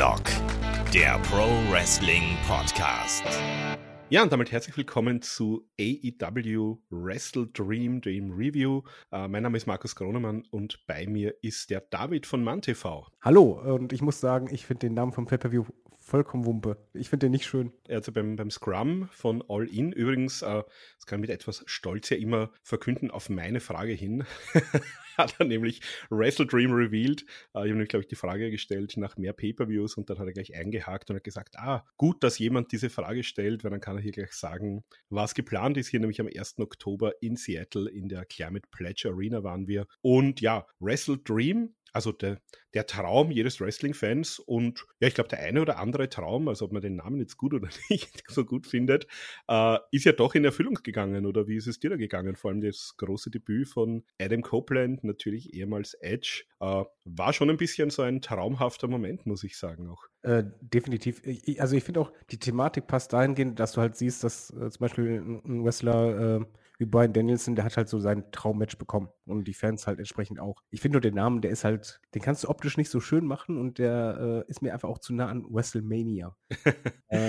Headlock, der Pro Wrestling Podcast. Ja, und damit herzlich willkommen zu AEW Wrestle Dream Dream Review. Uh, mein Name ist Markus Gronemann und bei mir ist der David von MannTV. Hallo, und ich muss sagen, ich finde den Namen vom Pay-Per-View vollkommen Wumpe. Ich finde den nicht schön. Also beim, beim Scrum von All In, übrigens, uh, das kann mit etwas Stolz ja immer verkünden, auf meine Frage hin, hat er nämlich Wrestle Dream revealed. Uh, ich habe nämlich, glaube ich, die Frage gestellt nach mehr Pay-Per-Views und dann hat er gleich eingehakt und hat gesagt, ah, gut, dass jemand diese Frage stellt, weil dann kann er hier gleich sagen, was geplant ist. Hier nämlich am 1. Oktober in Seattle in der Climate Pledge Arena waren wir. Und ja, Wrestle Dream also der, der Traum jedes Wrestling-Fans und ja, ich glaube, der eine oder andere Traum, also ob man den Namen jetzt gut oder nicht so gut findet, äh, ist ja doch in Erfüllung gegangen. Oder wie ist es dir da gegangen? Vor allem das große Debüt von Adam Copeland, natürlich ehemals Edge, äh, war schon ein bisschen so ein traumhafter Moment, muss ich sagen auch. Äh, definitiv. Ich, also ich finde auch, die Thematik passt dahingehend, dass du halt siehst, dass äh, zum Beispiel ein Wrestler äh, wie Brian Danielson, der hat halt so sein Traummatch bekommen und die Fans halt entsprechend auch. Ich finde nur den Namen, der ist halt, den kannst du optisch nicht so schön machen und der äh, ist mir einfach auch zu nah an WrestleMania. äh,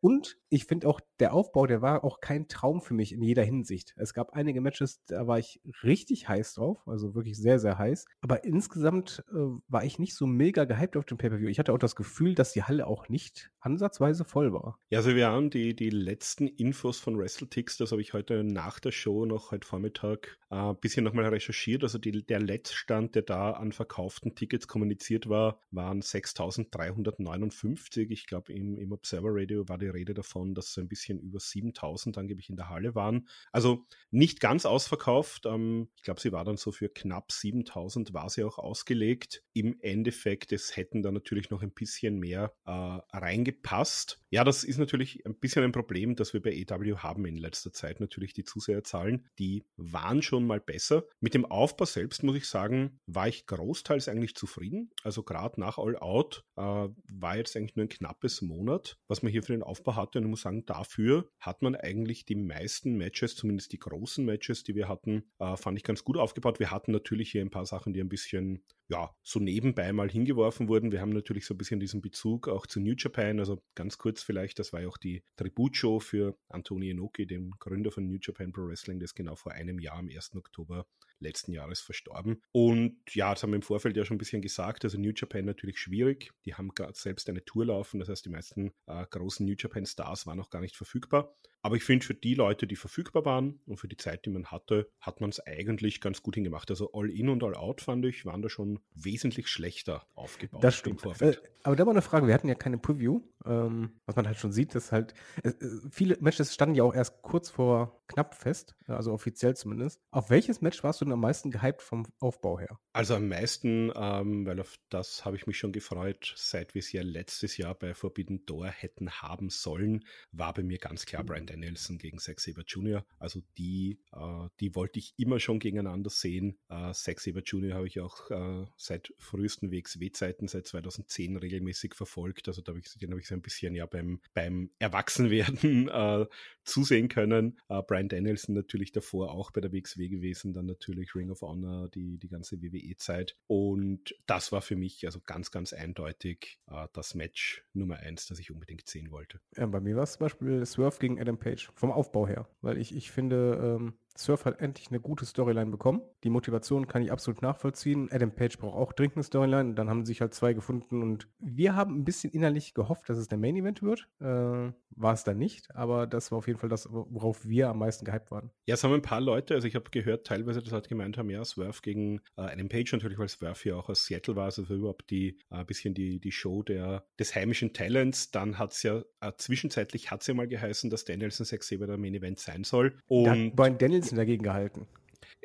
und ich finde auch, der Aufbau, der war auch kein Traum für mich in jeder Hinsicht. Es gab einige Matches, da war ich richtig heiß drauf, also wirklich sehr, sehr heiß. Aber insgesamt äh, war ich nicht so mega gehypt auf dem Pay-Per-View. Ich hatte auch das Gefühl, dass die Halle auch nicht ansatzweise voll war. Ja, also wir haben die, die letzten Infos von WrestleTix, das habe ich heute nach der Show noch heute Vormittag ein äh, bisschen nochmal recherchiert. Also die, der Letztstand, der da an verkauften Tickets kommuniziert war, waren 6.359. Ich glaube, im, im Observer Radio war die Rede davon, dass so ein bisschen über 7.000 angeblich in der Halle waren. Also nicht ganz ausverkauft. Ähm, ich glaube, sie war dann so für knapp 7.000 war sie auch ausgelegt. Im Endeffekt, es hätten da natürlich noch ein bisschen mehr äh, reingepasst. Ja, das ist natürlich ein bisschen ein Problem, das wir bei EW haben in letzter Zeit. Natürlich die Zuseherzahlen, die waren schon mal besser. Mit dem Aufbau selbst muss ich sagen, war ich großteils eigentlich zufrieden. Also gerade nach All Out äh, war jetzt eigentlich nur ein knappes Monat, was man hier für den Aufbau hatte. Und ich muss sagen, dafür hat man eigentlich die meisten Matches, zumindest die großen Matches, die wir hatten, äh, fand ich ganz gut aufgebaut. Wir hatten natürlich hier ein paar Sachen, die ein bisschen ja, so nebenbei mal hingeworfen wurden. Wir haben natürlich so ein bisschen diesen Bezug auch zu New Japan. Also ganz kurz vielleicht, das war ja auch die Tributshow für Antonio Inoki, dem Gründer von New Japan Pro Wrestling, das genau vor einem Jahr am 1. Oktober letzten Jahres verstorben. Und ja, das haben wir im Vorfeld ja schon ein bisschen gesagt. Also New Japan natürlich schwierig. Die haben gerade selbst eine Tour laufen. Das heißt, die meisten äh, großen New Japan Stars waren noch gar nicht verfügbar. Aber ich finde, für die Leute, die verfügbar waren und für die Zeit, die man hatte, hat man es eigentlich ganz gut hingemacht. Also All-In und All-Out, fand ich, waren da schon wesentlich schlechter aufgebaut. Das stimmt. Äh, aber da war eine Frage, wir hatten ja keine Preview. Ähm, was man halt schon sieht, dass halt äh, viele Matches standen ja auch erst kurz vor knapp fest, also offiziell zumindest. Auf welches Match warst du denn am meisten gehypt vom Aufbau her? Also am meisten, ähm, weil auf das habe ich mich schon gefreut, seit wir es ja letztes Jahr bei Forbidden Door hätten haben sollen, war bei mir ganz klar Brian Danielson gegen Zack Saber Jr. Also die, äh, die wollte ich immer schon gegeneinander sehen. Äh, Zack Saber Jr. habe ich auch äh, seit frühesten WXW-Zeiten, seit 2010 regelmäßig verfolgt. Also da habe ich, den habe ich so ein bisschen ja beim, beim Erwachsenwerden äh, zusehen können. Äh, Brian Danielson natürlich davor auch bei der WXW gewesen, dann natürlich Ring of Honor, die, die ganze WWE-Zeit. Und das war für mich also ganz, ganz eindeutig äh, das Match Nummer eins, das ich unbedingt sehen wollte. Ja, bei mir war es zum Beispiel Swerve gegen Adam Page, vom Aufbau her, weil ich, ich finde, ähm, Surf hat endlich eine gute Storyline bekommen. Die Motivation kann ich absolut nachvollziehen. Adam Page braucht auch dringend eine Storyline. Dann haben sich halt zwei gefunden und wir haben ein bisschen innerlich gehofft, dass es der Main Event wird. Äh, war es dann nicht, aber das war auf jeden Fall das, worauf wir am meisten gehypt waren. Ja, es haben ein paar Leute, also ich habe gehört, teilweise das halt gemeint haben, ja, Swerve gegen äh, Adam Page natürlich, weil Swerve ja auch aus Seattle war, also überhaupt die äh, bisschen die, die Show der, des heimischen Talents. Dann hat es ja äh, zwischenzeitlich hat es ja mal geheißen, dass Danielson Sex Saber der Main Event sein soll. Und bei Danielson dagegen gehalten.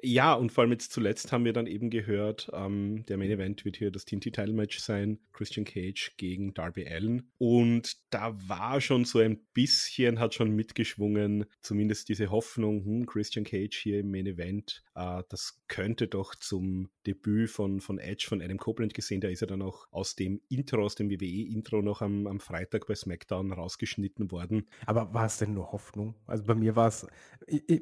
Ja, und vor allem jetzt zuletzt haben wir dann eben gehört, ähm, der Main Event wird hier das TNT-Title-Match sein, Christian Cage gegen Darby Allen. Und da war schon so ein bisschen, hat schon mitgeschwungen, zumindest diese Hoffnung, hm, Christian Cage hier im Main Event, äh, das könnte doch zum Debüt von, von Edge, von Adam Copeland gesehen, da ist er dann auch aus dem Intro, aus dem WWE-Intro noch am, am Freitag bei SmackDown rausgeschnitten worden. Aber war es denn nur Hoffnung? Also bei mir war es,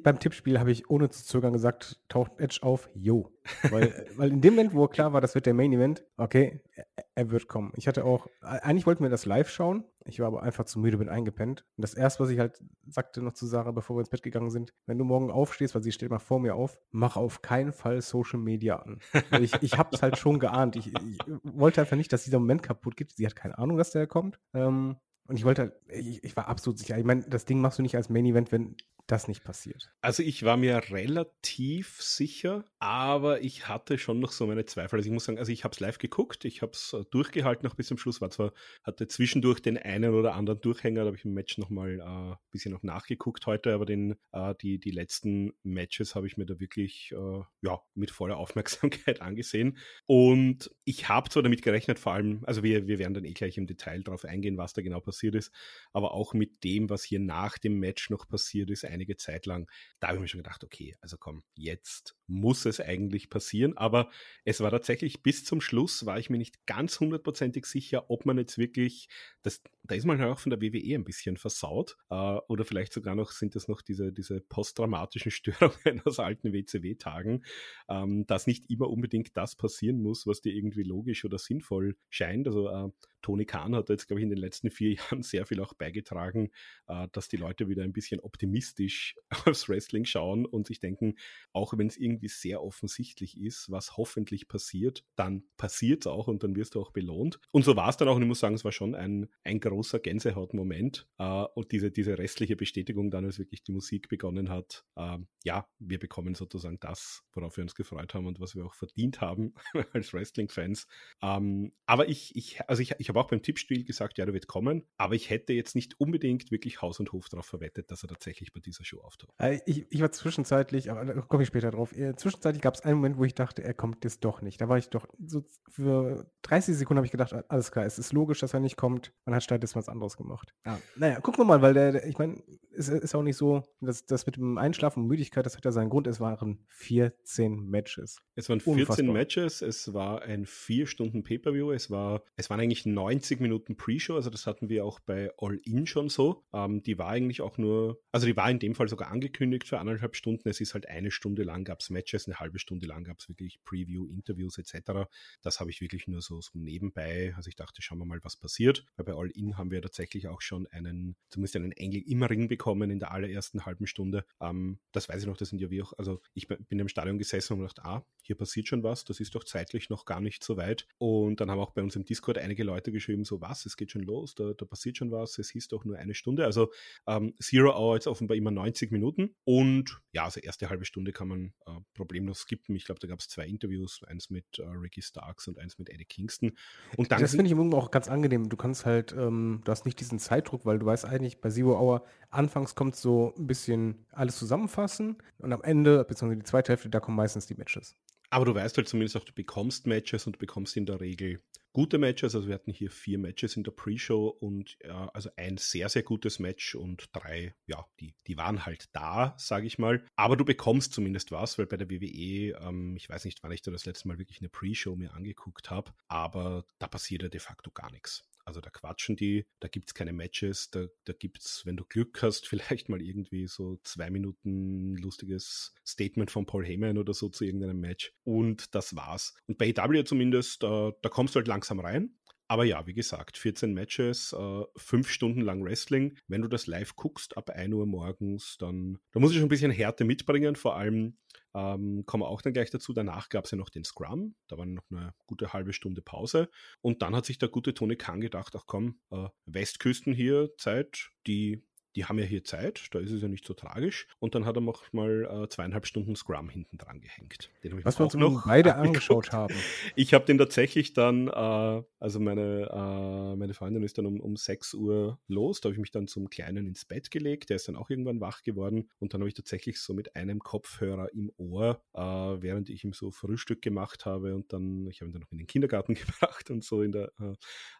beim Tippspiel habe ich ohne zu zögern gesagt, taucht Edge auf? Jo. Weil, weil in dem Moment, wo klar war, das wird der Main Event, okay, er, er wird kommen. Ich hatte auch, eigentlich wollten wir das live schauen, ich war aber einfach zu müde, bin eingepennt. Und das erste, was ich halt sagte noch zu Sarah, bevor wir ins Bett gegangen sind, wenn du morgen aufstehst, weil sie steht mal vor mir auf, mach auf keinen Fall Social Media an. ich, ich habe es halt schon geahnt. Ich, ich, wollte einfach nicht, dass dieser Moment kaputt geht. Sie hat keine Ahnung, dass der kommt. Ähm, und ich wollte halt, ich, ich, war absolut sicher. Ich meine, das Ding machst du nicht als Main Event, wenn das nicht passiert. Also ich war mir relativ sicher, aber ich hatte schon noch so meine Zweifel. Also ich muss sagen, also ich habe es live geguckt, ich habe es äh, durchgehalten noch bis zum Schluss, war zwar, hatte zwischendurch den einen oder anderen Durchhänger, da habe ich im Match nochmal ein äh, bisschen noch nachgeguckt heute, aber den, äh, die, die letzten Matches habe ich mir da wirklich äh, ja, mit voller Aufmerksamkeit angesehen. Und ich habe zwar damit gerechnet, vor allem, also wir, wir werden dann eh gleich im Detail darauf eingehen, was da genau passiert ist, aber auch mit dem, was hier nach dem Match noch passiert ist, einige Zeit lang, da habe ich mir schon gedacht, okay, also komm, jetzt muss es eigentlich passieren. Aber es war tatsächlich bis zum Schluss, war ich mir nicht ganz hundertprozentig sicher, ob man jetzt wirklich, das, da ist man halt auch von der WWE ein bisschen versaut. Äh, oder vielleicht sogar noch sind das noch diese, diese posttraumatischen Störungen aus alten WCW-Tagen, ähm, dass nicht immer unbedingt das passieren muss, was dir irgendwie logisch oder sinnvoll scheint. Also äh, Tony Khan hat jetzt, glaube ich, in den letzten vier Jahren sehr viel auch beigetragen, äh, dass die Leute wieder ein bisschen optimistisch aufs Wrestling schauen und sich denken, auch wenn es irgendwie sehr offensichtlich ist, was hoffentlich passiert, dann passiert es auch und dann wirst du auch belohnt. Und so war es dann auch und ich muss sagen, es war schon ein, ein großer Gänsehautmoment äh, und diese, diese restliche Bestätigung dann, als wirklich die Musik begonnen hat, äh, ja, wir bekommen sozusagen das, worauf wir uns gefreut haben und was wir auch verdient haben als Wrestling-Fans. Ähm, aber ich, ich, also ich, ich habe habe auch beim Tippspiel gesagt, ja, der wird kommen, aber ich hätte jetzt nicht unbedingt wirklich Haus und Hof darauf verwettet, dass er tatsächlich bei dieser Show auftaucht. Äh, ich, ich, war zwischenzeitlich, aber da komme ich später drauf, äh, zwischenzeitlich gab es einen Moment, wo ich dachte, er kommt jetzt doch nicht. Da war ich doch, so für 30 Sekunden habe ich gedacht, alles klar, es ist logisch, dass er nicht kommt. Man hat stattdessen was anderes gemacht. Ja. Naja, gucken wir mal, weil der, der ich meine, es ist auch nicht so, dass das mit dem Einschlafen und Müdigkeit, das hat ja seinen Grund. Es waren 14 Matches. Es waren 14 Unfassbar. Matches, es war ein vier Stunden Pay-Per-View, es war, es waren eigentlich 90 Minuten Pre-Show, also das hatten wir auch bei All In schon so. Ähm, die war eigentlich auch nur, also die war in dem Fall sogar angekündigt für anderthalb Stunden. Es ist halt eine Stunde lang gab es Matches, eine halbe Stunde lang gab es wirklich Preview, Interviews etc. Das habe ich wirklich nur so, so nebenbei, also ich dachte, schauen wir mal, was passiert. Weil bei All In haben wir tatsächlich auch schon einen, zumindest einen Engel im Ring bekommen in der allerersten halben Stunde. Ähm, das weiß ich noch, das sind ja wie auch, also ich bin im Stadion gesessen und gedacht, ah, hier passiert schon was, das ist doch zeitlich noch gar nicht so weit. Und dann haben auch bei uns im Discord einige Leute geschrieben, so was, es geht schon los, da, da passiert schon was, es hieß doch nur eine Stunde. Also ähm, Zero Hour jetzt offenbar immer 90 Minuten. Und ja, also erste halbe Stunde kann man äh, problemlos skippen. Ich glaube, da gab es zwei Interviews, eins mit äh, Ricky Starks und eins mit Eddie Kingston. Und dann das finde ich im Übrigen auch ganz angenehm. Du kannst halt, ähm, du hast nicht diesen Zeitdruck, weil du weißt eigentlich, bei Zero Hour, anfangs kommt so ein bisschen alles zusammenfassen und am Ende, beziehungsweise die zweite Hälfte, da kommen meistens die Matches. Aber du weißt halt zumindest auch, du bekommst Matches und du bekommst in der Regel gute Matches. Also wir hatten hier vier Matches in der Pre-Show und ja, also ein sehr, sehr gutes Match und drei, ja, die, die waren halt da, sage ich mal. Aber du bekommst zumindest was, weil bei der WWE, ähm, ich weiß nicht, wann ich da das letzte Mal wirklich eine Pre-Show mir angeguckt habe, aber da passiert ja de facto gar nichts. Also da quatschen die, da gibt es keine Matches, da, da gibt es, wenn du Glück hast, vielleicht mal irgendwie so zwei Minuten lustiges Statement von Paul Heyman oder so zu irgendeinem Match. Und das war's. Und bei AW zumindest, äh, da kommst du halt langsam rein. Aber ja, wie gesagt, 14 Matches, äh, 5 Stunden lang Wrestling. Wenn du das live guckst ab 1 Uhr morgens, dann da muss ich schon ein bisschen Härte mitbringen. Vor allem ähm, kommen wir auch dann gleich dazu. Danach gab es ja noch den Scrum. Da war noch eine gute halbe Stunde Pause. Und dann hat sich der gute Tony Khan gedacht, ach komm, äh, Westküsten hier, Zeit, die die haben ja hier Zeit, da ist es ja nicht so tragisch. Und dann hat er noch mal äh, zweieinhalb Stunden Scrum hinten dran gehängt. Was wir uns noch beide angeschaut haben. Ich habe den tatsächlich dann, äh, also meine, äh, meine Freundin ist dann um, um 6 Uhr los, da habe ich mich dann zum Kleinen ins Bett gelegt, der ist dann auch irgendwann wach geworden und dann habe ich tatsächlich so mit einem Kopfhörer im Ohr, äh, während ich ihm so Frühstück gemacht habe und dann, ich habe ihn dann noch in den Kindergarten gebracht und so in der, äh,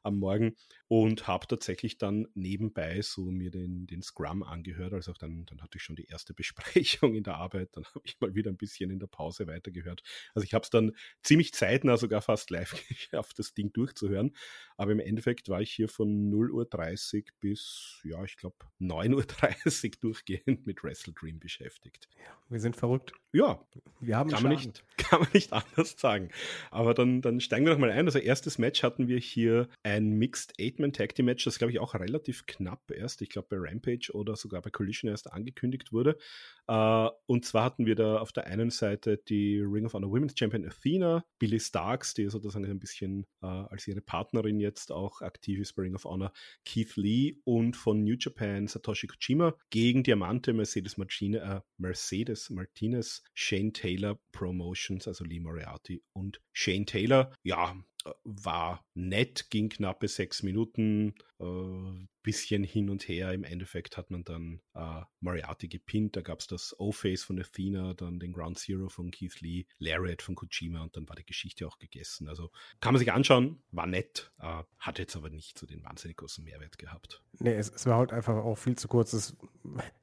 am Morgen und habe tatsächlich dann nebenbei so mir den, den Scrum angehört. Also dann, dann hatte ich schon die erste Besprechung in der Arbeit. Dann habe ich mal wieder ein bisschen in der Pause weitergehört. Also ich habe es dann ziemlich zeitnah sogar fast live geschafft, das Ding durchzuhören. Aber im Endeffekt war ich hier von 0.30 Uhr bis, ja, ich glaube 9.30 Uhr durchgehend mit Wrestle Dream beschäftigt. Ja, wir sind verrückt. Ja, wir haben kann man, nicht, kann man nicht anders sagen. Aber dann, dann steigen wir noch mal ein. Also erstes Match hatten wir hier ein Mixed Eight-Man Tag Team Match, das glaube ich auch relativ knapp erst, ich glaube bei Rampage oder sogar bei Collision erst angekündigt wurde. Uh, und zwar hatten wir da auf der einen Seite die Ring of Honor Women's Champion Athena, Billy Starks, die sozusagen ein bisschen uh, als ihre Partnerin jetzt auch aktiv ist bei Ring of Honor, Keith Lee und von New Japan Satoshi Kojima gegen Diamante Mercedes, Martine, äh, Mercedes Martinez, Shane Taylor Promotions, also Lee Moriarty und Shane Taylor. Ja, war nett, ging knappe sechs Minuten, äh, bisschen hin und her. Im Endeffekt hat man dann äh, Moriarty gepinnt, da gab es das O-Face von Athena, dann den Ground Zero von Keith Lee, Lariat von Kojima und dann war die Geschichte auch gegessen. Also kann man sich anschauen, war nett, äh, hat jetzt aber nicht so den wahnsinnig großen Mehrwert gehabt. Nee, es, es war halt einfach auch viel zu kurz. Es,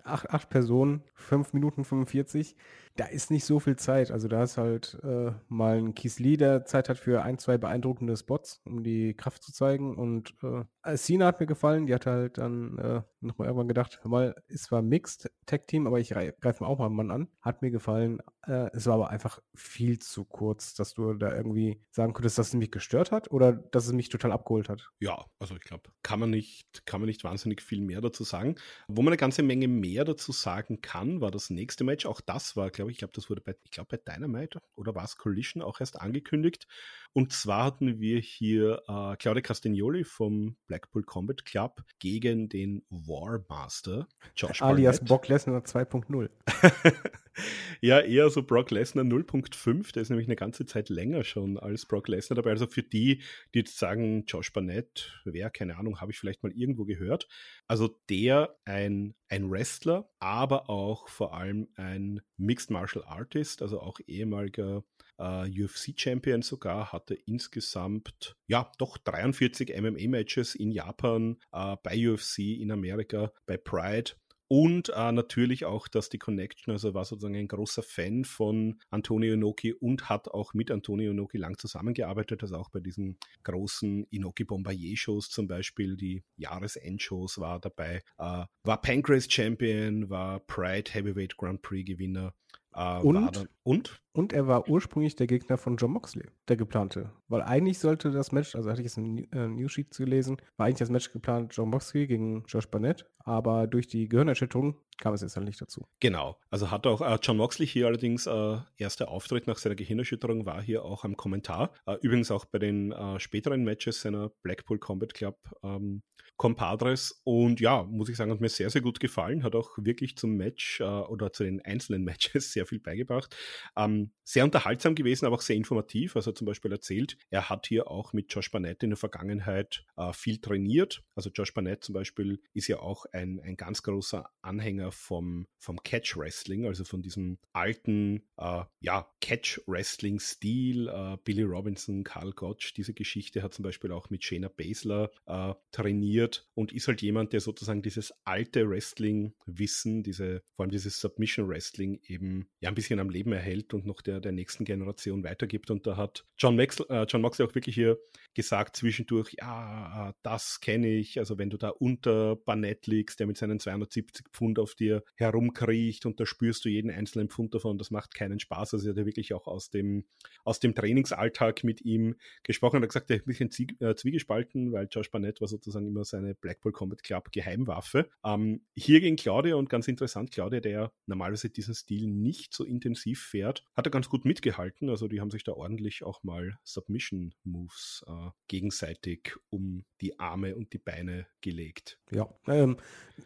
acht, acht Personen, fünf Minuten 45 da ist nicht so viel Zeit. Also da ist halt äh, mal ein Keith Lee, der Zeit hat für ein, zwei beeindruckende Spots, um die Kraft zu zeigen. Und äh, Cena hat mir gefallen. Die hat halt dann äh, nochmal irgendwann gedacht, hör mal, es war Mixed Tag Team, aber ich greife auch mal einen Mann an. Hat mir gefallen. Äh, es war aber einfach viel zu kurz, dass du da irgendwie sagen könntest, dass es mich gestört hat oder dass es mich total abgeholt hat. Ja, also ich glaube, kann man nicht, kann man nicht wahnsinnig viel mehr dazu sagen. Wo man eine ganze Menge mehr dazu sagen kann, war das nächste Match. Auch das war, glaube ich. Ich glaube, das wurde bei, ich glaube, bei Dynamite oder war es Collision auch erst angekündigt. Und zwar hatten wir hier äh, Claudia Castagnoli vom Blackpool Combat Club gegen den Warmaster, Josh Alias Barnett. Brock Lesnar 2.0. ja, eher so Brock Lesnar 0.5. Der ist nämlich eine ganze Zeit länger schon als Brock Lesnar dabei. Also für die, die jetzt sagen, Josh Barnett, wer, keine Ahnung, habe ich vielleicht mal irgendwo gehört. Also der ein, ein Wrestler, aber auch vor allem ein Mixed Martial Artist, also auch ehemaliger äh, UFC-Champion sogar, hatte insgesamt, ja, doch 43 MMA-Matches in Japan, uh, bei UFC, in Amerika, bei Pride. Und äh, natürlich auch, dass die Connection, also war sozusagen ein großer Fan von Antonio Inoki und hat auch mit Antonio Inoki lang zusammengearbeitet, also auch bei diesen großen Inoki Bombardier-Shows zum Beispiel, die Jahresendshows war dabei, äh, war Pancrase Champion, war Pride Heavyweight Grand Prix Gewinner äh, und, dann, und? Und er war ursprünglich der Gegner von John Moxley, der geplante. Weil eigentlich sollte das Match, also hatte ich jetzt ein äh, Newsheet gelesen, war eigentlich das Match geplant John Moxley gegen Josh Barnett, aber durch die Gehirnerschütterung kam es jetzt halt nicht dazu. Genau. Also hat auch äh, John Moxley hier allerdings äh, erster Auftritt nach seiner Gehirnerschütterung war hier auch am Kommentar. Äh, übrigens auch bei den äh, späteren Matches seiner Blackpool Combat Club ähm, Compadres. Und ja, muss ich sagen, hat mir sehr, sehr gut gefallen. Hat auch wirklich zum Match äh, oder zu den einzelnen Matches sehr viel beigebracht. Ähm, sehr unterhaltsam gewesen, aber auch sehr informativ. Also zum Beispiel erzählt, er hat hier auch mit Josh Barnett in der Vergangenheit äh, viel trainiert. Also Josh Barnett zum Beispiel ist ja auch ein, ein ganz großer Anhänger vom, vom Catch Wrestling, also von diesem alten äh, ja, Catch Wrestling Stil. Äh, Billy Robinson, Karl Gotch, diese Geschichte hat zum Beispiel auch mit Shayna Baszler äh, trainiert trainiert und ist halt jemand, der sozusagen dieses alte Wrestling-Wissen, diese, vor allem dieses Submission-Wrestling eben ja ein bisschen am Leben erhält und noch der, der nächsten Generation weitergibt. Und da hat John, Max, äh, John Moxley auch wirklich hier gesagt zwischendurch, ja, das kenne ich. Also wenn du da unter Barnett liegst, der mit seinen 270 Pfund auf dir herumkriecht und da spürst du jeden einzelnen Pfund davon, das macht keinen Spaß. Also er hat ja wirklich auch aus dem, aus dem Trainingsalltag mit ihm gesprochen und hat gesagt, er ist ein bisschen äh, zwiegespalten, weil Josh Barnett war sozusagen immer seine Blackpool Combat Club Geheimwaffe. Ähm, hier gegen Claudia und ganz interessant, Claudia, der normalerweise diesen Stil nicht so intensiv fährt, hat er ganz gut mitgehalten. Also die haben sich da ordentlich auch mal Submission Moves äh, gegenseitig um die Arme und die Beine gelegt. Ja, ähm,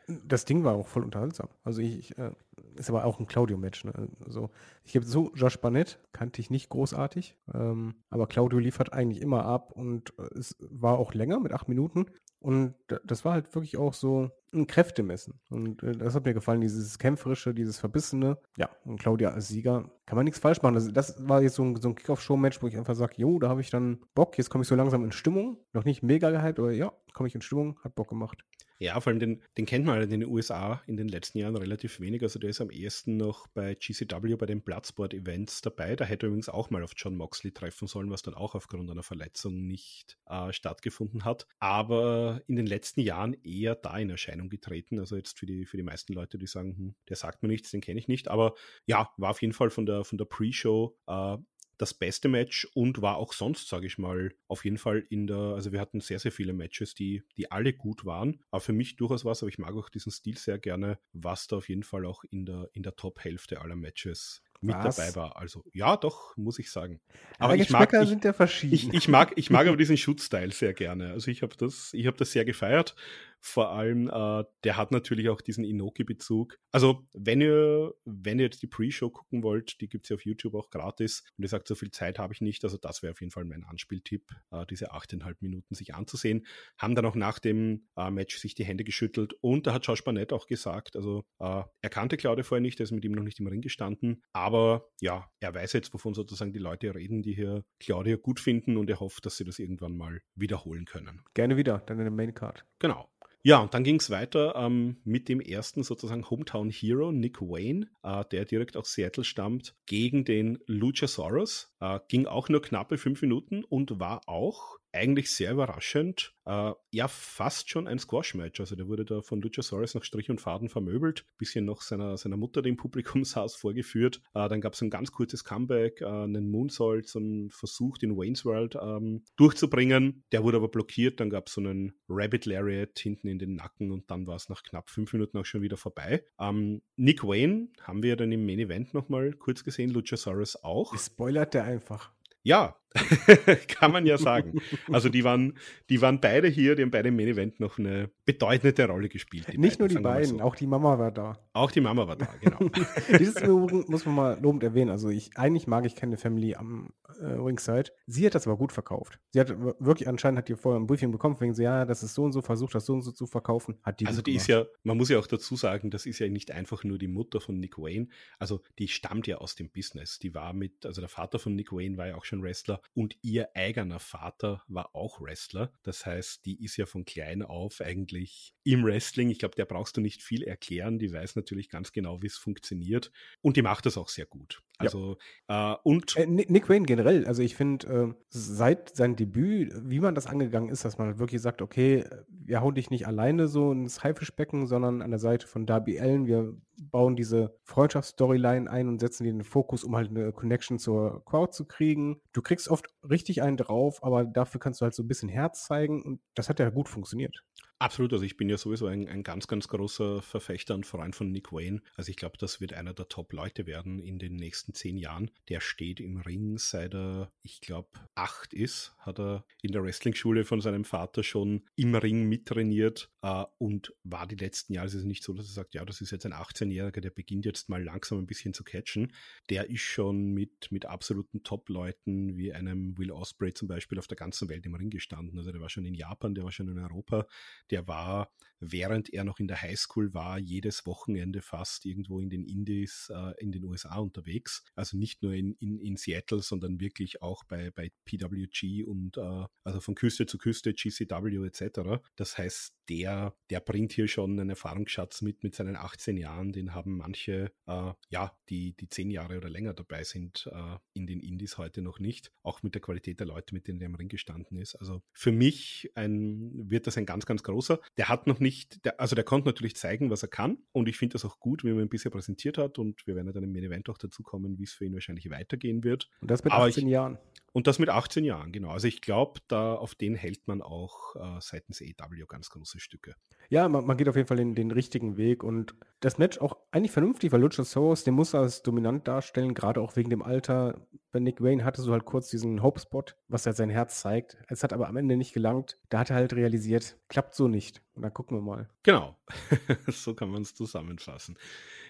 das Ding war auch voll unterhaltsam. Also ich, ich äh, ist aber auch ein Claudio-Match. Ne? Also ich gebe so, Josh Barnett kannte ich nicht großartig, ähm, aber Claudio liefert eigentlich immer ab und äh, es war auch länger mit acht Minuten. Und das war halt wirklich auch so ein Kräftemessen. Und äh, das hat mir gefallen, dieses Kämpferische, dieses Verbissene. Ja, und Claudia als Sieger kann man nichts falsch machen. Das, das war jetzt so ein, so ein Kick-Off-Show-Match, wo ich einfach sage, jo, da habe ich dann Bock, jetzt komme ich so langsam in Stimmung. Noch nicht mega gehypt, aber ja, komme ich in Stimmung, hat Bock gemacht. Ja, vor allem den, den kennt man halt in den USA in den letzten Jahren relativ wenig. Also der ist am ehesten noch bei GCW bei den Bloodsport-Events dabei. Da hätte er übrigens auch mal auf John Moxley treffen sollen, was dann auch aufgrund einer Verletzung nicht äh, stattgefunden hat. Aber in den letzten Jahren eher da in Erscheinung getreten. Also jetzt für die, für die meisten Leute, die sagen, hm, der sagt mir nichts, den kenne ich nicht. Aber ja, war auf jeden Fall von der, von der Pre-Show äh, das beste Match und war auch sonst, sage ich mal, auf jeden Fall in der, also wir hatten sehr, sehr viele Matches, die, die alle gut waren, aber für mich durchaus was, aber ich mag auch diesen Stil sehr gerne, was da auf jeden Fall auch in der, in der Top-Hälfte aller Matches mit Was? dabei war. Also ja, doch, muss ich sagen. Aber, aber ich mag, ich, sind ja verschieden. Ich, ich, mag, ich mag aber diesen Schutzteil sehr gerne. Also ich habe das, ich habe das sehr gefeiert. Vor allem, äh, der hat natürlich auch diesen Inoki-Bezug. Also, wenn ihr, wenn ihr jetzt die Pre-Show gucken wollt, die gibt es ja auf YouTube auch gratis und ihr sagt, so viel Zeit habe ich nicht, also das wäre auf jeden Fall mein Anspieltipp, äh, diese 8,5 Minuten sich anzusehen. Haben dann auch nach dem äh, Match sich die Hände geschüttelt und da hat Josh Barnett auch gesagt, also äh, er kannte Claudia vorher nicht, er ist mit ihm noch nicht im Ring gestanden, aber ja, er weiß jetzt, wovon sozusagen die Leute reden, die hier Claudia gut finden und er hofft, dass sie das irgendwann mal wiederholen können. Gerne wieder, dann in der Main Card. Genau. Ja, und dann ging es weiter ähm, mit dem ersten sozusagen Hometown Hero, Nick Wayne, äh, der direkt aus Seattle stammt, gegen den Luchasaurus. Äh, ging auch nur knappe fünf Minuten und war auch eigentlich sehr überraschend. Äh, ja, fast schon ein Squash-Match. Also der wurde da von Luchasaurus nach Strich und Faden vermöbelt, bisschen noch seiner, seiner Mutter dem Publikumshaus vorgeführt. Äh, dann gab es ein ganz kurzes Comeback, äh, einen Moonsault, so einen Versuch, den Wayne's World ähm, durchzubringen. Der wurde aber blockiert. Dann gab es so einen Rabbit Lariat hinten in den Nacken und dann war es nach knapp fünf Minuten auch schon wieder vorbei. Ähm, Nick Wayne haben wir dann im Main Event nochmal kurz gesehen, Luchasaurus auch. Spoilert der einfach. Ja, kann man ja sagen. Also die waren, die waren beide hier, die haben beide im Main Event noch eine bedeutende Rolle gespielt. Nicht beiden, nur die beiden, so. auch die Mama war da. Auch die Mama war da, genau. Dieses muss man mal lobend erwähnen. Also ich, eigentlich mag ich keine Family am äh, Ringside. Sie hat das aber gut verkauft. Sie hat wirklich, anscheinend hat die vorher ein Briefing bekommen, wegen so, ja, das ist so und so, versucht das so und so zu verkaufen. Hat die also die ist ja, man muss ja auch dazu sagen, das ist ja nicht einfach nur die Mutter von Nick Wayne. Also die stammt ja aus dem Business. Die war mit, also der Vater von Nick Wayne war ja auch schon Wrestler und ihr eigener Vater war auch Wrestler. Das heißt, die ist ja von klein auf eigentlich im Wrestling. Ich glaube, der brauchst du nicht viel erklären. Die weiß natürlich ganz genau, wie es funktioniert. Und die macht das auch sehr gut. Also, ja. äh, und. Äh, Nick Wayne generell, also ich finde, äh, seit seinem Debüt, wie man das angegangen ist, dass man wirklich sagt, okay, wir hauen dich nicht alleine so ins Haifischbecken, sondern an der Seite von Darby Allen. Wir bauen diese Freundschaftsstoryline ein und setzen den Fokus, um halt eine Connection zur Crowd zu kriegen. Du kriegst oft richtig einen drauf, aber dafür kannst du halt so ein bisschen Herz zeigen und das hat ja gut funktioniert. Absolut, also ich bin ja sowieso ein, ein ganz, ganz großer Verfechter und Freund von Nick Wayne. Also ich glaube, das wird einer der Top-Leute werden in den nächsten zehn Jahren. Der steht im Ring, seit er, ich glaube, acht ist, hat er in der Wrestling-Schule von seinem Vater schon im Ring mittrainiert äh, und war die letzten Jahre, es ist nicht so, dass er sagt, ja, das ist jetzt ein 18-Jähriger, der beginnt jetzt mal langsam ein bisschen zu catchen. Der ist schon mit, mit absoluten Top-Leuten wie einem Will Osprey zum Beispiel auf der ganzen Welt im Ring gestanden. Also der war schon in Japan, der war schon in Europa der war, während er noch in der Highschool war, jedes Wochenende fast irgendwo in den Indies äh, in den USA unterwegs. Also nicht nur in, in, in Seattle, sondern wirklich auch bei, bei PWG und äh, also von Küste zu Küste, GCW etc. Das heißt, der, der bringt hier schon einen Erfahrungsschatz mit mit seinen 18 Jahren. Den haben manche, äh, ja, die, die 10 Jahre oder länger dabei sind, äh, in den Indies heute noch nicht. Auch mit der Qualität der Leute, mit denen er im Ring gestanden ist. Also für mich ein, wird das ein ganz, ganz großer. Der hat noch nicht, der, also der konnte natürlich zeigen, was er kann. Und ich finde das auch gut, wie man ihn bisher präsentiert hat. Und wir werden dann im Main Event auch dazu kommen, wie es für ihn wahrscheinlich weitergehen wird. Und das mit Aber 18 ich, Jahren. Und das mit 18 Jahren, genau. Also ich glaube, da auf den hält man auch äh, seitens EW ganz große Stücke. Ja, man, man, geht auf jeden Fall den, den richtigen Weg und das Match auch eigentlich vernünftig, weil Luchasaurus, den muss er als dominant darstellen, gerade auch wegen dem Alter. Bei Nick Wayne hatte so halt kurz diesen Hope-Spot, was halt sein Herz zeigt. Es hat aber am Ende nicht gelangt. Da hat er halt realisiert, klappt so nicht. Und dann gucken wir mal. Genau, so kann man es zusammenfassen.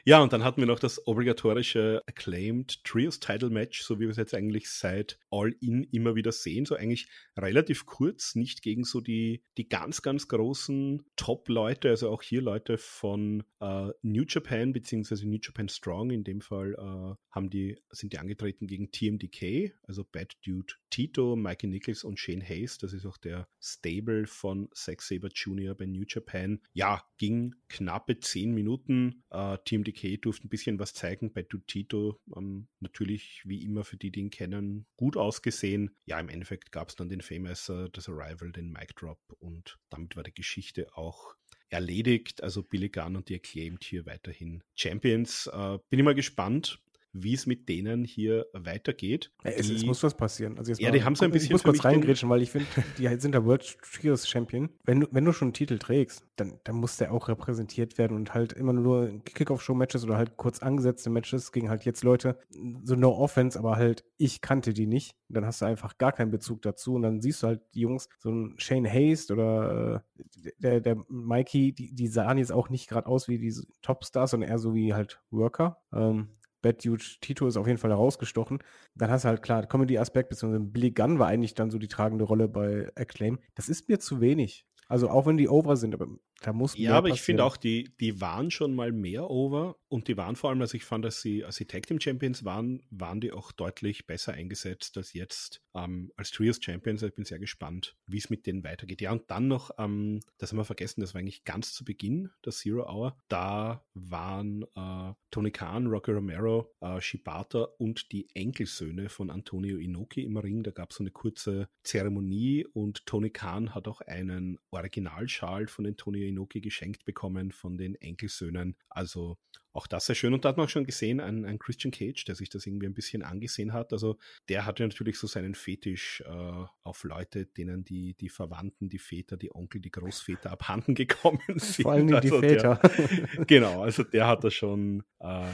Ja, und dann hatten wir noch das obligatorische Acclaimed Trios Title Match, so wie wir es jetzt eigentlich seit All In immer wieder sehen. So eigentlich relativ kurz, nicht gegen so die, die ganz, ganz großen Top-Leute, also auch hier Leute von äh, New Japan beziehungsweise New Japan Strong. In dem Fall äh, haben die, sind die angetreten gegen TMDK, also Bad Dude Tito, Mikey Nichols und Shane Hayes. Das ist auch der Stable von Zack Saber Jr. bei New Japan. Ja, ging knappe zehn Minuten. Äh, TMDK durfte ein bisschen was zeigen. Bei Dude Tito ähm, natürlich wie immer für die, die ihn kennen, gut ausgesehen. Ja, im Endeffekt gab es dann den Famous, äh, das Arrival, den Mic Drop und damit war die Geschichte auch erledigt. Also Billy Gunn und die Acclaimed hier weiterhin Champions. Äh, bin ich mal gespannt, wie es mit denen hier weitergeht. Ja, es, es, muss was passieren. Also ja, die haben so ein bisschen. Ich muss kurz reingrätschen, weil ich finde, die sind der World Trios Champion. Wenn du, wenn du schon einen Titel trägst, dann, dann muss der auch repräsentiert werden und halt immer nur Kickoff-Show-Matches oder halt kurz angesetzte Matches gegen halt jetzt Leute, so No Offense, aber halt ich kannte die nicht. Dann hast du einfach gar keinen Bezug dazu und dann siehst du halt die Jungs, so ein Shane Haste oder äh, der, der Mikey, die, die sahen jetzt auch nicht gerade aus wie diese Topstars, sondern eher so wie halt Worker. Ähm, Bad Dude Tito ist auf jeden Fall herausgestochen. Dann hast du halt klar, Comedy-Aspekt, beziehungsweise Billy Gunn war eigentlich dann so die tragende Rolle bei Acclaim. Das ist mir zu wenig. Also auch wenn die over sind, aber da muss Ja, aber ich finde auch, die, die waren schon mal mehr over und die waren vor allem, also ich fand, dass sie, als sie Tag Team Champions waren, waren die auch deutlich besser eingesetzt als jetzt ähm, als Trios Champions. Ich bin sehr gespannt, wie es mit denen weitergeht. Ja, und dann noch, ähm, das haben wir vergessen, das war eigentlich ganz zu Beginn der Zero Hour. Da waren äh, Tony Khan, Rocky Romero, äh, Shibata und die Enkelsöhne von Antonio Inoki im Ring. Da gab es so eine kurze Zeremonie und Tony Khan hat auch einen Originalschal von Antonio Inoki geschenkt bekommen von den Enkelsöhnen. Also auch das sehr schön. Und da hat man auch schon gesehen, ein, ein, Christian Cage, der sich das irgendwie ein bisschen angesehen hat. Also der hatte natürlich so seinen Fetisch äh, auf Leute, denen die, die Verwandten, die Väter, die Onkel, die Großväter abhanden gekommen sind. Vor allem also die Väter. Der, genau, also der hat da schon äh,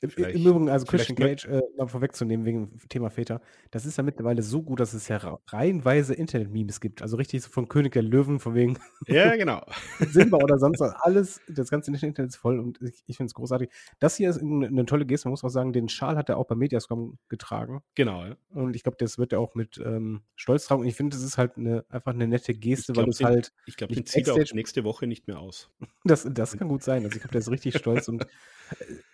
im, Im Übrigen, also Christian Cage, äh, mal vorwegzunehmen wegen Thema Väter, das ist ja mittlerweile so gut, dass es ja reihenweise Internet-Memes gibt. Also richtig so von König der Löwen, von wegen Ja, genau. Simba oder sonst was. Alles, das ganze Internet ist voll und ich, ich finde es großartig. Das hier ist eine, eine, tolle Geste, man muss auch sagen, den Schal hat er auch bei Mediascom getragen. Genau, ja. Und ich glaube, das wird er auch mit ähm, Stolz tragen. Und ich finde, das ist halt eine, einfach eine nette Geste, glaub, weil es halt. Ich glaube, den zieht er auch nächste Woche nicht mehr aus. Das, das kann gut sein. Also ich glaube, der ist richtig stolz und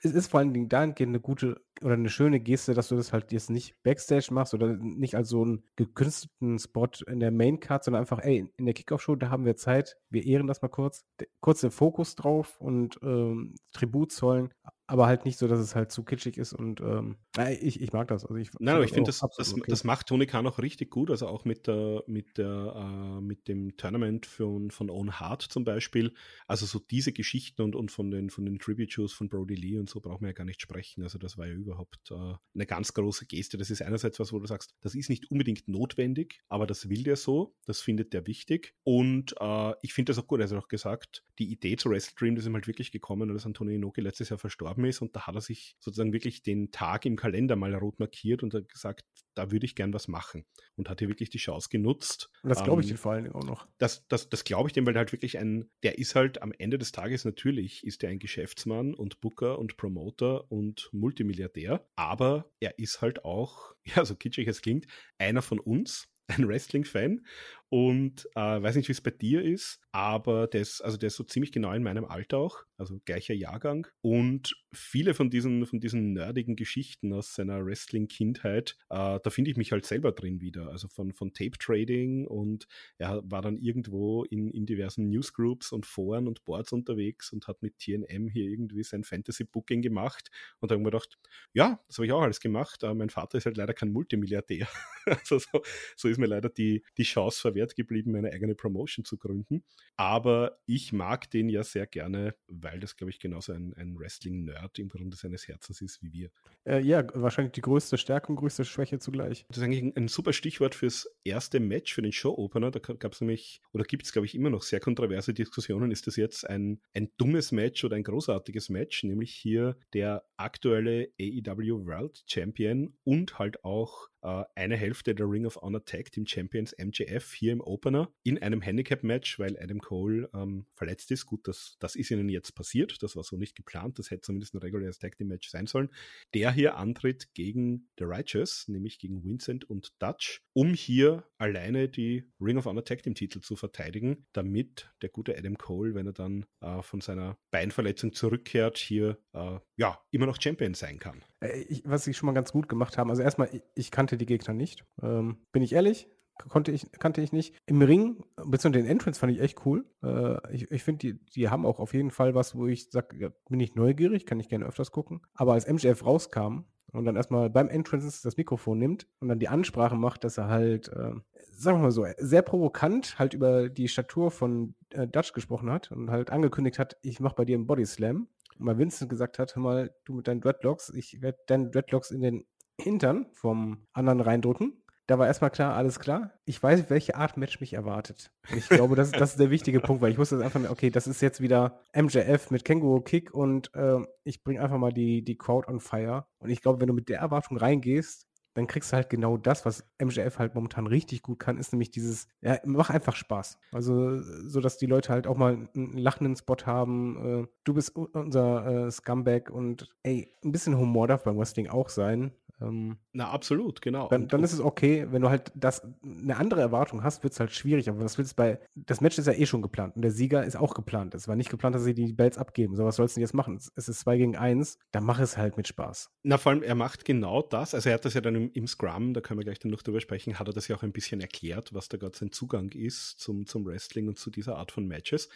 es ist vor allen Dingen dahingehend eine gute oder eine schöne Geste, dass du das halt jetzt nicht Backstage machst oder nicht als so einen gekünstelten Spot in der Main Card, sondern einfach, ey, in der Kickoff-Show, da haben wir Zeit, wir ehren das mal kurz, kurz den Fokus drauf und ähm, Tribut zollen, aber halt nicht so, dass es halt zu kitschig ist und ähm, ich, ich mag das. Also ich, Nein, aber ich finde, das, das, okay. das macht Tony Khan auch richtig gut, also auch mit, der, mit, der, äh, mit dem Tournament von, von Own Heart zum Beispiel. Also so diese Geschichten und, und von den, von den Tribute-Shows von Brody Lee und so brauchen wir ja gar nicht sprechen. Also das war ja überhaupt äh, eine ganz große Geste. Das ist einerseits was, wo du sagst, das ist nicht unbedingt notwendig, aber das will der so, das findet der wichtig und äh, ich finde das auch gut. Er hat auch gesagt, die Idee zu Wrestle Dream, das ist ihm halt wirklich gekommen, dass Antonio Inoki letztes Jahr verstorben gestorben ist und da hat er sich sozusagen wirklich den Tag im Kalender mal rot markiert und hat gesagt, da würde ich gern was machen und hat hier wirklich die Chance genutzt. Und das glaube ich ähm, dir vor allen Dingen auch noch. Das, das, das glaube ich dem, weil er halt wirklich ein, der ist halt am Ende des Tages natürlich, ist er ein Geschäftsmann und Booker und Promoter und Multimilliardär, aber er ist halt auch, ja, so kitschig es klingt, einer von uns, ein Wrestling-Fan und äh, weiß nicht, wie es bei dir ist, aber der ist, also der ist so ziemlich genau in meinem Alter auch, also gleicher Jahrgang. Und viele von diesen, von diesen nerdigen Geschichten aus seiner Wrestling-Kindheit, äh, da finde ich mich halt selber drin wieder. Also von, von Tape-Trading und er war dann irgendwo in, in diversen Newsgroups und Foren und Boards unterwegs und hat mit TNM hier irgendwie sein Fantasy-Booking gemacht. Und da habe ich mir gedacht, ja, das habe ich auch alles gemacht, aber mein Vater ist halt leider kein Multimilliardär. also so, so ist mir leider die, die Chance verwehrt geblieben, meine eigene Promotion zu gründen. Aber ich mag den ja sehr gerne, weil das, glaube ich, genauso ein, ein Wrestling-Nerd im Grunde seines Herzens ist wie wir. Äh, ja, wahrscheinlich die größte Stärke und größte Schwäche zugleich. Das ist eigentlich ein, ein super Stichwort fürs erste Match, für den Show-Opener. Da gab es nämlich, oder gibt es, glaube ich, immer noch sehr kontroverse Diskussionen. Ist das jetzt ein, ein dummes Match oder ein großartiges Match? Nämlich hier der aktuelle AEW World Champion und halt auch äh, eine Hälfte der Ring of Honor Tag Team Champions MJF hier im Opener in einem Handicap-Match, weil Adam Cole ähm, verletzt ist. Gut, das, das ist ihnen jetzt passiert. Das war so nicht geplant. Das hätte zumindest ein reguläres Tag Team Match sein sollen. Der hier antritt gegen The Righteous, nämlich gegen Vincent und Dutch, um hier alleine die Ring of Honor Tag Team Titel zu verteidigen, damit der gute Adam Cole, wenn er dann äh, von seiner Beinverletzung zurückkehrt, hier äh, ja immer noch Champion sein kann. Äh, ich, was sie schon mal ganz gut gemacht haben, also erstmal, ich, ich kannte die Gegner nicht. Ähm, bin ich ehrlich, konnte ich, kannte ich nicht. Im Ring, beziehungsweise den Entrance fand ich echt cool. Äh, ich ich finde, die, die haben auch auf jeden Fall was, wo ich sage, ja, bin ich neugierig, kann ich gerne öfters gucken. Aber als MJF rauskam und dann erstmal beim Entrance das Mikrofon nimmt und dann die Ansprache macht, dass er halt, äh, sagen wir mal so, sehr provokant halt über die Statur von äh, Dutch gesprochen hat und halt angekündigt hat, ich mache bei dir einen Body Slam. Mal Vincent gesagt hat, hör mal, du mit deinen Dreadlocks, ich werde deine Dreadlocks in den Hintern vom anderen reindrücken. Da war erstmal klar, alles klar. Ich weiß, welche Art Match mich erwartet. Ich glaube, das, das ist der wichtige Punkt, weil ich wusste einfach, okay, das ist jetzt wieder MJF mit Känguru Kick und äh, ich bringe einfach mal die, die Crowd on fire. Und ich glaube, wenn du mit der Erwartung reingehst, dann kriegst du halt genau das, was MJF halt momentan richtig gut kann, ist nämlich dieses, ja, mach einfach Spaß. Also, so dass die Leute halt auch mal einen lachenden Spot haben. Äh, du bist unser äh, Scumbag und ey, ein bisschen Humor darf beim Wrestling auch sein. Ähm, Na, absolut, genau. Dann, dann, ist es okay, wenn du halt das eine andere Erwartung hast, wird es halt schwierig. Aber was willst du bei. Das Match ist ja eh schon geplant und der Sieger ist auch geplant. Es war nicht geplant, dass sie die Bells abgeben. So, was sollst du jetzt machen? Es ist 2 gegen 1, dann mach es halt mit Spaß. Na, vor allem, er macht genau das. Also, er hat das ja dann im, im Scrum, da können wir gleich dann noch drüber sprechen, hat er das ja auch ein bisschen erklärt, was da gerade sein Zugang ist zum, zum Wrestling und zu dieser Art von Matches.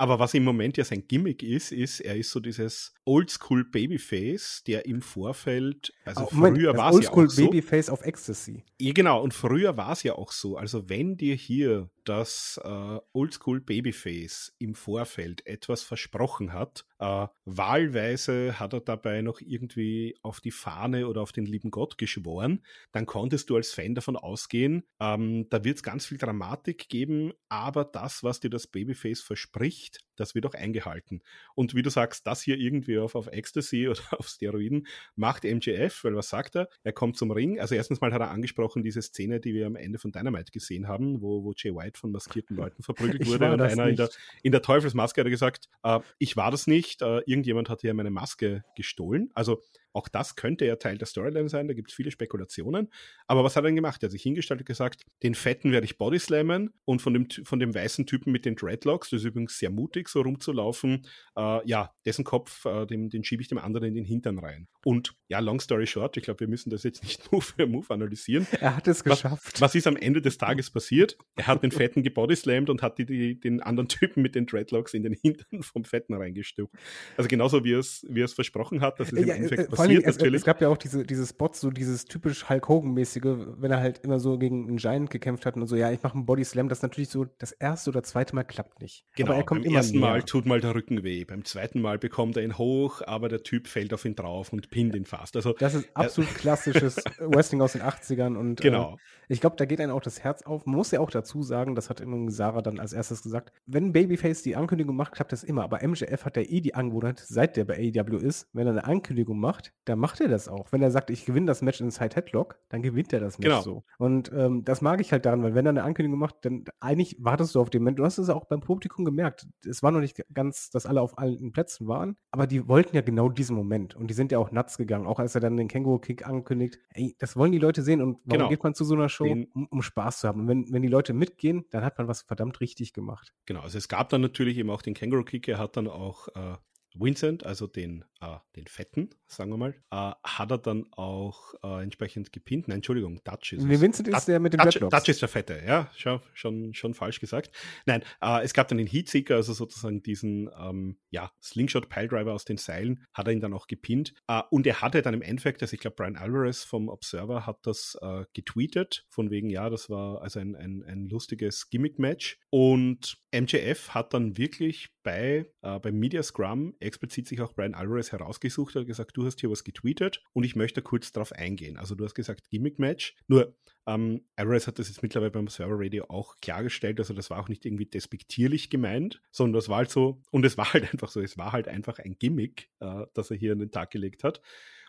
Aber was im Moment ja sein Gimmick ist, ist, er ist so dieses Oldschool Babyface, der im Vorfeld, also oh, Moment, früher war es ja auch so. Oldschool Babyface auf Ecstasy. Ja, genau. Und früher war es ja auch so. Also wenn dir hier das äh, Oldschool Babyface im Vorfeld etwas versprochen hat, äh, wahlweise hat er dabei noch irgendwie auf die Fahne oder auf den lieben Gott geschworen, dann konntest du als Fan davon ausgehen, ähm, da wird es ganz viel Dramatik geben, aber das, was dir das Babyface verspricht, das wird auch eingehalten. Und wie du sagst, das hier irgendwie auf, auf Ecstasy oder auf Steroiden macht MJF, weil was sagt er? Er kommt zum Ring. Also erstens mal hat er angesprochen diese Szene, die wir am Ende von Dynamite gesehen haben, wo, wo Jay White von maskierten Leuten verprügelt wurde und einer in der, in der Teufelsmaske hat er gesagt, äh, ich war das nicht, äh, irgendjemand hat hier meine Maske gestohlen. Also auch das könnte ja Teil der Storyline sein, da gibt es viele Spekulationen. Aber was hat er denn gemacht? Er hat sich hingestellt und gesagt, den Fetten werde ich bodyslammen und von dem, von dem weißen Typen mit den Dreadlocks, das ist übrigens sehr mutig, so rumzulaufen, äh, ja, dessen Kopf, äh, den, den schiebe ich dem anderen in den Hintern rein. Und ja, long story short, ich glaube, wir müssen das jetzt nicht Move für Move analysieren. Er hat es geschafft. Was, was ist am Ende des Tages passiert? Er hat den Fetten gebodyslammt und hat die, die, den anderen Typen mit den Dreadlocks in den Hintern vom Fetten reingestuppt. Also genauso wie es, wie es versprochen hat, dass es ja, im Endeffekt äh, passiert es, natürlich. Es gab ja auch diese, diese Spots, so dieses typisch Hulk Hogan-mäßige, wenn er halt immer so gegen einen Giant gekämpft hat und so, ja, ich mache einen Body Slam, das natürlich so das erste oder zweite Mal klappt nicht. Genau, aber er kommt beim immer ersten näher. Mal tut mal der Rücken weh, beim zweiten Mal bekommt er ihn hoch, aber der Typ fällt auf ihn drauf und pinnt ihn fast. Also, das ist absolut äh, klassisches Wrestling aus den 80ern und genau. Äh, ich glaube, da geht einem auch das Herz auf. Man muss ja auch dazu sagen, das hat Sarah dann als erstes gesagt, wenn Babyface die Ankündigung macht, klappt das immer, aber MJF hat ja eh die Angewohnheit, seit der bei AEW ist, wenn er eine Ankündigung macht, dann macht er das auch. Wenn er sagt, ich gewinne das Match in Side Headlock, dann gewinnt er das Match genau. so. Und ähm, das mag ich halt daran, weil wenn er eine Ankündigung macht, dann eigentlich wartest du auf den Moment. Du hast es auch beim Publikum gemerkt. Es war noch nicht ganz, dass alle auf allen Plätzen waren, aber die wollten ja genau diesen Moment. Und die sind ja auch nuts gegangen, auch als er dann den Känguru-Kick ankündigt. Ey, das wollen die Leute sehen. Und warum genau. geht man zu so einer Show? Um, um, Spaß zu haben. Und wenn, wenn die Leute mitgehen, dann hat man was verdammt richtig gemacht. Genau, also es gab dann natürlich eben auch den Känguru-Kick. Er hat dann auch äh, Vincent, also den, äh, den Fetten, sagen wir mal, äh, hat er dann auch äh, entsprechend gepinnt. Nein, Entschuldigung, Dutch ist nee, Vincent ist der mit dem Dutch, Dutch ist der Fette, ja, schon, schon, schon falsch gesagt. Nein, äh, es gab dann den Heatseeker, also sozusagen diesen ähm, ja, Slingshot-Piledriver aus den Seilen, hat er ihn dann auch gepinnt. Äh, und er hatte dann im Endeffekt, also ich glaube, Brian Alvarez vom Observer hat das äh, getweetet, von wegen, ja, das war also ein, ein, ein lustiges Gimmick-Match. Und MJF hat dann wirklich bei, äh, beim Media Scrum explizit sich auch Brian Alvarez herausgesucht hat gesagt, du hast hier was getweetet und ich möchte kurz darauf eingehen. Also du hast gesagt Gimmick-Match. Nur ähm, Alvarez hat das jetzt mittlerweile beim Server Radio auch klargestellt, also das war auch nicht irgendwie despektierlich gemeint, sondern das war halt so, und es war halt einfach so, es war halt einfach ein Gimmick, äh, das er hier an den Tag gelegt hat.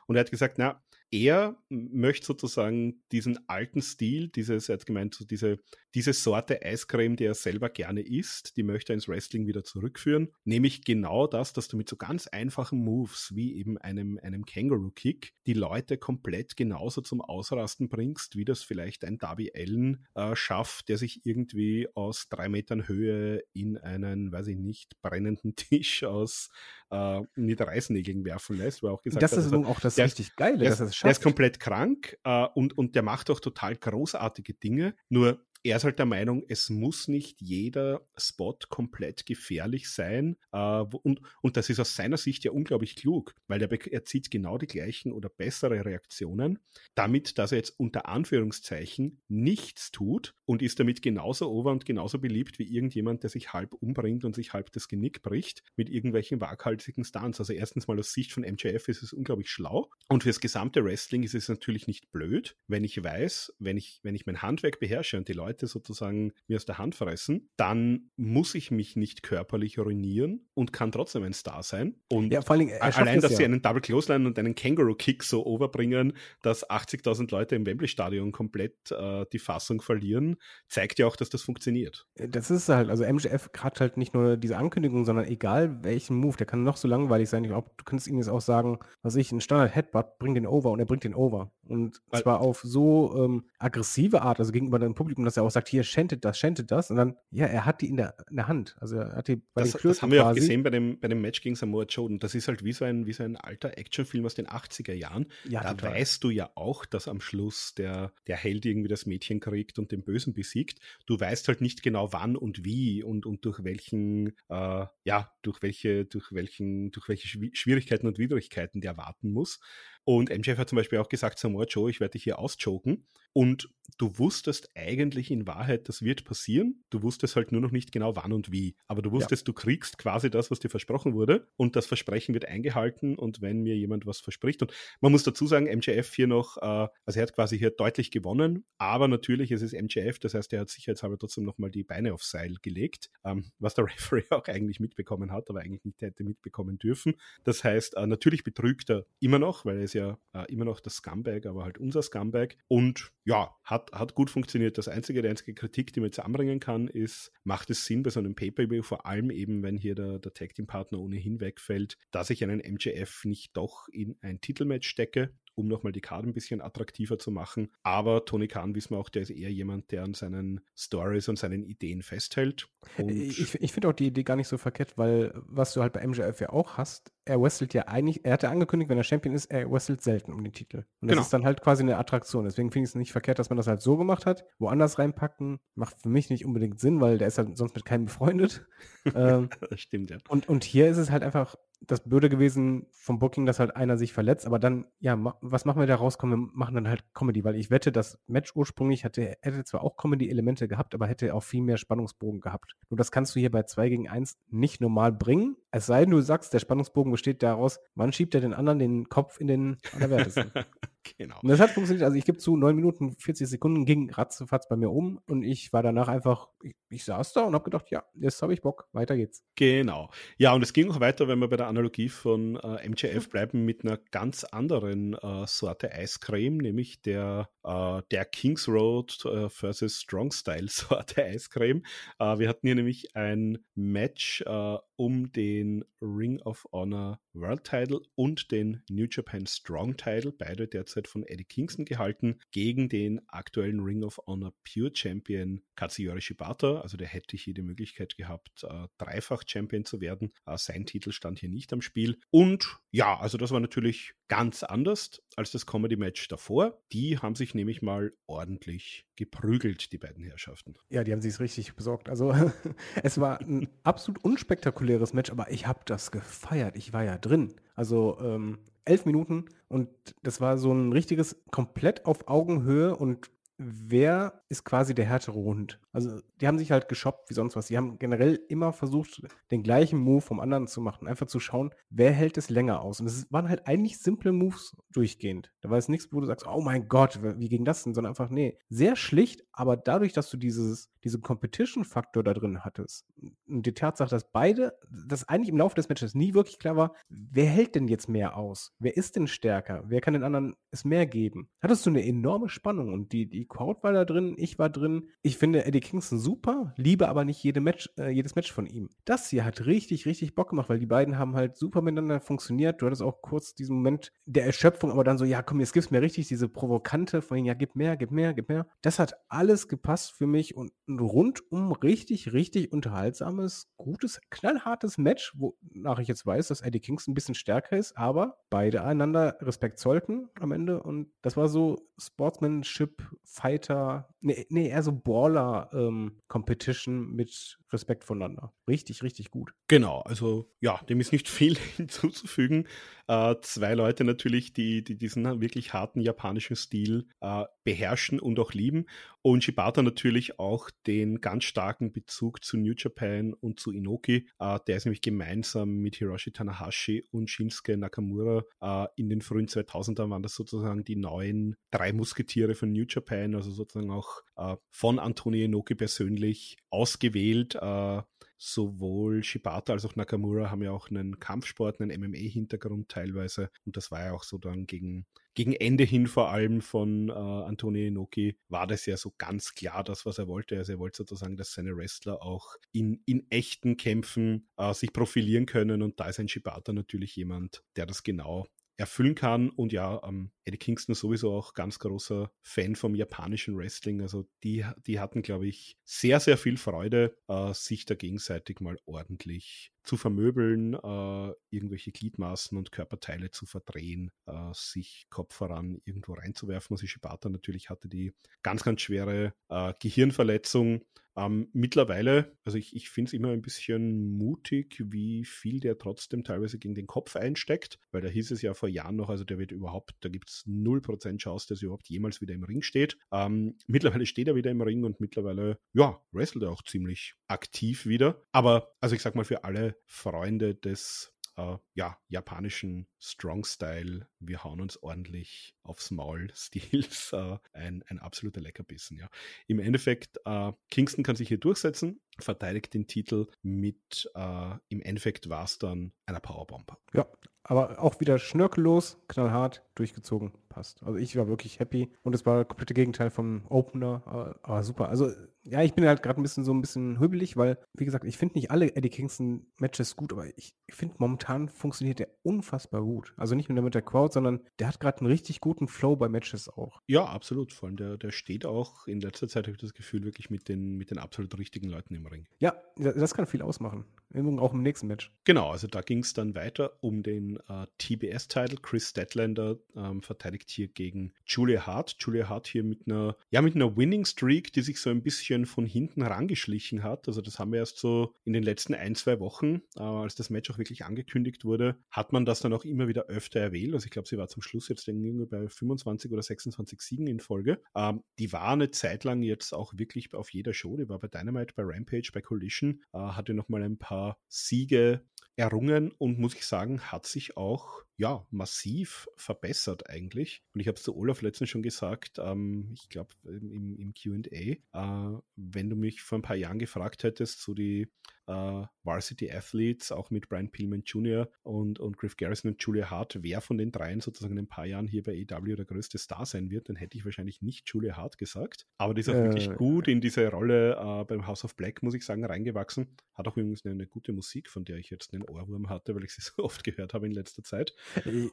Und er hat gesagt, na, er möchte sozusagen diesen alten Stil, dieses, er hat gemeint, so diese, diese Sorte Eiscreme, die er selber gerne isst, die möchte er ins Wrestling wieder zurückführen. Nämlich genau das, dass du mit so ganz einfachen Moves wie eben einem, einem Kangaroo-Kick die Leute komplett genauso zum Ausrasten bringst, wie das vielleicht ein Darby Allen äh, schafft, der sich irgendwie aus drei Metern Höhe in einen, weiß ich nicht, brennenden Tisch aus äh, mit Reißnägeln werfen lässt, weil auch gesagt das hat, ist also, auch das richtig Geile, der, dass er es schafft. Der ist komplett krank äh, und, und der macht auch total großartige Dinge. Nur er ist halt der Meinung, es muss nicht jeder Spot komplett gefährlich sein. Äh, und, und das ist aus seiner Sicht ja unglaublich klug, weil er, er zieht genau die gleichen oder bessere Reaktionen, damit, dass er jetzt unter Anführungszeichen nichts tut und ist damit genauso over und genauso beliebt wie irgendjemand, der sich halb umbringt und sich halb das Genick bricht mit irgendwelchen waghalsigen Stunts. Also erstens mal aus Sicht von MJF ist es unglaublich schlau und fürs gesamte Wrestling ist es natürlich nicht blöd, wenn ich weiß, wenn ich, wenn ich mein Handwerk beherrsche und die Leute Leute sozusagen mir aus der Hand fressen, dann muss ich mich nicht körperlich ruinieren und kann trotzdem ein Star sein. Und ja, vor allem, allein, dass ja. sie einen Double Clothesline und einen Kangaroo Kick so overbringen, dass 80.000 Leute im Wembley Stadion komplett äh, die Fassung verlieren, zeigt ja auch, dass das funktioniert. Äh, das ist halt, also MGF hat halt nicht nur diese Ankündigung, sondern egal welchen Move, der kann noch so langweilig sein. Ich glaube, du könntest ihm jetzt auch sagen, was ich, ein Standard Headbutt bringt den over und er bringt den over. Und Weil, zwar auf so ähm, aggressive Art, also gegenüber dem Publikum, dass er auch sagt, hier, schentet das, schentet das. Und dann, ja, er hat die in der, in der Hand. Also er hat die bei das, das haben wir auch gesehen bei dem, bei dem Match gegen Samoa Joe. Und das ist halt wie so ein, wie so ein alter Actionfilm aus den 80er Jahren. Ja, da total. weißt du ja auch, dass am Schluss der, der Held irgendwie das Mädchen kriegt und den Bösen besiegt. Du weißt halt nicht genau wann und wie und, und durch welchen, äh, ja, durch welche, durch welchen, durch welche Schwierigkeiten und Widrigkeiten der warten muss. Und MJF hat zum Beispiel auch gesagt, Samoa Joe, ich werde dich hier ausjoken. Und du wusstest eigentlich in Wahrheit, das wird passieren. Du wusstest halt nur noch nicht genau wann und wie. Aber du wusstest, ja. du kriegst quasi das, was dir versprochen wurde. Und das Versprechen wird eingehalten. Und wenn mir jemand was verspricht. Und man muss dazu sagen, MJF hier noch, äh, also er hat quasi hier deutlich gewonnen. Aber natürlich ist es MJF. Das heißt, er hat sicherheitshalber trotzdem nochmal die Beine aufs Seil gelegt. Ähm, was der Referee auch eigentlich mitbekommen hat, aber eigentlich nicht hätte mitbekommen dürfen. Das heißt, äh, natürlich betrügt er immer noch, weil er ist ja äh, immer noch das Scumbag, aber halt unser Scumbag. Und ja, hat, hat gut funktioniert. Das einzige, der einzige Kritik, die man jetzt anbringen kann, ist, macht es Sinn bei so einem Pay-Per-View, vor allem eben, wenn hier der, der Tag-Team-Partner ohnehin wegfällt, dass ich einen MJF nicht doch in ein Titelmatch stecke um nochmal die Karte ein bisschen attraktiver zu machen. Aber Tony Khan, wissen wir auch, der ist eher jemand, der an seinen Stories und seinen Ideen festhält. ich ich finde auch die Idee gar nicht so verkehrt, weil was du halt bei MJF ja auch hast, er wrestelt ja eigentlich, er hat ja angekündigt, wenn er Champion ist, er wrestelt selten um den Titel. Und das genau. ist dann halt quasi eine Attraktion. Deswegen finde ich es nicht verkehrt, dass man das halt so gemacht hat. Woanders reinpacken, macht für mich nicht unbedingt Sinn, weil der ist halt sonst mit keinem befreundet. ähm, stimmt, ja. Und, und hier ist es halt einfach das Blöde gewesen vom Booking, dass halt einer sich verletzt, aber dann, ja, ma was machen wir da raus? Komm, wir machen dann halt Comedy, weil ich wette, das Match ursprünglich hatte, hätte zwar auch Comedy-Elemente gehabt, aber hätte auch viel mehr Spannungsbogen gehabt. Nur das kannst du hier bei 2 gegen 1 nicht normal bringen, es sei denn, du sagst, der Spannungsbogen besteht daraus, wann schiebt er den anderen den Kopf in den Allerwertesten. genau. Und das hat funktioniert. Also ich gebe zu, 9 Minuten, 40 Sekunden ging ratzefatz bei mir um und ich war danach einfach, ich, ich saß da und habe gedacht, ja, jetzt habe ich Bock, weiter geht's. Genau. Ja, und es ging auch weiter, wenn wir bei der Analogie von äh, MJF bleiben, mit einer ganz anderen äh, Sorte Eiscreme, nämlich der, äh, der Kings Road äh, versus Strong Style Sorte Eiscreme. Äh, wir hatten hier nämlich ein Match äh, um den Ring of Honor World Title und den New Japan Strong Title, beide derzeit von Eddie Kingston gehalten, gegen den aktuellen Ring of Honor Pure Champion Katsuyori Shibata. Also der hätte hier die Möglichkeit gehabt, äh, dreifach Champion zu werden. Äh, sein Titel stand hier nicht am Spiel. Und ja, also das war natürlich ganz anders als das Comedy-Match davor. Die haben sich nämlich mal ordentlich geprügelt, die beiden Herrschaften. Ja, die haben sich richtig besorgt. Also es war ein absolut unspektakuläres Match, aber ich habe das gefeiert. Ich war ja drin. Also ähm, elf Minuten und das war so ein richtiges komplett auf Augenhöhe und wer ist quasi der härtere Hund? Also, die haben sich halt geshoppt wie sonst was. Die haben generell immer versucht, den gleichen Move vom anderen zu machen. Einfach zu schauen, wer hält es länger aus. Und es waren halt eigentlich simple Moves durchgehend. Da war es nichts, wo du sagst, oh mein Gott, wie ging das denn? Sondern einfach, nee, sehr schlicht, aber dadurch, dass du dieses, diesen Competition-Faktor da drin hattest und die Tatsache, dass beide, dass eigentlich im Laufe des Matches nie wirklich klar war, wer hält denn jetzt mehr aus? Wer ist denn stärker? Wer kann den anderen es mehr geben? Hattest du eine enorme Spannung und die, die Crowd war da drin, ich war drin. Ich finde Eddie Kingston super, liebe aber nicht jede Match, äh, jedes Match von ihm. Das hier hat richtig, richtig Bock gemacht, weil die beiden haben halt super miteinander funktioniert. Du hattest auch kurz diesen Moment der Erschöpfung, aber dann so, ja komm, jetzt gib's mir richtig diese provokante von ja, gib mehr, gib mehr, gib mehr. Das hat alles gepasst für mich und ein rundum richtig, richtig unterhaltsames, gutes, knallhartes Match, wonach ich jetzt weiß, dass Eddie Kingston ein bisschen stärker ist, aber beide einander Respekt zollten am Ende und das war so Sportsmanship, Fighter, nee, nee eher so Baller-Competition ähm, mit Respekt voneinander. Richtig, richtig gut. Genau, also ja, dem ist nicht viel hinzuzufügen. Äh, zwei Leute natürlich, die, die diesen wirklich harten japanischen Stil äh, beherrschen und auch lieben. Und Shibata natürlich auch den ganz starken Bezug zu New Japan und zu Inoki. Äh, der ist nämlich gemeinsam mit Hiroshi Tanahashi und Shinsuke Nakamura äh, in den frühen 2000ern waren das sozusagen die neuen drei Musketiere von New Japan, also sozusagen auch äh, von Antonio Inoki persönlich ausgewählt äh, sowohl Shibata als auch Nakamura haben ja auch einen Kampfsport, einen MMA-Hintergrund teilweise. Und das war ja auch so dann gegen, gegen Ende hin vor allem von äh, Antonio Inoki war das ja so ganz klar das, was er wollte. Also er wollte sozusagen, dass seine Wrestler auch in, in echten Kämpfen äh, sich profilieren können. Und da ist ein Shibata natürlich jemand, der das genau erfüllen kann. Und ja, ähm, Eddie Kingston ist sowieso auch ganz großer Fan vom japanischen Wrestling. Also die, die hatten, glaube ich, sehr, sehr viel Freude, äh, sich da gegenseitig mal ordentlich zu vermöbeln, äh, irgendwelche Gliedmaßen und Körperteile zu verdrehen, äh, sich Kopf voran irgendwo reinzuwerfen. Also Shibata natürlich hatte die ganz, ganz schwere äh, Gehirnverletzung. Ähm, mittlerweile, also ich, ich finde es immer ein bisschen mutig, wie viel der trotzdem teilweise gegen den Kopf einsteckt, weil da hieß es ja vor Jahren noch, also der wird überhaupt, da gibt es 0% Chance, dass er überhaupt jemals wieder im Ring steht. Ähm, mittlerweile steht er wieder im Ring und mittlerweile, ja, wrestelt er auch ziemlich aktiv wieder. Aber, also ich sag mal, für alle Freunde des äh, ja, japanischen Strong-Style, wir hauen uns ordentlich aufs Maul Stils, äh, ein, ein absoluter Leckerbissen. Ja. Im Endeffekt, äh, Kingston kann sich hier durchsetzen, verteidigt den Titel mit, äh, im Endeffekt war es dann einer Powerbomb. Ja, aber auch wieder schnörkellos, knallhart, durchgezogen, passt. Also ich war wirklich happy und es war das komplette Gegenteil vom Opener, aber, aber super. Also ja, ich bin halt gerade ein bisschen so ein bisschen hübelig, weil, wie gesagt, ich finde nicht alle Eddie Kingston-Matches gut, aber ich, ich finde momentan funktioniert der unfassbar gut. Also nicht nur mit der Crowd, sondern der hat gerade einen richtig guten Flow bei Matches auch. Ja, absolut. Vor allem der, der steht auch in letzter Zeit, habe ich das Gefühl, wirklich mit den, mit den absolut richtigen Leuten im Ring. Ja, das kann viel ausmachen. Auch im nächsten Match. Genau, also da ging es dann weiter um den äh, TBS-Titel. Chris Statlander ähm, verteidigt hier gegen Julia Hart. Julia Hart hier mit einer, ja, mit einer Winning Streak, die sich so ein bisschen von hinten rangeschlichen hat. Also das haben wir erst so in den letzten ein, zwei Wochen, äh, als das Match auch wirklich angekündigt wurde, hat man das dann auch immer wieder öfter erwähnt. Also ich glaube, sie war zum Schluss jetzt irgendwie bei 25 oder 26 Siegen in Folge. Ähm, die war eine Zeit lang jetzt auch wirklich auf jeder Show. Die war bei Dynamite, bei Rampage, bei Collision, äh, hatte nochmal ein paar Siege errungen und muss ich sagen, hat sich auch ja, massiv verbessert eigentlich. Und ich habe es zu Olaf letztens schon gesagt, ähm, ich glaube im, im QA, äh, wenn du mich vor ein paar Jahren gefragt hättest, so die äh, Varsity Athletes, auch mit Brian Pillman Jr. und, und Griff Garrison und Julia Hart, wer von den dreien sozusagen in ein paar Jahren hier bei EW der größte Star sein wird, dann hätte ich wahrscheinlich nicht Julia Hart gesagt. Aber die ist auch äh, wirklich gut in diese Rolle äh, beim House of Black, muss ich sagen, reingewachsen. Hat auch übrigens eine, eine gute Musik, von der ich jetzt einen Ohrwurm hatte, weil ich sie so oft gehört habe in letzter Zeit.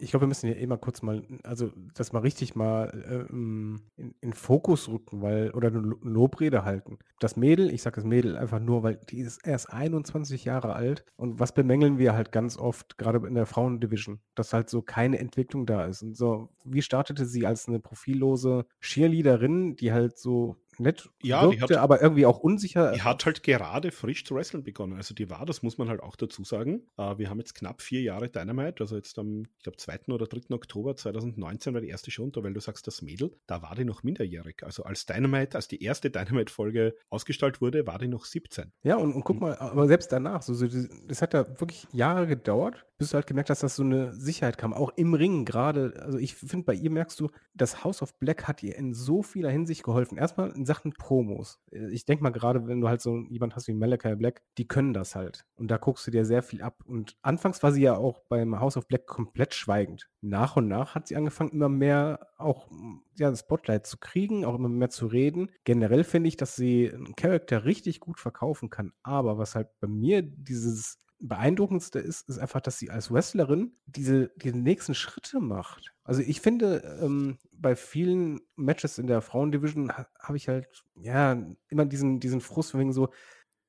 Ich glaube, wir müssen hier eh mal kurz mal, also das mal richtig mal ähm, in, in, Fokus rücken, weil, oder eine Lobrede halten. Das Mädel, ich sage das Mädel einfach nur, weil die ist erst 21 Jahre alt und was bemängeln wir halt ganz oft, gerade in der Frauendivision, dass halt so keine Entwicklung da ist. Und so, wie startete sie als eine profillose Cheerleaderin, die halt so nett ja, wirkte, hat, aber irgendwie auch unsicher. Die hat halt gerade frisch zu wresteln begonnen. Also die war, das muss man halt auch dazu sagen. Äh, wir haben jetzt knapp vier Jahre Dynamite, also jetzt am, ich glaube, 2. oder 3. Oktober 2019 war die erste Show, und weil du sagst, das Mädel, da war die noch minderjährig. Also als Dynamite, als die erste Dynamite-Folge ausgestrahlt wurde, war die noch 17. Ja, und, und guck hm. mal, aber selbst danach, so, so, das hat ja wirklich Jahre gedauert, bis du halt gemerkt hast, dass so eine Sicherheit kam, auch im Ring gerade. Also ich finde, bei ihr merkst du, das House of Black hat ihr in so vieler Hinsicht geholfen. Erstmal in Sachen Promos. Ich denke mal gerade, wenn du halt so jemand hast wie Malachi Black, die können das halt. Und da guckst du dir sehr viel ab. Und anfangs war sie ja auch beim House of Black komplett schweigend. Nach und nach hat sie angefangen, immer mehr auch ja, das Spotlight zu kriegen, auch immer mehr zu reden. Generell finde ich, dass sie einen Charakter richtig gut verkaufen kann. Aber was halt bei mir dieses Beeindruckendste ist, ist einfach, dass sie als Wrestlerin diese, diese nächsten Schritte macht. Also ich finde, ähm, bei vielen Matches in der Frauendivision ha habe ich halt, ja, immer diesen, diesen Frust wegen so,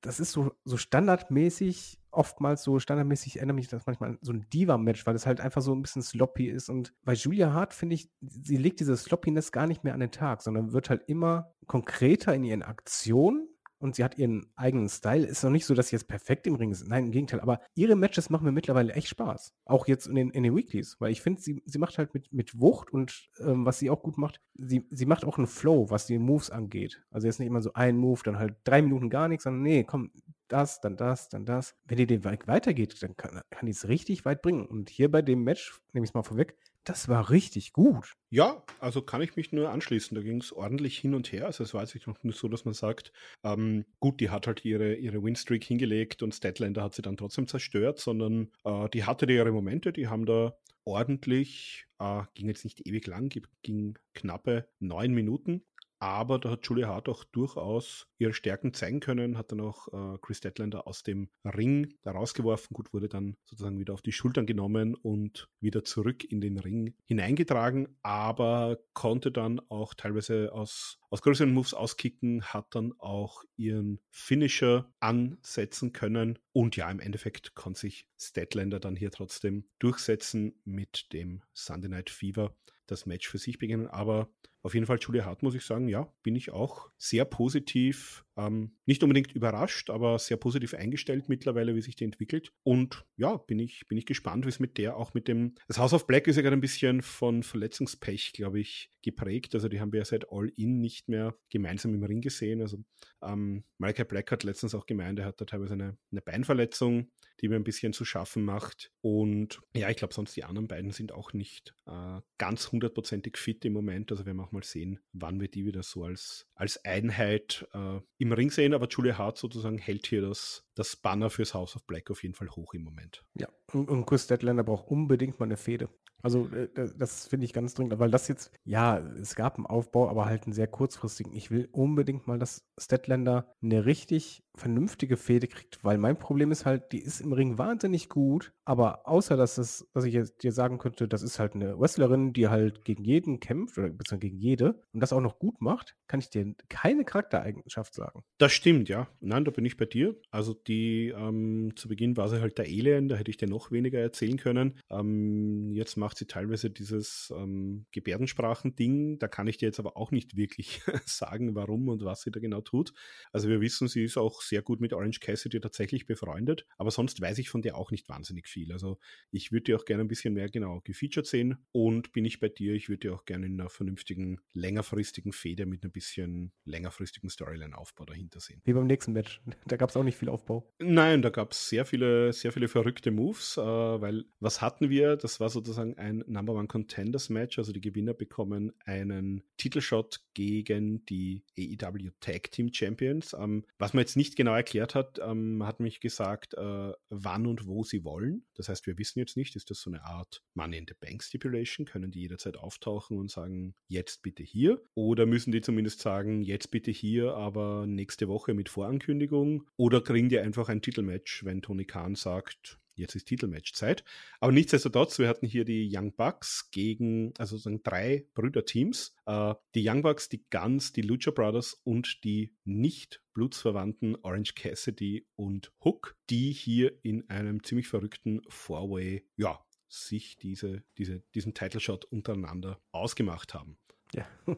das ist so, so standardmäßig, oftmals so standardmäßig erinnere mich das manchmal an so ein Diva-Match, weil es halt einfach so ein bisschen sloppy ist. Und bei Julia Hart finde ich, sie legt diese Sloppiness gar nicht mehr an den Tag, sondern wird halt immer konkreter in ihren Aktionen und sie hat ihren eigenen Style. Ist noch nicht so, dass sie jetzt perfekt im Ring ist. Nein, im Gegenteil. Aber ihre Matches machen mir mittlerweile echt Spaß. Auch jetzt in den, in den Weeklies. Weil ich finde, sie, sie macht halt mit, mit Wucht und ähm, was sie auch gut macht, sie, sie macht auch einen Flow, was die Moves angeht. Also jetzt nicht immer so ein Move, dann halt drei Minuten gar nichts, sondern nee, komm, das, dann das, dann das. Wenn die den Weg weitergeht, dann kann, kann die es richtig weit bringen. Und hier bei dem Match, nehme ich es mal vorweg, das war richtig gut. Ja, also kann ich mich nur anschließen. Da ging es ordentlich hin und her. Also es war jetzt noch nicht so, dass man sagt, ähm, gut, die hat halt ihre, ihre Winstreak hingelegt und Statlander hat sie dann trotzdem zerstört, sondern äh, die hatte ihre Momente, die haben da ordentlich, äh, ging jetzt nicht ewig lang, ging knappe neun Minuten, aber da hat Julia Hart auch durchaus ihre Stärken zeigen können, hat dann auch äh, Chris Deadlander aus dem Ring da rausgeworfen, gut, wurde dann sozusagen wieder auf die Schultern genommen und wieder zurück in den Ring hineingetragen, aber konnte dann auch teilweise aus, aus größeren Moves auskicken, hat dann auch ihren Finisher ansetzen können und ja, im Endeffekt konnte sich Statlander dann hier trotzdem durchsetzen mit dem Sunday Night Fever das Match für sich beginnen. Aber auf jeden Fall Julia Hart, muss ich sagen, ja, bin ich auch sehr positiv, ähm, nicht unbedingt überrascht, aber sehr positiv eingestellt mittlerweile, wie sich die entwickelt. Und ja, bin ich, bin ich gespannt, wie es mit der auch mit dem. Das House of Black ist ja gerade ein bisschen von Verletzungspech, glaube ich, geprägt. Also die haben wir ja seit All In nicht mehr gemeinsam im Ring gesehen. Also ähm, Malachi Black hat letztens auch gemeint, er hat da teilweise eine, eine Beinverletzung die mir ein bisschen zu schaffen macht. Und ja, ich glaube, sonst die anderen beiden sind auch nicht äh, ganz hundertprozentig fit im Moment. Also werden wir auch mal sehen, wann wir die wieder so als, als Einheit äh, im Ring sehen. Aber Julia Hart sozusagen hält hier das, das Banner fürs House of Black auf jeden Fall hoch im Moment. Ja, und, und Chris Deadlander braucht unbedingt mal eine Fehde. Also äh, das finde ich ganz dringend, weil das jetzt, ja, es gab einen Aufbau, aber halt einen sehr kurzfristigen. Ich will unbedingt mal, dass Statlander eine richtig vernünftige Fehde kriegt, weil mein Problem ist halt, die ist im Ring wahnsinnig gut, aber außer dass das, dass ich jetzt dir sagen könnte, das ist halt eine Wrestlerin, die halt gegen jeden kämpft oder beziehungsweise gegen jede und das auch noch gut macht, kann ich dir keine Charaktereigenschaft sagen. Das stimmt, ja. Nein, da bin ich bei dir. Also die ähm, zu Beginn war sie halt der Alien, da hätte ich dir noch weniger erzählen können. Ähm, jetzt macht sie teilweise dieses ähm, Gebärdensprachen-Ding. Da kann ich dir jetzt aber auch nicht wirklich sagen, warum und was sie da genau tut. Also wir wissen, sie ist auch sehr gut mit Orange Cassidy tatsächlich befreundet, aber sonst weiß ich von der auch nicht wahnsinnig viel. Also ich würde dir auch gerne ein bisschen mehr genau gefeatured sehen und bin ich bei dir, ich würde dir auch gerne in einer vernünftigen, längerfristigen Feder mit ein bisschen längerfristigen Storyline-Aufbau dahinter sehen. Wie beim nächsten Match. Da gab es auch nicht viel Aufbau. Nein, da gab es sehr viele, sehr viele verrückte Moves, äh, weil was hatten wir? Das war sozusagen ein Number One Contenders Match, also die Gewinner bekommen einen Titelshot gegen die AEW Tag Team Champions. Ähm, was man jetzt nicht genau erklärt hat, ähm, hat mich gesagt, äh, wann und wo sie wollen. Das heißt, wir wissen jetzt nicht, ist das so eine Art Money in the Bank Stipulation? Können die jederzeit auftauchen und sagen, jetzt bitte hier? Oder müssen die zumindest sagen, jetzt bitte hier, aber nächste Woche mit Vorankündigung? Oder kriegen die einfach ein Titelmatch, wenn Tony Khan sagt, jetzt ist Titelmatchzeit. Aber nichtsdestotrotz, wir hatten hier die Young Bucks gegen, also sozusagen drei Brüderteams. Äh, die Young Bucks, die Guns, die Lucha Brothers und die nicht blutsverwandten Orange Cassidy und Hook, die hier in einem ziemlich verrückten Four-Way, ja, sich diese, diese, diesen Title Shot untereinander ausgemacht haben. Ja,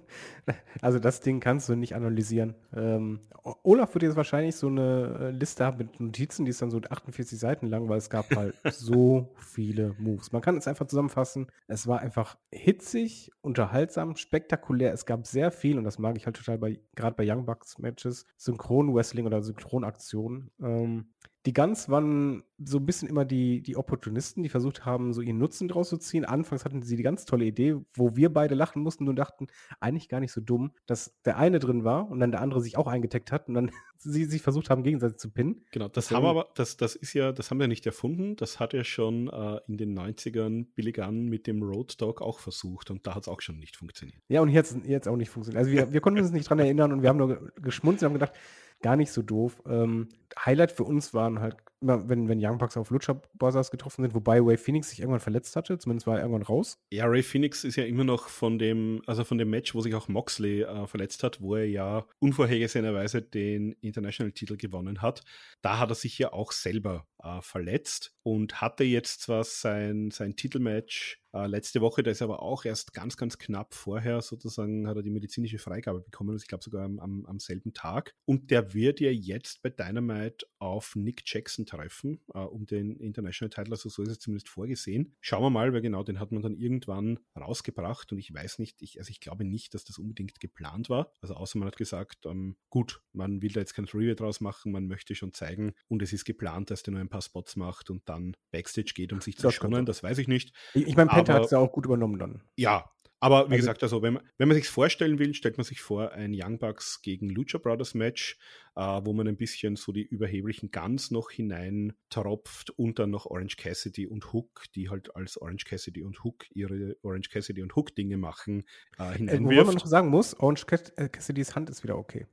also das Ding kannst du nicht analysieren. Ähm, Olaf wird jetzt wahrscheinlich so eine äh, Liste haben mit Notizen, die ist dann so 48 Seiten lang, weil es gab halt so viele Moves. Man kann es einfach zusammenfassen. Es war einfach hitzig, unterhaltsam, spektakulär. Es gab sehr viel und das mag ich halt total bei, gerade bei Young Bucks Matches, Synchron-Wrestling oder Synchronaktionen. Ähm, die Guns waren so ein bisschen immer die, die Opportunisten, die versucht haben, so ihren Nutzen draus zu ziehen. Anfangs hatten sie die ganz tolle Idee, wo wir beide lachen mussten und dachten, eigentlich gar nicht so dumm, dass der eine drin war und dann der andere sich auch eingeteckt hat und dann sie sich versucht haben, gegenseitig zu pinnen. Genau, das haben aber, das, das ist ja, das haben wir nicht erfunden. Das hat ja schon äh, in den 90ern Billy Gunn mit dem Road Dog auch versucht und da hat es auch schon nicht funktioniert. Ja, und jetzt, jetzt auch nicht funktioniert. Also wir, wir konnten uns nicht dran erinnern und wir haben nur geschmunzelt und haben gedacht, gar nicht so doof. Ähm, Highlight für uns waren halt immer, wenn, wenn Young Bucks auf Lucha Brothers getroffen sind, wobei Ray Phoenix sich irgendwann verletzt hatte, zumindest war er irgendwann raus. Ja, Ray Phoenix ist ja immer noch von dem, also von dem Match, wo sich auch Moxley äh, verletzt hat, wo er ja unvorhergesehenerweise den International-Titel gewonnen hat. Da hat er sich ja auch selber äh, verletzt und hatte jetzt zwar sein, sein Titelmatch äh, letzte Woche, da ist aber auch erst ganz, ganz knapp vorher sozusagen, hat er die medizinische Freigabe bekommen, also ich glaube sogar am, am, am, selben Tag. Und der wird ja jetzt bei Dynamite auf Nick Jackson treffen, äh, um den International Title, also so ist es zumindest vorgesehen. Schauen wir mal, weil genau den hat man dann irgendwann rausgebracht und ich weiß nicht, ich, also ich glaube nicht, dass das unbedingt geplant war. Also außer man hat gesagt, ähm, gut, man will da jetzt kein Review draus machen, man möchte schon zeigen und es ist geplant, dass der nur ein paar Spots macht und dann Backstage geht, um sich zu schonen, das weiß ich nicht. Ich, ich meine, Penta hat es ja auch gut übernommen dann. Ja, aber wie also, gesagt, also wenn man, wenn man sich vorstellen will, stellt man sich vor ein Young Bucks gegen Lucha Brothers Match, äh, wo man ein bisschen so die überheblichen Guns noch hinein tropft und dann noch Orange Cassidy und Hook, die halt als Orange Cassidy und Hook ihre Orange Cassidy und Hook Dinge machen, äh, hineinwirft. Äh, wo man noch sagen muss, Orange äh, Cassidys Hand ist wieder okay.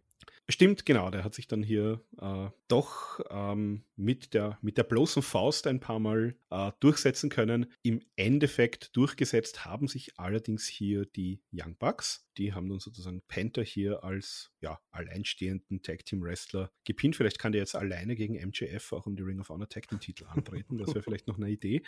Stimmt, genau. Der hat sich dann hier äh, doch ähm, mit, der, mit der bloßen Faust ein paar Mal äh, durchsetzen können. Im Endeffekt durchgesetzt haben sich allerdings hier die Young Bucks. Die haben dann sozusagen Panther hier als ja, alleinstehenden Tag Team Wrestler gepinnt. Vielleicht kann der jetzt alleine gegen MJF auch um die Ring of Honor Tag Team Titel antreten. Das wäre vielleicht noch eine Idee.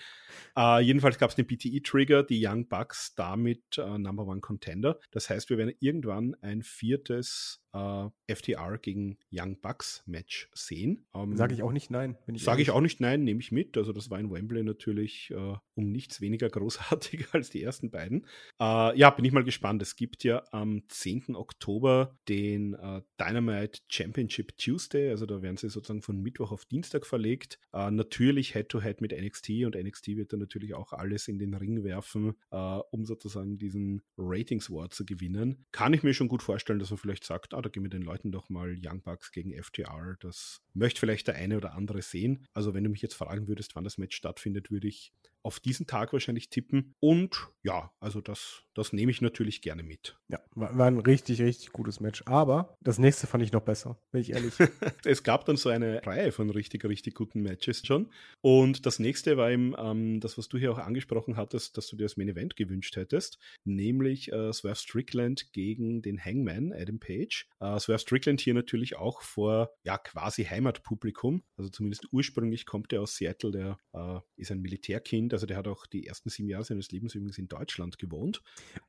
Äh, jedenfalls gab es den PTE Trigger, die Young Bucks damit äh, Number One Contender. Das heißt, wir werden irgendwann ein viertes äh, FTR gegen Young Bucks Match sehen. Ähm, Sage ich auch nicht nein. Sage ich auch nicht nein, nehme ich mit. Also das war in Wembley natürlich äh, um nichts weniger großartig als die ersten beiden. Äh, ja, bin ich mal gespannt. Es gibt ja am 10. Oktober den äh, Dynamite Championship Tuesday. Also da werden sie sozusagen von Mittwoch auf Dienstag verlegt. Äh, natürlich Head-to-Head -head mit NXT und NXT wird dann natürlich auch alles in den Ring werfen, äh, um sozusagen diesen Ratings War zu gewinnen. Kann ich mir schon gut vorstellen, dass man vielleicht sagt, ah, da geben wir den Leuten doch mal Young Bucks gegen FTR. Das möchte vielleicht der eine oder andere sehen. Also wenn du mich jetzt fragen würdest, wann das Match stattfindet, würde ich auf diesen Tag wahrscheinlich tippen. Und ja, also das, das nehme ich natürlich gerne mit. Ja, war, war, ein richtig, richtig gutes Match. Aber das nächste fand ich noch besser, bin ich ehrlich. es gab dann so eine Reihe von richtig, richtig guten Matches schon. Und das nächste war eben ähm, das, was du hier auch angesprochen hattest, dass du dir das Main Event gewünscht hättest, nämlich äh, Swerve Strickland gegen den Hangman, Adam Page. Äh, Swerve Strickland hier natürlich auch vor ja quasi Heimatpublikum. Also zumindest ursprünglich kommt er aus Seattle, der äh, ist ein Militärkind Kind. Also der hat auch die ersten sieben Jahre seines Lebens übrigens in Deutschland gewohnt.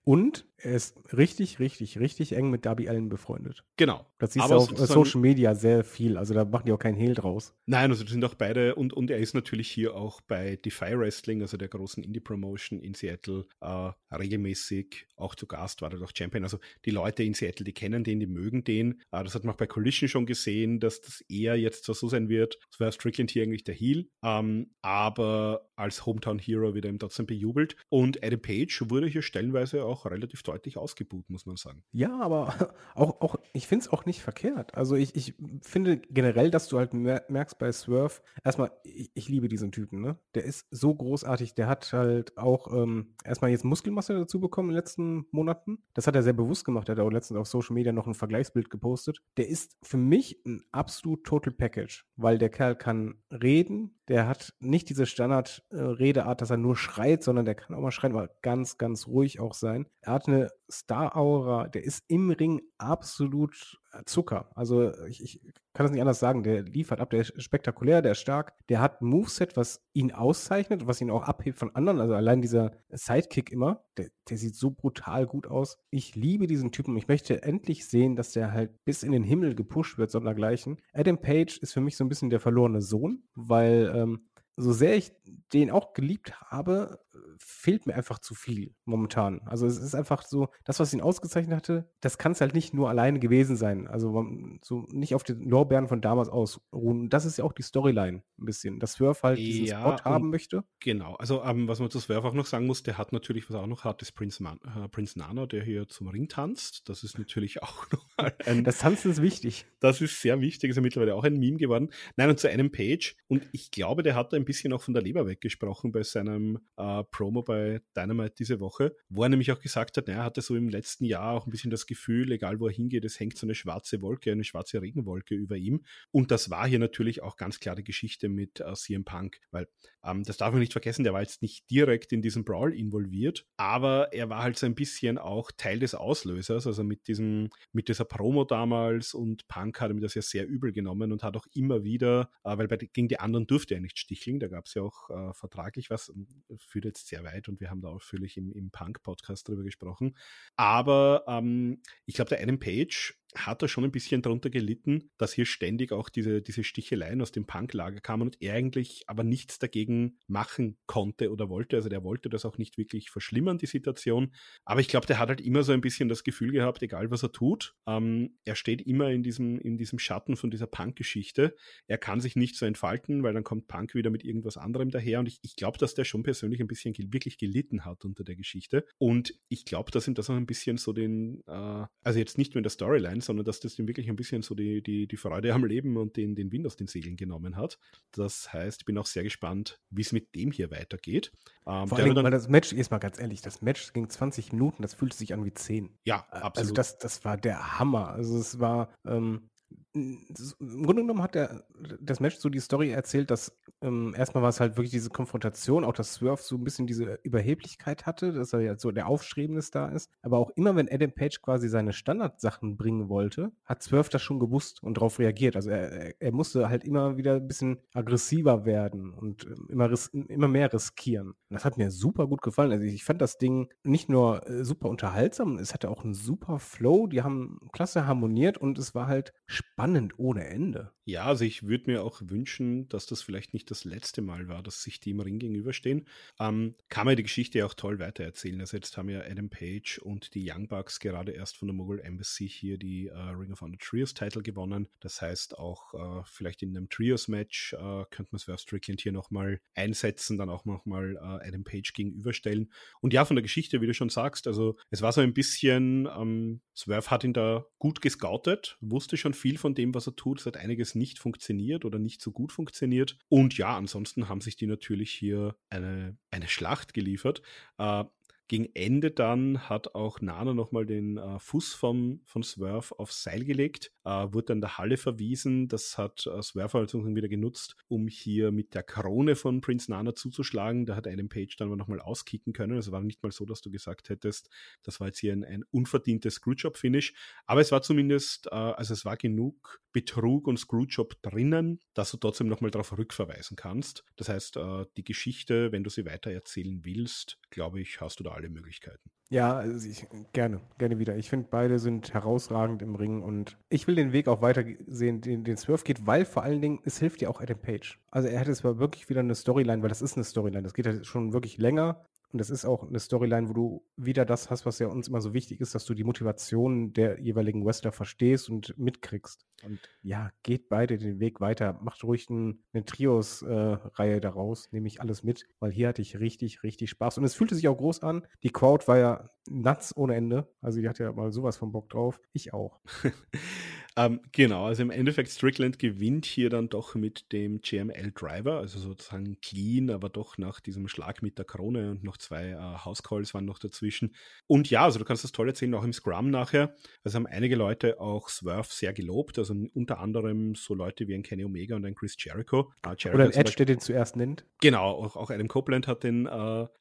Und er ist richtig, richtig, richtig eng mit Darby Allen befreundet. Genau. Das siehst du auf Social Media sehr viel. Also da machen die auch keinen Hehl draus. Nein, also das sind auch beide. Und, und er ist natürlich hier auch bei Defy Wrestling, also der großen Indie-Promotion in Seattle, äh, regelmäßig auch zu Gast, war er doch Champion. Also die Leute in Seattle, die kennen den, die mögen den. Äh, das hat man auch bei Collision schon gesehen, dass das eher jetzt so sein wird. Es war Strickland hier eigentlich der Heel. Ähm, aber als Hometown Hero wieder im trotzdem bejubelt. Und Adam Page wurde hier stellenweise auch relativ deutlich ausgebucht, muss man sagen. Ja, aber auch, auch ich finde es auch nicht verkehrt. Also ich, ich finde generell, dass du halt merkst bei Swerve, erstmal, ich, ich liebe diesen Typen, ne? Der ist so großartig, der hat halt auch ähm, erstmal jetzt Muskelmasse dazu bekommen in den letzten Monaten. Das hat er sehr bewusst gemacht. Er hat auch letztens auf Social Media noch ein Vergleichsbild gepostet. Der ist für mich ein absolut Total Package, weil der Kerl kann reden, der hat nicht diese Standard-Redeart, äh, dass er nur schreit, sondern der kann auch mal schreien, aber ganz, ganz ruhig auch sein. Er hat eine Star-Aura, der ist im Ring absolut äh, Zucker. Also ich, ich, kann das nicht anders sagen. Der liefert ab, der ist spektakulär, der ist stark. Der hat ein Moveset, was ihn auszeichnet, was ihn auch abhebt von anderen. Also allein dieser Sidekick immer, der, der sieht so brutal gut aus. Ich liebe diesen Typen. Ich möchte endlich sehen, dass der halt bis in den Himmel gepusht wird, sondergleichen. Adam Page ist für mich so ein bisschen der verlorene Sohn, weil ähm, so sehr ich den auch geliebt habe, fehlt mir einfach zu viel momentan. Also es ist einfach so, das, was ihn ausgezeichnet hatte, das kann es halt nicht nur alleine gewesen sein. Also so nicht auf den Lorbeeren von damals ausruhen. Das ist ja auch die Storyline ein bisschen, dass Swerve halt diesen ja, Spot haben möchte. Genau, also ähm, was man zu Swerve auch noch sagen muss, der hat natürlich, was er auch noch hat, ist Prince, Man äh, Prince Nana, der hier zum Ring tanzt. Das ist natürlich auch noch ein... Das Tanzen ist wichtig. Das ist sehr wichtig, ist ja mittlerweile auch ein Meme geworden. Nein, und zu einem Page, und ich glaube, der hat da ein bisschen auch von der Leber weggesprochen bei seinem äh, Promo bei Dynamite diese Woche, wo er nämlich auch gesagt hat, er hatte so im letzten Jahr auch ein bisschen das Gefühl, egal wo er hingeht, es hängt so eine schwarze Wolke, eine schwarze Regenwolke über ihm. Und das war hier natürlich auch ganz klar die Geschichte mit äh, CM Punk, weil ähm, das darf man nicht vergessen, der war jetzt nicht direkt in diesen Brawl involviert, aber er war halt so ein bisschen auch Teil des Auslösers, also mit diesem, mit dieser Promo damals und Punk hat ihm das ja sehr übel genommen und hat auch immer wieder, äh, weil bei, gegen die anderen durfte er nicht sticheln, da gab es ja auch äh, vertraglich was, führt jetzt sehr weit und wir haben da ausführlich im, im Punk-Podcast drüber gesprochen. Aber ähm, ich glaube, der Adam Page hat er schon ein bisschen darunter gelitten, dass hier ständig auch diese, diese Sticheleien aus dem Punk-Lager kamen und er eigentlich aber nichts dagegen machen konnte oder wollte. Also der wollte das auch nicht wirklich verschlimmern, die Situation. Aber ich glaube, der hat halt immer so ein bisschen das Gefühl gehabt, egal was er tut, ähm, er steht immer in diesem, in diesem Schatten von dieser Punk-Geschichte. Er kann sich nicht so entfalten, weil dann kommt Punk wieder mit irgendwas anderem daher. Und ich, ich glaube, dass der schon persönlich ein bisschen wirklich gelitten hat unter der Geschichte. Und ich glaube, dass ihm das auch ein bisschen so den, äh, also jetzt nicht nur in der Storyline, sondern dass das ihm wirklich ein bisschen so die, die, die Freude am Leben und den, den Wind aus den Segeln genommen hat. Das heißt, ich bin auch sehr gespannt, wie es mit dem hier weitergeht. Ähm, Vor allem, weil das Match, jetzt mal ganz ehrlich, das Match ging 20 Minuten, das fühlte sich an wie 10. Ja, äh, also absolut. Also das, das war der Hammer. Also es war, ähm, im Grunde genommen hat der, das Match so die Story erzählt, dass ähm, erstmal war es halt wirklich diese Konfrontation, auch dass Swerve so ein bisschen diese Überheblichkeit hatte, dass er ja so der Aufstrebende da ist. Aber auch immer, wenn Adam Page quasi seine Standardsachen bringen wollte, hat Swerve das schon gewusst und darauf reagiert. Also er, er musste halt immer wieder ein bisschen aggressiver werden und ähm, immer, immer mehr riskieren. Und das hat mir super gut gefallen. Also ich fand das Ding nicht nur äh, super unterhaltsam, es hatte auch einen super Flow, die haben klasse harmoniert und es war halt spannend spannend ohne Ende. Ja, also ich würde mir auch wünschen, dass das vielleicht nicht das letzte Mal war, dass sich die im Ring gegenüberstehen. Ähm, kann man die Geschichte auch toll weitererzählen. Also jetzt haben ja Adam Page und die Young Bucks gerade erst von der Mogul Embassy hier die äh, Ring of Honor Trios Title gewonnen. Das heißt auch äh, vielleicht in einem Trios Match äh, könnte man Swerve Strickland hier nochmal einsetzen, dann auch nochmal äh, Adam Page gegenüberstellen. Und ja, von der Geschichte, wie du schon sagst, also es war so ein bisschen, ähm, Swerve hat ihn da gut gescoutet, wusste schon viel von dem, was er tut. Hat einiges nicht funktioniert oder nicht so gut funktioniert. Und ja, ansonsten haben sich die natürlich hier eine, eine Schlacht geliefert. Äh, gegen Ende dann hat auch Nana nochmal den äh, Fuß vom, von Swerve aufs Seil gelegt, äh, wurde dann der Halle verwiesen. Das hat äh, Swerve also wieder genutzt, um hier mit der Krone von Prince Nana zuzuschlagen. Da hat Adam Page dann aber nochmal auskicken können. Es war nicht mal so, dass du gesagt hättest, das war jetzt hier ein, ein unverdientes Screwjob-Finish. Aber es war zumindest, äh, also es war genug Betrug und Screwjob drinnen, dass du trotzdem nochmal darauf rückverweisen kannst. Das heißt, äh, die Geschichte, wenn du sie weiter erzählen willst, glaube ich, hast du da alle Möglichkeiten. Ja, also ich, gerne, gerne wieder. Ich finde, beide sind herausragend im Ring und ich will den Weg auch weiter sehen, den, den Swerve geht, weil vor allen Dingen, es hilft ja auch Adam Page. Also er hätte zwar wirklich wieder eine Storyline, weil das ist eine Storyline, das geht ja schon wirklich länger und das ist auch eine Storyline, wo du wieder das hast, was ja uns immer so wichtig ist, dass du die Motivation der jeweiligen Wrestler verstehst und mitkriegst. Und ja, geht beide den Weg weiter. Macht ruhig ein, eine Trios-Reihe äh, daraus. Nehme ich alles mit, weil hier hatte ich richtig, richtig Spaß. Und es fühlte sich auch groß an. Die Crowd war ja nuts ohne Ende. Also die hatte ja mal sowas von Bock drauf. Ich auch. Ähm, genau, also im Endeffekt Strickland gewinnt hier dann doch mit dem GML Driver, also sozusagen clean, aber doch nach diesem Schlag mit der Krone und noch zwei äh, House Calls waren noch dazwischen. Und ja, also du kannst das toll erzählen, auch im Scrum nachher. Also haben einige Leute auch Swerve sehr gelobt, also unter anderem so Leute wie ein Kenny Omega und ein Chris Jericho. Äh, Jericho Oder ein Edge, der den zuerst nennt. Genau, auch, auch Adam Copeland hat den, äh,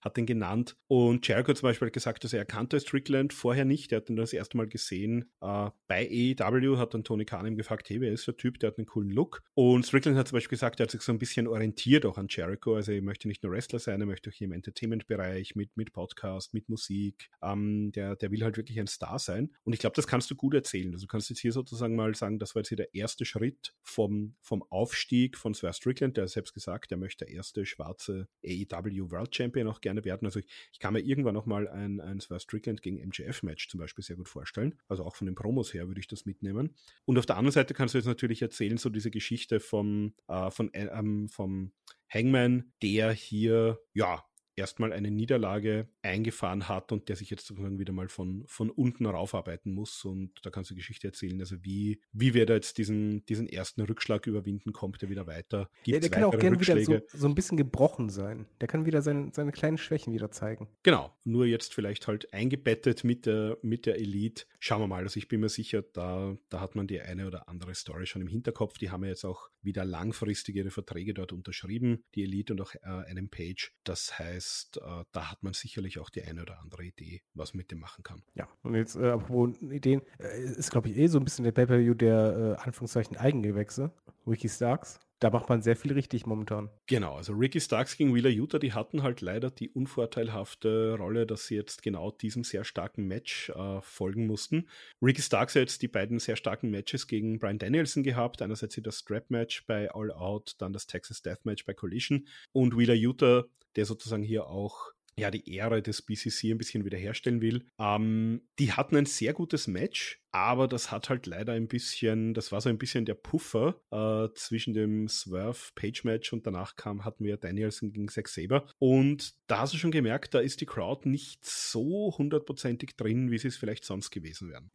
hat den genannt. Und Jericho zum Beispiel hat gesagt, dass er kannte Strickland vorher nicht. Er hat ihn das erste Mal gesehen äh, bei AEW, hat dann Tony Khan ihm gefragt, hey, wer ist der Typ, der hat einen coolen Look. Und Strickland hat zum Beispiel gesagt, er hat sich so ein bisschen orientiert auch an Jericho. Also er möchte nicht nur Wrestler sein, er möchte auch hier im Entertainment-Bereich mit, mit Podcast, mit Musik. Ähm, der, der will halt wirklich ein Star sein. Und ich glaube, das kannst du gut erzählen. Also du kannst jetzt hier sozusagen mal sagen, das war jetzt hier der erste Schritt vom, vom Aufstieg von Swerve Strickland. Der hat selbst gesagt, er möchte der erste schwarze AEW World Champion auch gerne werden. Also ich, ich kann mir irgendwann noch mal ein, ein Swerve Strickland gegen MJF-Match zum Beispiel sehr gut vorstellen. Also auch von den Promos her würde ich das mitnehmen. Und auf der anderen Seite kannst du jetzt natürlich erzählen, so diese Geschichte vom, äh, von, äh, ähm, vom Hangman, der hier, ja, erstmal eine Niederlage eingefahren hat und der sich jetzt sozusagen wieder mal von, von unten raufarbeiten muss. Und da kannst du Geschichte erzählen, also wie, wie wir da jetzt diesen, diesen ersten Rückschlag überwinden, kommt er wieder weiter. Gibt's ja, der kann auch gerne wieder so, so ein bisschen gebrochen sein. Der kann wieder seine, seine kleinen Schwächen wieder zeigen. Genau, nur jetzt vielleicht halt eingebettet mit der, mit der Elite. Schauen wir mal, also ich bin mir sicher, da, da hat man die eine oder andere Story schon im Hinterkopf. Die haben ja jetzt auch wieder langfristig ihre Verträge dort unterschrieben, die Elite und auch äh, einem Page. Das heißt, äh, da hat man sicherlich auch die eine oder andere Idee, was mit dem machen kann. Ja, und jetzt, äh, apropos Ideen, äh, ist, glaube ich, eh so ein bisschen der Pay-Per-View der, äh, Anführungszeichen, Eigengewächse. Ricky Starks da macht man sehr viel richtig momentan. Genau, also Ricky Starks gegen Wheeler Utah, die hatten halt leider die unvorteilhafte Rolle, dass sie jetzt genau diesem sehr starken Match äh, folgen mussten. Ricky Starks hat jetzt die beiden sehr starken Matches gegen Brian Danielson gehabt. Einerseits das Strap-Match bei All Out, dann das Texas Death Match bei Collision. Und Wheeler Utah, der sozusagen hier auch ja, die Ehre des BCC ein bisschen wiederherstellen will. Ähm, die hatten ein sehr gutes Match aber das hat halt leider ein bisschen, das war so ein bisschen der Puffer äh, zwischen dem Swerve-Page-Match und danach kam, hatten wir Danielson gegen Zack Saber. Und da hast du schon gemerkt, da ist die Crowd nicht so hundertprozentig drin, wie sie es vielleicht sonst gewesen wären.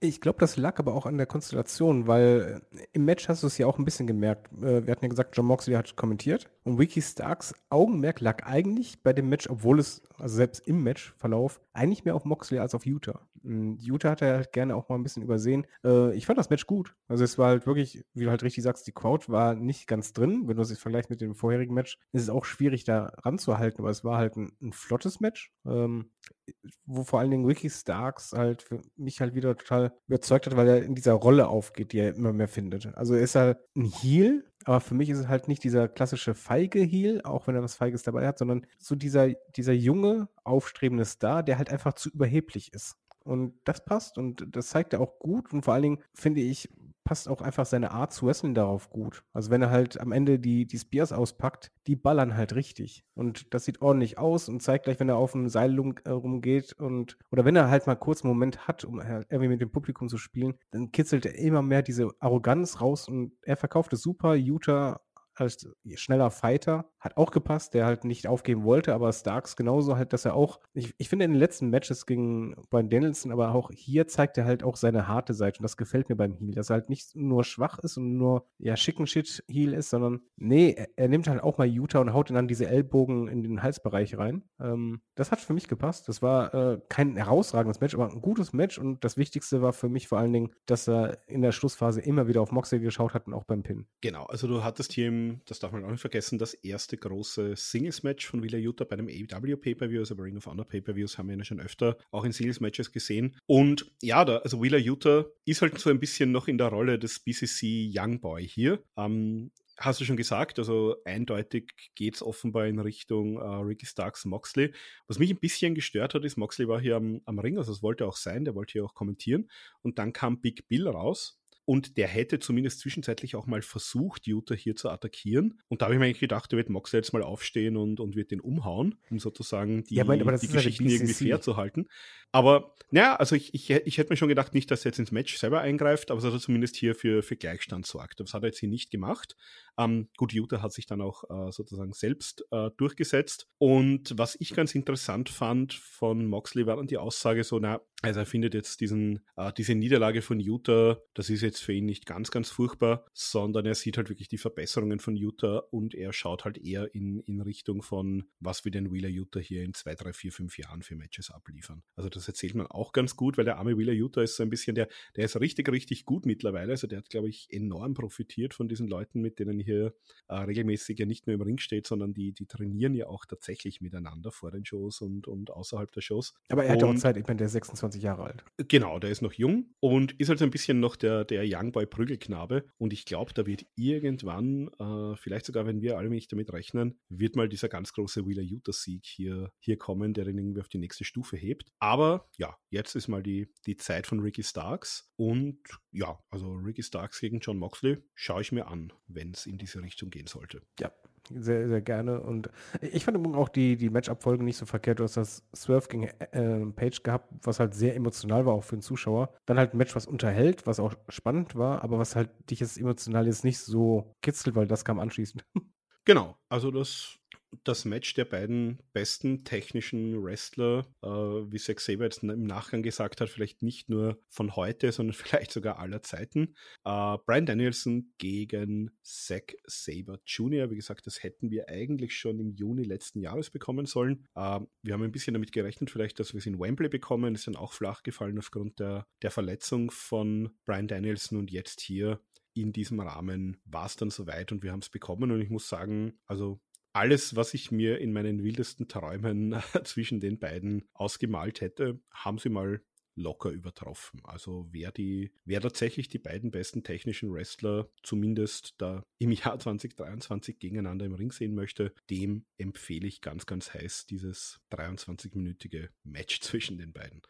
Ich glaube, das lag aber auch an der Konstellation, weil äh, im Match hast du es ja auch ein bisschen gemerkt. Äh, wir hatten ja gesagt, John Moxley hat kommentiert und Wiki Starks Augenmerk lag eigentlich bei dem Match, obwohl es, also selbst im Matchverlauf, eigentlich mehr auf Moxley als auf Utah. Hm, Utah hat er halt gerne auch mal ein bisschen übersehen. Äh, ich fand das Match gut. Also es war halt wirklich, wie du halt richtig sagst, die Crowd war nicht ganz drin. Wenn du es vergleichst mit dem vorherigen Match, ist es auch schwierig da ranzuhalten, aber es war halt ein, ein flottes Match. Ähm, wo vor allen Dingen Ricky Starks halt für mich halt wieder total überzeugt hat, weil er in dieser Rolle aufgeht, die er immer mehr findet. Also er ist halt ein Heal, aber für mich ist es halt nicht dieser klassische feige Heal, auch wenn er was Feiges dabei hat, sondern so dieser, dieser junge, aufstrebende Star, der halt einfach zu überheblich ist. Und das passt und das zeigt er auch gut. Und vor allen Dingen, finde ich, passt auch einfach seine Art zu wrestlen darauf gut. Also wenn er halt am Ende die, die Spears auspackt, die ballern halt richtig. Und das sieht ordentlich aus und zeigt gleich, wenn er auf dem Seil äh, rumgeht und oder wenn er halt mal kurz einen Moment hat, um irgendwie mit dem Publikum zu spielen, dann kitzelt er immer mehr diese Arroganz raus und er verkauft es super. Utah als schneller Fighter. Hat auch gepasst, der halt nicht aufgeben wollte, aber Starks genauso halt, dass er auch, ich, ich finde in den letzten Matches gegen Brian Danielson, aber auch hier zeigt er halt auch seine harte Seite und das gefällt mir beim Heal, dass er halt nicht nur schwach ist und nur, ja, schicken Shit Heal ist, sondern nee, er, er, nimmt halt auch mal Utah und haut dann diese Ellbogen in den Halsbereich rein. Ähm, das hat für mich gepasst. Das war äh, kein herausragendes Match, aber ein gutes Match und das Wichtigste war für mich vor allen Dingen, dass er in der Schlussphase immer wieder auf Moxley geschaut hat und auch beim Pin. Genau, also du hattest hier im das darf man auch nicht vergessen, das erste große Singles-Match von Willa Utah bei einem AEW Pay-Per-View, also bei Ring of Honor Pay-Per-Views haben wir ja schon öfter auch in Singles-Matches gesehen. Und ja, da, also Willa Utah ist halt so ein bisschen noch in der Rolle des BCC Young Boy hier. Ähm, hast du schon gesagt, also eindeutig geht es offenbar in Richtung äh, Ricky Starks Moxley. Was mich ein bisschen gestört hat, ist, Moxley war hier am, am Ring, also es wollte auch sein, der wollte hier auch kommentieren. Und dann kam Big Bill raus und der hätte zumindest zwischenzeitlich auch mal versucht, Utah hier zu attackieren. Und da habe ich mir eigentlich gedacht, der wird Moxley jetzt mal aufstehen und, und wird den umhauen, um sozusagen die, ja, aber die Geschichten irgendwie fair zu halten. Aber naja, also ich, ich, ich hätte mir schon gedacht, nicht, dass er jetzt ins Match selber eingreift, aber dass er zumindest hier für, für Gleichstand sorgt. Das hat er jetzt hier nicht gemacht. Ähm, gut, Utah hat sich dann auch äh, sozusagen selbst äh, durchgesetzt. Und was ich ganz interessant fand von Moxley war dann die Aussage so, na, also er findet jetzt diesen, äh, diese Niederlage von Utah, das ist jetzt jetzt für ihn nicht ganz, ganz furchtbar, sondern er sieht halt wirklich die Verbesserungen von Utah und er schaut halt eher in, in Richtung von, was wir den Wheeler Utah hier in zwei, drei, vier, fünf Jahren für Matches abliefern. Also das erzählt man auch ganz gut, weil der arme Wheeler Utah ist so ein bisschen der, der ist richtig, richtig gut mittlerweile. Also der hat, glaube ich, enorm profitiert von diesen Leuten, mit denen hier äh, regelmäßig ja nicht nur im Ring steht, sondern die, die trainieren ja auch tatsächlich miteinander vor den Shows und, und außerhalb der Shows. Aber er hat ja auch Zeit, ich meine, der ist 26 Jahre alt. Genau, der ist noch jung und ist halt so ein bisschen noch der, der Youngboy Prügelknabe. Und ich glaube, da wird irgendwann, äh, vielleicht sogar, wenn wir alle nicht damit rechnen, wird mal dieser ganz große Wheeler Utah-Sieg hier, hier kommen, der ihn irgendwie auf die nächste Stufe hebt. Aber ja, jetzt ist mal die, die Zeit von Ricky Starks. Und ja, also Ricky Starks gegen John Moxley schaue ich mir an, wenn es in diese Richtung gehen sollte. Ja, sehr, sehr gerne. Und ich fand auch die, die Match-Abfolge nicht so verkehrt. Du hast das Swerve gegen äh, Page gehabt, was halt sehr emotional war, auch für den Zuschauer. Dann halt ein Match, was unterhält, was auch spannend war, aber was halt dich jetzt emotional jetzt nicht so kitzelt, weil das kam anschließend. Genau, also das das Match der beiden besten technischen Wrestler, äh, wie Zack Saber jetzt im Nachgang gesagt hat, vielleicht nicht nur von heute, sondern vielleicht sogar aller Zeiten. Äh, Brian Danielson gegen Zack Saber Jr. Wie gesagt, das hätten wir eigentlich schon im Juni letzten Jahres bekommen sollen. Äh, wir haben ein bisschen damit gerechnet, vielleicht, dass wir es in Wembley bekommen. Ist dann auch flach gefallen aufgrund der, der Verletzung von Brian Danielson und jetzt hier in diesem Rahmen war es dann soweit und wir haben es bekommen. Und ich muss sagen, also alles, was ich mir in meinen wildesten Träumen zwischen den beiden ausgemalt hätte, haben sie mal locker übertroffen. Also wer die, wer tatsächlich die beiden besten technischen Wrestler zumindest da im Jahr 2023 gegeneinander im Ring sehen möchte, dem empfehle ich ganz, ganz heiß dieses 23-minütige Match zwischen den beiden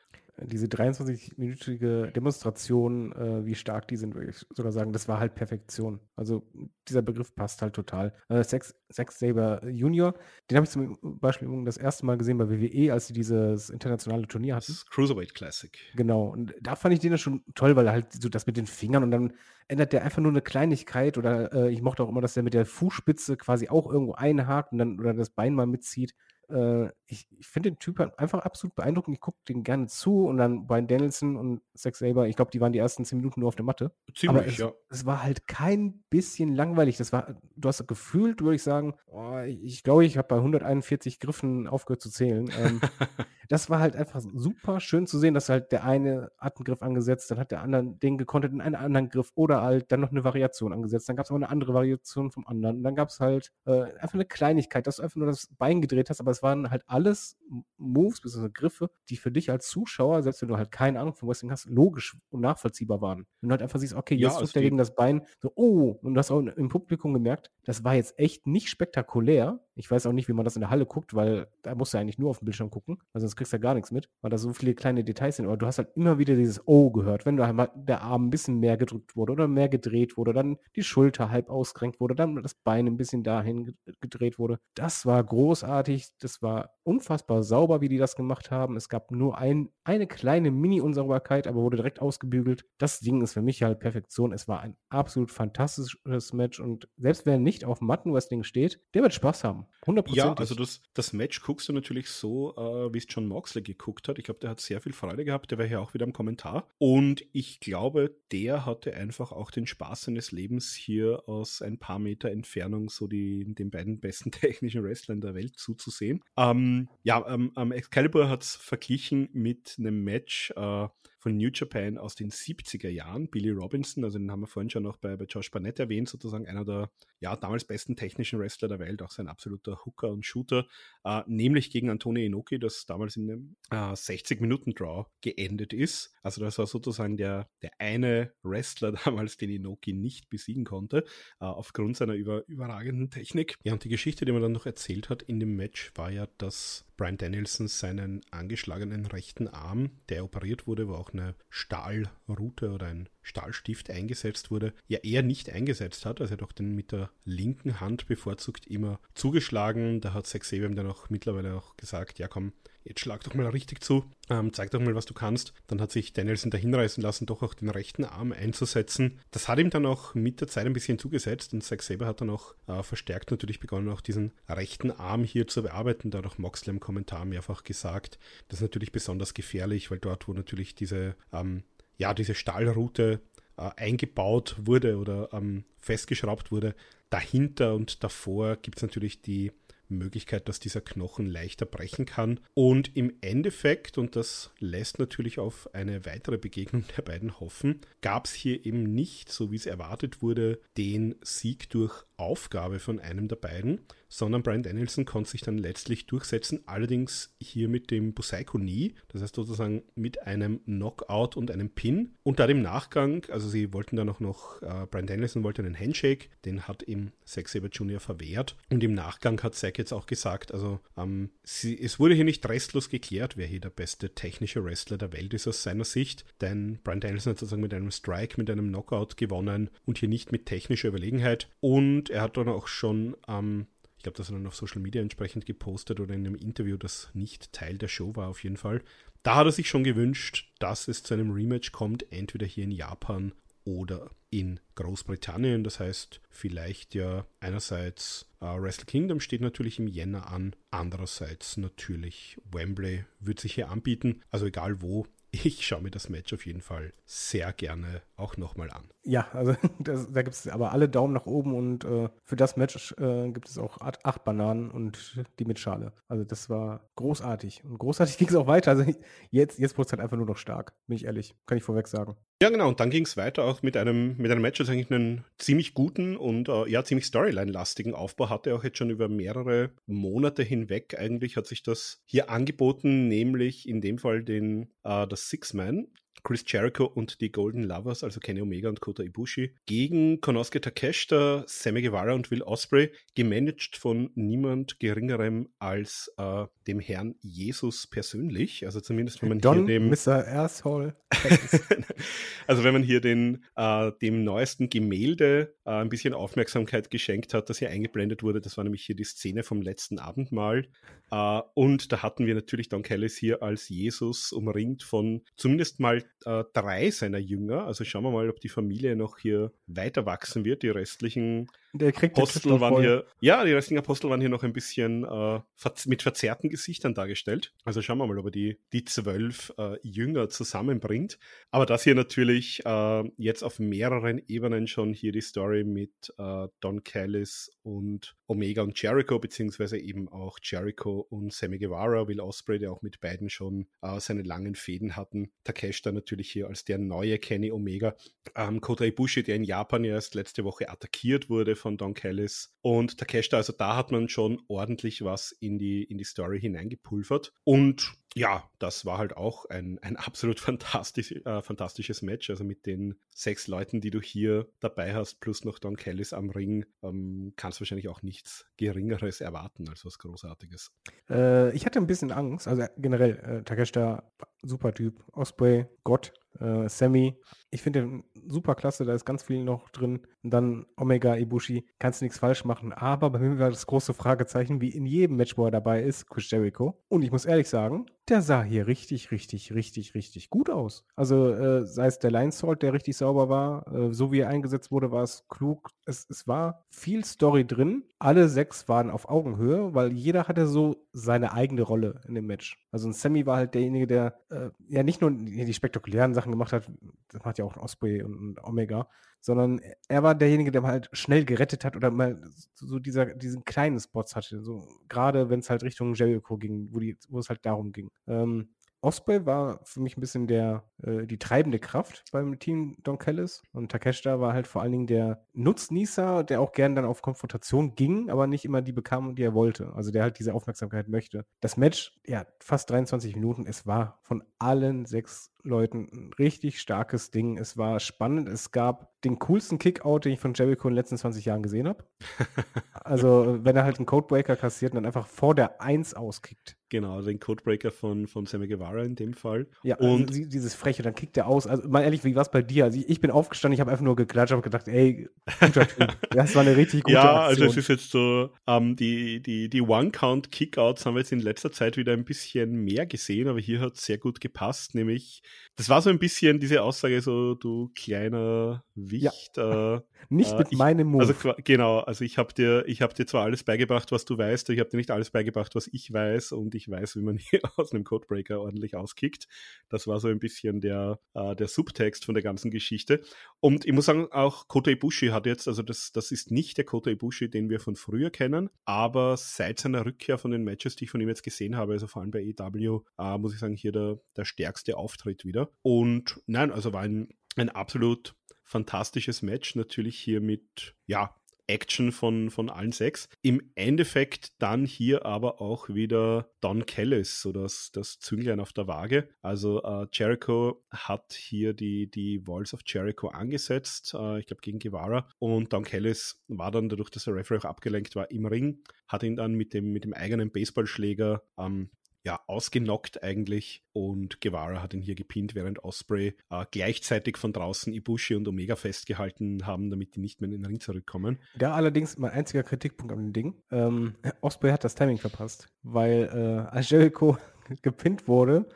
diese 23-minütige Demonstration, äh, wie stark die sind, würde ich sogar sagen, das war halt Perfektion. Also dieser Begriff passt halt total. Äh, Sex, Sex Saber Junior, den habe ich zum Beispiel das erste Mal gesehen bei WWE, als sie dieses internationale Turnier hatten. Das Cruiserweight Classic. Genau, und da fand ich den schon toll, weil er halt so das mit den Fingern und dann ändert der einfach nur eine Kleinigkeit oder äh, ich mochte auch immer, dass der mit der Fußspitze quasi auch irgendwo einhakt und dann oder das Bein mal mitzieht äh, ich, ich finde den Typ halt einfach absolut beeindruckend. Ich gucke den gerne zu und dann Brian Danielson und Zack Saber, ich glaube, die waren die ersten zehn Minuten nur auf der Matte. Ziemlich, Aber es, ja. es war halt kein bisschen langweilig. Das war, du hast gefühlt, würde ich sagen, oh, ich glaube, ich habe bei 141 Griffen aufgehört zu zählen. Ähm, das war halt einfach super schön zu sehen, dass halt der eine hat einen Griff angesetzt, dann hat der andere den gekonnt in einen anderen Griff oder halt dann noch eine Variation angesetzt. Dann gab es aber eine andere Variation vom anderen. Und dann gab es halt äh, einfach eine Kleinigkeit, dass du einfach nur das Bein gedreht hast, aber es waren halt alles Moves, bzw. Griffe, die für dich als Zuschauer, selbst wenn du halt keine Ahnung von Wrestling hast, logisch und nachvollziehbar waren. Wenn du halt einfach siehst, okay, jetzt ja, drückt er gegen das Bein, so, oh, und du hast auch im Publikum gemerkt, das war jetzt echt nicht spektakulär. Ich weiß auch nicht, wie man das in der Halle guckt, weil da musst du eigentlich nur auf dem Bildschirm gucken, weil sonst kriegst du ja gar nichts mit, weil da so viele kleine Details sind. Aber du hast halt immer wieder dieses Oh gehört, wenn da halt der Arm ein bisschen mehr gedrückt wurde oder mehr gedreht wurde, dann die Schulter halb ausgerenkt wurde, dann das Bein ein bisschen dahin gedreht wurde. Das war großartig, das war unfassbar sauber, wie die das gemacht haben. Es gab nur ein, eine kleine Mini-Unsauberkeit, aber wurde direkt ausgebügelt. Das Ding ist für mich halt Perfektion. Es war ein absolut fantastisches Match und selbst wer nicht auf Mattenwrestling steht, der wird Spaß haben. 100%. Ja, also das, das Match guckst du natürlich so, äh, wie es John Moxley geguckt hat. Ich glaube, der hat sehr viel Freude gehabt. Der war hier auch wieder im Kommentar. Und ich glaube, der hatte einfach auch den Spaß seines Lebens hier aus ein paar Meter Entfernung so die, den beiden besten technischen Wrestlern der Welt zuzusehen. Ähm, ja, ähm, ähm, Excalibur hat es verglichen mit einem Match äh, von New Japan aus den 70er Jahren, Billy Robinson, also den haben wir vorhin schon noch bei, bei Josh Barnett erwähnt, sozusagen einer der ja, damals besten technischen Wrestler der Welt, auch sein absoluter Hooker und Shooter, äh, nämlich gegen Antonio Inoki, das damals in einem äh, 60-Minuten-Draw geendet ist. Also das war sozusagen der, der eine Wrestler damals, den Inoki nicht besiegen konnte, äh, aufgrund seiner über, überragenden Technik. Ja, und die Geschichte, die man dann noch erzählt hat in dem Match, war ja, dass Brian Danielson seinen angeschlagenen rechten Arm, der operiert wurde, wo auch eine Stahlrute oder ein Stahlstift eingesetzt wurde, ja eher nicht eingesetzt hat. Also er hat auch den mit der linken Hand bevorzugt immer zugeschlagen. Da hat Zack dann auch mittlerweile auch gesagt, ja komm, jetzt schlag doch mal richtig zu, ähm, zeig doch mal, was du kannst. Dann hat sich Danielson da hinreißen lassen, doch auch den rechten Arm einzusetzen. Das hat ihm dann auch mit der Zeit ein bisschen zugesetzt und Zack Saber hat dann auch äh, verstärkt natürlich begonnen, auch diesen rechten Arm hier zu bearbeiten. Da hat auch Moxley im Kommentar mehrfach gesagt, das ist natürlich besonders gefährlich, weil dort, wo natürlich diese ähm, ja, diese Stahlroute äh, eingebaut wurde oder ähm, festgeschraubt wurde. Dahinter und davor gibt es natürlich die Möglichkeit, dass dieser Knochen leichter brechen kann. Und im Endeffekt, und das lässt natürlich auf eine weitere Begegnung der beiden hoffen, gab es hier eben nicht, so wie es erwartet wurde, den Sieg durch Aufgabe von einem der beiden, sondern Brian Danielson konnte sich dann letztlich durchsetzen, allerdings hier mit dem Busaiko Knee, das heißt sozusagen mit einem Knockout und einem Pin. Und da im Nachgang, also sie wollten dann auch noch, äh, Brian Danielson wollte einen Handshake, den hat ihm Zack Saber Jr. verwehrt. Und im Nachgang hat Zack jetzt auch gesagt, also ähm, sie, es wurde hier nicht restlos geklärt, wer hier der beste technische Wrestler der Welt ist aus seiner Sicht, denn Brian Danielson hat sozusagen mit einem Strike, mit einem Knockout gewonnen und hier nicht mit technischer Überlegenheit. Und er hat dann auch schon ähm, ich glaube, das hat er dann auf Social Media entsprechend gepostet oder in einem Interview, das nicht Teil der Show war, auf jeden Fall. Da hat er sich schon gewünscht, dass es zu einem Rematch kommt, entweder hier in Japan oder in Großbritannien. Das heißt, vielleicht ja einerseits äh, Wrestle Kingdom steht natürlich im Jänner an, andererseits natürlich Wembley wird sich hier anbieten. Also egal wo, ich schaue mir das Match auf jeden Fall sehr gerne auch nochmal an. Ja, also das, da gibt es aber alle Daumen nach oben und äh, für das Match äh, gibt es auch acht Bananen und die mit Schale. Also das war großartig. Und großartig ging es auch weiter. Also jetzt, jetzt wurde es halt einfach nur noch stark, bin ich ehrlich. Kann ich vorweg sagen. Ja, genau. Und dann ging es weiter auch mit einem, mit einem Match, das eigentlich einen ziemlich guten und äh, ja, ziemlich Storyline-lastigen Aufbau hatte, auch jetzt schon über mehrere Monate hinweg. Eigentlich hat sich das hier angeboten, nämlich in dem Fall den, äh, das Six-Man. Chris Jericho und die Golden Lovers, also Kenny Omega und Kota Ibushi, gegen Konosuke Takeshita, Sammy Guevara und Will Osprey, gemanagt von niemand Geringerem als äh, dem Herrn Jesus persönlich. Also zumindest wenn man Don, hier dem Mr. Asshole. also wenn man hier den, äh, dem neuesten Gemälde äh, ein bisschen Aufmerksamkeit geschenkt hat, das hier eingeblendet wurde, das war nämlich hier die Szene vom letzten Abendmahl. Äh, und da hatten wir natürlich Don Callis hier als Jesus umringt von zumindest mal äh, drei seiner Jünger. Also schauen wir mal, ob die Familie noch hier weiter wachsen wird. Die restlichen Apostel waren hier, ja, die restlichen Apostel waren hier noch ein bisschen äh, mit verzerrten Gesichtern dargestellt. Also schauen wir mal, ob er die, die zwölf äh, Jünger zusammenbringt. Aber das hier natürlich äh, jetzt auf mehreren Ebenen schon hier die Story mit äh, Don Callis und Omega und Jericho, beziehungsweise eben auch Jericho und Sammy Guevara, Will Osprey, der auch mit beiden schon äh, seine langen Fäden hatten. Takeshita natürlich hier als der neue Kenny Omega. Ähm, Kota Ibushi, der in Japan erst letzte Woche attackiert wurde von Don Callis und Takeshita. Also da hat man schon ordentlich was in die, in die Story hineingepulvert. Und ja, das war halt auch ein, ein absolut fantastisch, äh, fantastisches Match. Also mit den sechs Leuten, die du hier dabei hast, plus noch Don Callis am Ring, ähm, kannst wahrscheinlich auch nichts Geringeres erwarten als was Großartiges. Äh, ich hatte ein bisschen Angst, also generell, äh, Takeshita, super Typ, Osprey, Gott, äh, Sammy. Ich finde den super klasse, da ist ganz viel noch drin. Und dann Omega, Ibushi, kannst nichts falsch machen. Aber bei mir war das große Fragezeichen, wie in jedem Match, wo er dabei ist, Chris Jericho. Und ich muss ehrlich sagen, der sah hier richtig, richtig, richtig, richtig gut aus. Also äh, sei es der Line Salt, der richtig sauber war, äh, so wie er eingesetzt wurde, war es klug. Es, es war viel Story drin. Alle sechs waren auf Augenhöhe, weil jeder hatte so seine eigene Rolle in dem Match. Also ein Sammy war halt derjenige, der äh, ja nicht nur die spektakulären Sachen gemacht hat, das macht ja auch ein Osprey und, und Omega, sondern er war derjenige, der halt schnell gerettet hat oder mal so dieser, diesen kleinen Spots hatte. So, gerade wenn es halt Richtung Jericho ging, wo, die, wo es halt darum ging. Ähm, Osprey war für mich ein bisschen der, äh, die treibende Kraft beim Team Don Callis. Und Takeshita war halt vor allen Dingen der Nutznießer, der auch gern dann auf Konfrontation ging, aber nicht immer die bekam, die er wollte. Also der halt diese Aufmerksamkeit möchte. Das Match, ja, fast 23 Minuten. Es war von allen sechs Leuten ein richtig starkes Ding. Es war spannend. Es gab den coolsten Kickout, den ich von Jericho in den letzten 20 Jahren gesehen habe. also, wenn er halt einen Codebreaker kassiert und dann einfach vor der 1 auskickt. Genau, den Codebreaker von, von Sammy Guevara in dem Fall. Ja, also und also dieses Freche, dann kickt er aus. Also, mal ehrlich, wie war es bei dir? Also, ich, bin aufgestanden, ich habe einfach nur geklatscht, habe gedacht, ey, guter Typ. Das war eine richtig gute Ja, Aktion. also, es ist jetzt so, ähm, die, die, die One-Count-Kickouts haben wir jetzt in letzter Zeit wieder ein bisschen mehr gesehen, aber hier hat es sehr gut gepasst, nämlich das war so ein bisschen diese Aussage, so du kleiner Wicht. Ja. Äh, nicht äh, mit ich, meinem Move. Also genau, also ich habe dir, ich habe dir zwar alles beigebracht, was du weißt, ich habe dir nicht alles beigebracht, was ich weiß, und ich weiß, wie man hier aus einem Codebreaker ordentlich auskickt. Das war so ein bisschen der, äh, der Subtext von der ganzen Geschichte. Und ich muss sagen, auch Kota Ibushi hat jetzt, also das, das ist nicht der Kota Ibushi, den wir von früher kennen, aber seit seiner Rückkehr von den Matches, die ich von ihm jetzt gesehen habe, also vor allem bei EW, äh, muss ich sagen, hier der, der stärkste Auftritt wieder. Und nein, also war ein, ein absolut fantastisches Match, natürlich hier mit, ja, Action von, von allen sechs. Im Endeffekt dann hier aber auch wieder Don Kellis, so das, das Zünglein auf der Waage. Also äh, Jericho hat hier die, die Walls of Jericho angesetzt, äh, ich glaube gegen Guevara. Und Don Kellis war dann, dadurch, dass der Referee auch abgelenkt war, im Ring, hat ihn dann mit dem, mit dem eigenen Baseballschläger ähm, ja, ausgenockt eigentlich und Guevara hat ihn hier gepinnt, während Osprey äh, gleichzeitig von draußen Ibushi und Omega festgehalten haben, damit die nicht mehr in den Ring zurückkommen. Da allerdings mein einziger Kritikpunkt an dem Ding. Ähm, Osprey hat das Timing verpasst, weil äh, als Jericho gepinnt wurde,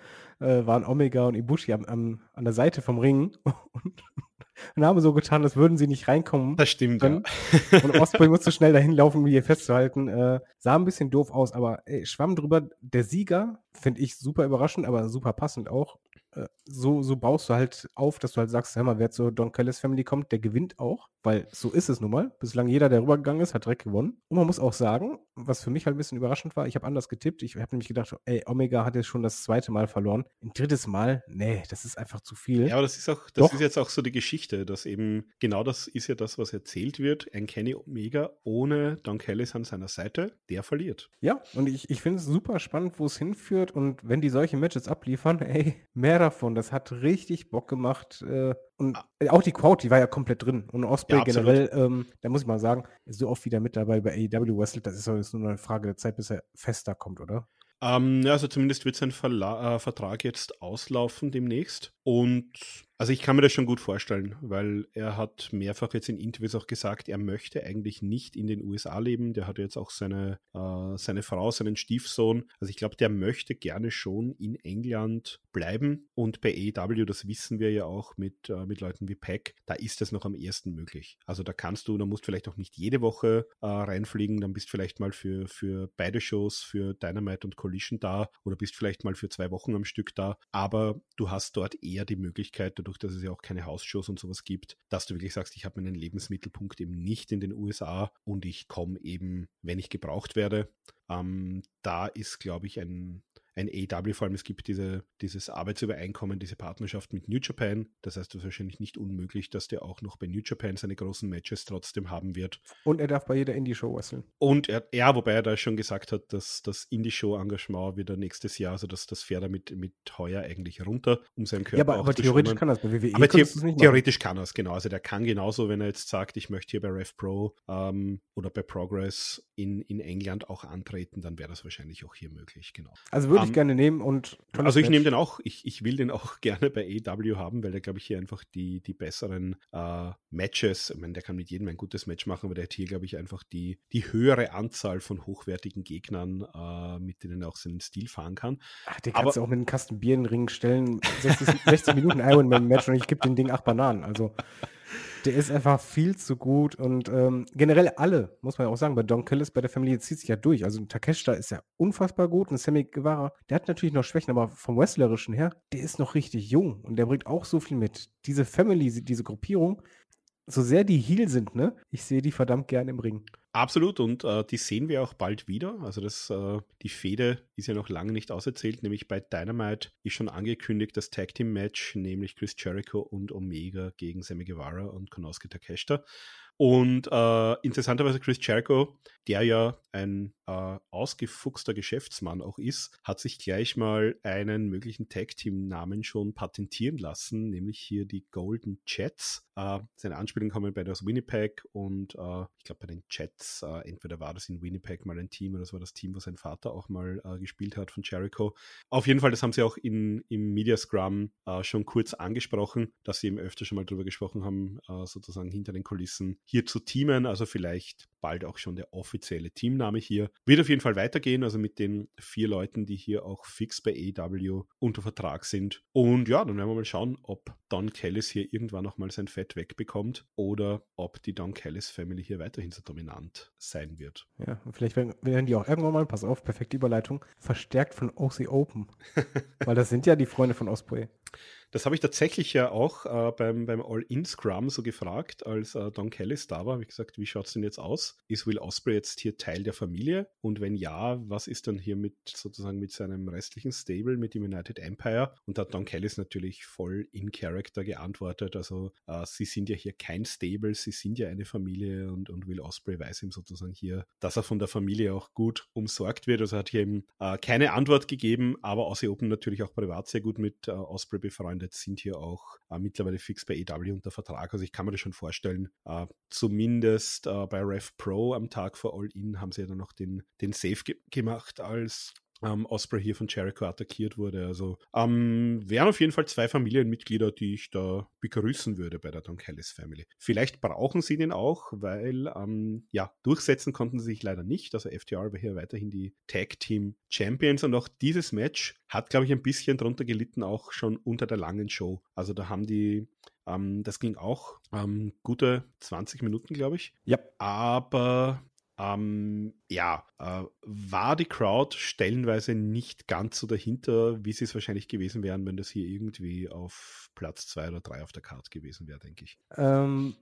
äh, waren Omega und Ibushi am, am, an der Seite vom Ring und und haben so getan, als würden sie nicht reinkommen. Das stimmt. Können. Ja. Und Osprey musste schnell dahin laufen, um hier festzuhalten. Äh, sah ein bisschen doof aus, aber ey, schwamm drüber. Der Sieger finde ich super überraschend, aber super passend auch. Äh, so, so baust du halt auf, dass du halt sagst, hör mal, wer zur Don Callis Family kommt, der gewinnt auch, weil so ist es nun mal. Bislang jeder, der rübergegangen ist, hat direkt gewonnen. Und man muss auch sagen, was für mich halt ein bisschen überraschend war, ich habe anders getippt. Ich habe nämlich gedacht, ey, Omega hat jetzt schon das zweite Mal verloren. Ein drittes Mal, nee, das ist einfach zu viel. Ja, aber das ist auch, das Doch. ist jetzt auch so die Geschichte, dass eben genau das ist ja das, was erzählt wird. Ein Kenny Omega ohne Don Callis an seiner Seite, der verliert. Ja, und ich, ich finde es super spannend, wo es hinführt. Und wenn die solche Matches abliefern, ey, mehr davon. Das hat richtig Bock gemacht. Äh, und auch die Crowd, die war ja komplett drin. Und Osprey ja, generell, ähm, da muss ich mal sagen, so oft wieder mit dabei bei AEW wrestelt, das ist jetzt nur eine Frage der Zeit, bis er fester kommt, oder? Ähm, ja, also zumindest wird sein Verla äh, Vertrag jetzt auslaufen demnächst. Und also ich kann mir das schon gut vorstellen, weil er hat mehrfach jetzt in Interviews auch gesagt, er möchte eigentlich nicht in den USA leben. Der hat jetzt auch seine, äh, seine Frau, seinen Stiefsohn. Also ich glaube, der möchte gerne schon in England bleiben. Und bei AEW, das wissen wir ja auch mit, äh, mit Leuten wie Pack, da ist das noch am ersten möglich. Also da kannst du, da musst vielleicht auch nicht jede Woche äh, reinfliegen, dann bist vielleicht mal für, für beide Shows, für Dynamite und Collision da oder bist vielleicht mal für zwei Wochen am Stück da. Aber du hast dort eher die Möglichkeit, dadurch, dass es ja auch keine Hausshows und sowas gibt, dass du wirklich sagst, ich habe meinen Lebensmittelpunkt eben nicht in den USA und ich komme eben, wenn ich gebraucht werde. Ähm, da ist, glaube ich, ein, ein AW, vor allem es gibt diese, dieses Arbeitsübereinkommen, diese Partnerschaft mit New Japan. Das heißt, es ist wahrscheinlich nicht unmöglich, dass der auch noch bei New Japan seine großen Matches trotzdem haben wird. Und er darf bei jeder Indie-Show wresteln. Und er, ja, wobei er da schon gesagt hat, dass das Indie-Show-Engagement wieder nächstes Jahr, also dass das fährt er mit, mit heuer eigentlich runter, um seinen Körper ja, aber, aber theoretisch kann das bei WWE. Aber the theoretisch kann er es, genau. Also der kann genauso, wenn er jetzt sagt, ich möchte hier bei Rev Pro ähm, oder bei Progress in, in England auch antreten, dann wäre das wahrscheinlich auch hier möglich, genau. Also würde um, ich gerne nehmen und. Also ich nehme den auch, ich, ich will den auch gerne bei AW haben, weil der, glaube ich, hier einfach die, die besseren äh, Matches, ich meine, der kann mit jedem ein gutes Match machen, aber der hat hier, glaube ich, einfach die, die höhere Anzahl von hochwertigen Gegnern, äh, mit denen er auch seinen Stil fahren kann. Ach, den kannst aber, du auch mit einem Kasten Bier in den Ring stellen, 60, 60 Minuten Ironman-Match und ich gebe dem Ding acht Bananen, also. Der ist einfach viel zu gut und ähm, generell alle, muss man ja auch sagen, bei Don Killis, bei der Familie zieht sich ja durch. Also Takeshita ist ja unfassbar gut und Sammy Guevara, der hat natürlich noch Schwächen, aber vom Wrestlerischen her, der ist noch richtig jung und der bringt auch so viel mit. Diese Family, diese Gruppierung, so sehr die Heal sind, ne? Ich sehe die verdammt gern im Ring. Absolut, und äh, die sehen wir auch bald wieder. Also das, äh, die Fehde ist ja noch lange nicht auserzählt, nämlich bei Dynamite ist schon angekündigt das Tag Team Match, nämlich Chris Jericho und Omega gegen Sammy Guevara und Konosuke Takeshita. Und äh, interessanterweise Chris Jericho, der ja ein äh, ausgefuchster Geschäftsmann auch ist, hat sich gleich mal einen möglichen Tag-Team-Namen schon patentieren lassen, nämlich hier die Golden Jets. Äh, seine Anspielungen kommen bei das Winnipeg und äh, ich glaube bei den Jets, äh, entweder war das in Winnipeg mal ein Team oder das war das Team, wo sein Vater auch mal äh, gespielt hat von Jericho. Auf jeden Fall, das haben sie auch in, im Media Scrum schon kurz angesprochen, dass sie eben öfter schon mal drüber gesprochen haben, sozusagen hinter den Kulissen hier zu teamen, also vielleicht bald auch schon der offizielle Teamname hier. Wird auf jeden Fall weitergehen, also mit den vier Leuten, die hier auch fix bei AW unter Vertrag sind. Und ja, dann werden wir mal schauen, ob Don Kellis hier irgendwann nochmal sein Fett wegbekommt oder ob die Don Kellis Family hier weiterhin so dominant sein wird. Ja, und vielleicht werden, werden die auch irgendwann mal, pass auf, perfekte Überleitung, verstärkt von OC Open. Weil das sind ja die Freunde von Osprey. Das habe ich tatsächlich ja auch äh, beim, beim All-In-Scrum so gefragt, als äh, Don Kelly da war. Habe ich gesagt, wie schaut es denn jetzt aus? Ist Will Osprey jetzt hier Teil der Familie? Und wenn ja, was ist dann hier mit sozusagen mit seinem restlichen Stable, mit dem United Empire? Und da hat Don Kelly natürlich voll in Character geantwortet. Also äh, sie sind ja hier kein Stable, sie sind ja eine Familie und, und Will Osprey weiß ihm sozusagen hier, dass er von der Familie auch gut umsorgt wird. Also hat hier eben äh, keine Antwort gegeben, aber Aussie Open natürlich auch privat sehr gut mit äh, Osprey befreundet, sind hier auch äh, mittlerweile fix bei EW unter Vertrag. Also ich kann mir das schon vorstellen. Äh, zumindest äh, bei Rev Pro am Tag vor All-In haben sie ja dann noch den, den Save ge gemacht, als ähm, Osprey hier von Jericho attackiert wurde. Also ähm, wären auf jeden Fall zwei Familienmitglieder, die ich da begrüßen würde bei der Don Callis Family. Vielleicht brauchen sie den auch, weil ähm, ja, durchsetzen konnten sie sich leider nicht. Also FTR war hier weiterhin die Tag Team Champions und auch dieses Match hat, glaube ich, ein bisschen drunter gelitten, auch schon unter der langen Show. Also da haben die ähm, das ging auch ähm, gute 20 Minuten, glaube ich. Ja. Aber ähm, ja, äh, war die Crowd stellenweise nicht ganz so dahinter, wie sie es wahrscheinlich gewesen wären, wenn das hier irgendwie auf Platz zwei oder drei auf der Karte gewesen wäre, denke ich. Ähm,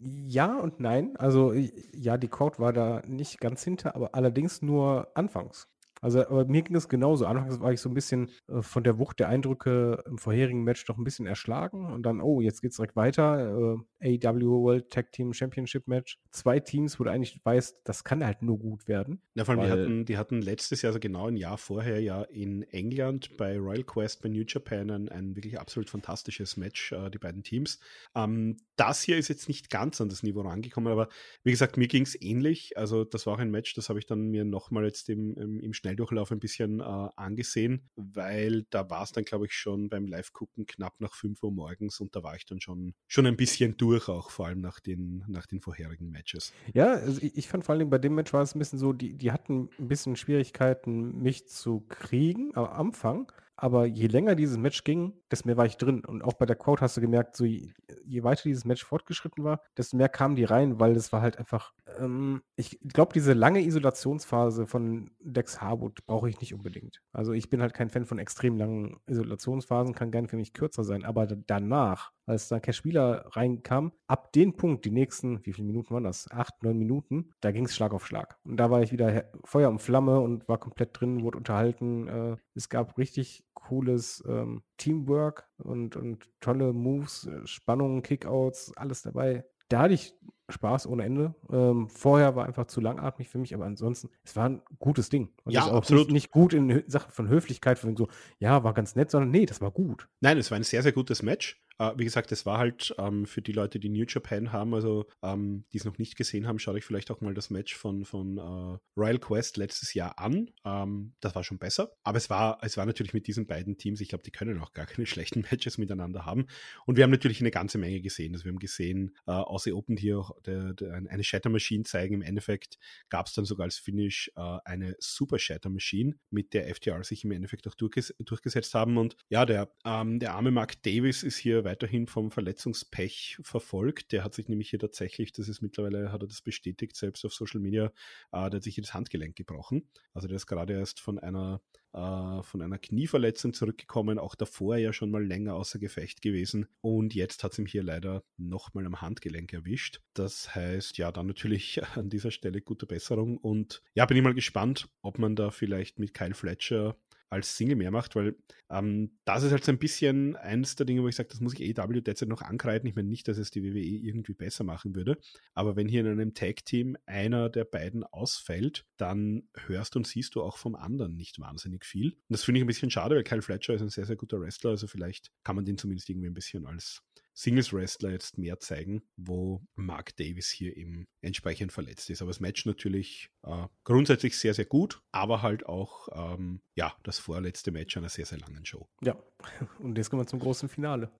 ja und nein. Also ja, die Crowd war da nicht ganz hinter, aber allerdings nur anfangs. Also, aber mir ging es genauso. Anfangs war ich so ein bisschen äh, von der Wucht der Eindrücke im vorherigen Match noch ein bisschen erschlagen und dann, oh, jetzt geht's direkt weiter. Äh, AW World Tag Team Championship Match. Zwei Teams, wo du eigentlich weißt, das kann halt nur gut werden. Ja, vor allem, die hatten, die hatten letztes Jahr, also genau ein Jahr vorher, ja in England bei Royal Quest bei New Japan ein, ein wirklich absolut fantastisches Match, äh, die beiden Teams. Ähm, das hier ist jetzt nicht ganz an das Niveau rangekommen, aber wie gesagt, mir ging es ähnlich. Also, das war auch ein Match, das habe ich dann mir nochmal jetzt im, im, im Schnell Schnelldurchlauf ein bisschen äh, angesehen, weil da war es dann, glaube ich, schon beim Live-Gucken knapp nach 5 Uhr morgens und da war ich dann schon, schon ein bisschen durch, auch vor allem nach den, nach den vorherigen Matches. Ja, also ich, ich fand vor allem bei dem Match war es ein bisschen so, die, die hatten ein bisschen Schwierigkeiten, mich zu kriegen am Anfang. Aber je länger dieses Match ging, desto mehr war ich drin. Und auch bei der Quote hast du gemerkt, so je, je weiter dieses Match fortgeschritten war, desto mehr kamen die rein, weil es war halt einfach, ähm, ich glaube, diese lange Isolationsphase von Dex Harwood brauche ich nicht unbedingt. Also ich bin halt kein Fan von extrem langen Isolationsphasen, kann gerne für mich kürzer sein. Aber danach, als da kein Spieler reinkam, ab dem Punkt, die nächsten, wie viele Minuten waren das? Acht, neun Minuten, da ging es Schlag auf Schlag. Und da war ich wieder Feuer und Flamme und war komplett drin, wurde unterhalten. Äh, es gab richtig cooles ähm, Teamwork und, und tolle Moves, äh, Spannungen, Kickouts, alles dabei. Da hatte ich Spaß ohne Ende. Ähm, vorher war einfach zu langatmig für mich, aber ansonsten, es war ein gutes Ding. Und ja, auch absolut. Nicht, nicht gut in Sachen von Höflichkeit, von so, ja, war ganz nett, sondern nee, das war gut. Nein, es war ein sehr, sehr gutes Match. Uh, wie gesagt, es war halt ähm, für die Leute, die New Japan haben, also ähm, die es noch nicht gesehen haben, schaut euch vielleicht auch mal das Match von, von uh, Royal Quest letztes Jahr an. Ähm, das war schon besser. Aber es war, es war natürlich mit diesen beiden Teams, ich glaube, die können auch gar keine schlechten Matches miteinander haben. Und wir haben natürlich eine ganze Menge gesehen. Also wir haben gesehen, äh, Aussie Open hier auch der, der, eine Shatter Machine zeigen. Im Endeffekt gab es dann sogar als Finish äh, eine Super Shatter Machine, mit der FTR sich im Endeffekt auch durchges durchgesetzt haben. Und ja, der, ähm, der arme Mark Davis ist hier weiterhin vom Verletzungspech verfolgt. Der hat sich nämlich hier tatsächlich, das ist mittlerweile, hat er das bestätigt, selbst auf Social Media, äh, der hat sich hier das Handgelenk gebrochen. Also der ist gerade erst von einer äh, von einer Knieverletzung zurückgekommen, auch davor ja schon mal länger außer Gefecht gewesen und jetzt hat es ihm hier leider nochmal am Handgelenk erwischt. Das heißt, ja, dann natürlich an dieser Stelle gute Besserung und ja, bin ich mal gespannt, ob man da vielleicht mit Kyle Fletcher als Single mehr macht, weil ähm, das ist halt so ein bisschen eines der Dinge, wo ich sage, das muss ich AEW derzeit noch angreifen. Ich meine nicht, dass es die WWE irgendwie besser machen würde, aber wenn hier in einem Tag-Team einer der beiden ausfällt, dann hörst und siehst du auch vom anderen nicht wahnsinnig viel. Und das finde ich ein bisschen schade, weil Kyle Fletcher ist ein sehr, sehr guter Wrestler, also vielleicht kann man den zumindest irgendwie ein bisschen als Singles-Wrestler jetzt mehr zeigen, wo Mark Davis hier eben entsprechend verletzt ist. Aber das Match natürlich äh, grundsätzlich sehr, sehr gut, aber halt auch ähm, ja, das vorletzte Match einer sehr, sehr langen Show. Ja, und jetzt kommen wir zum großen Finale.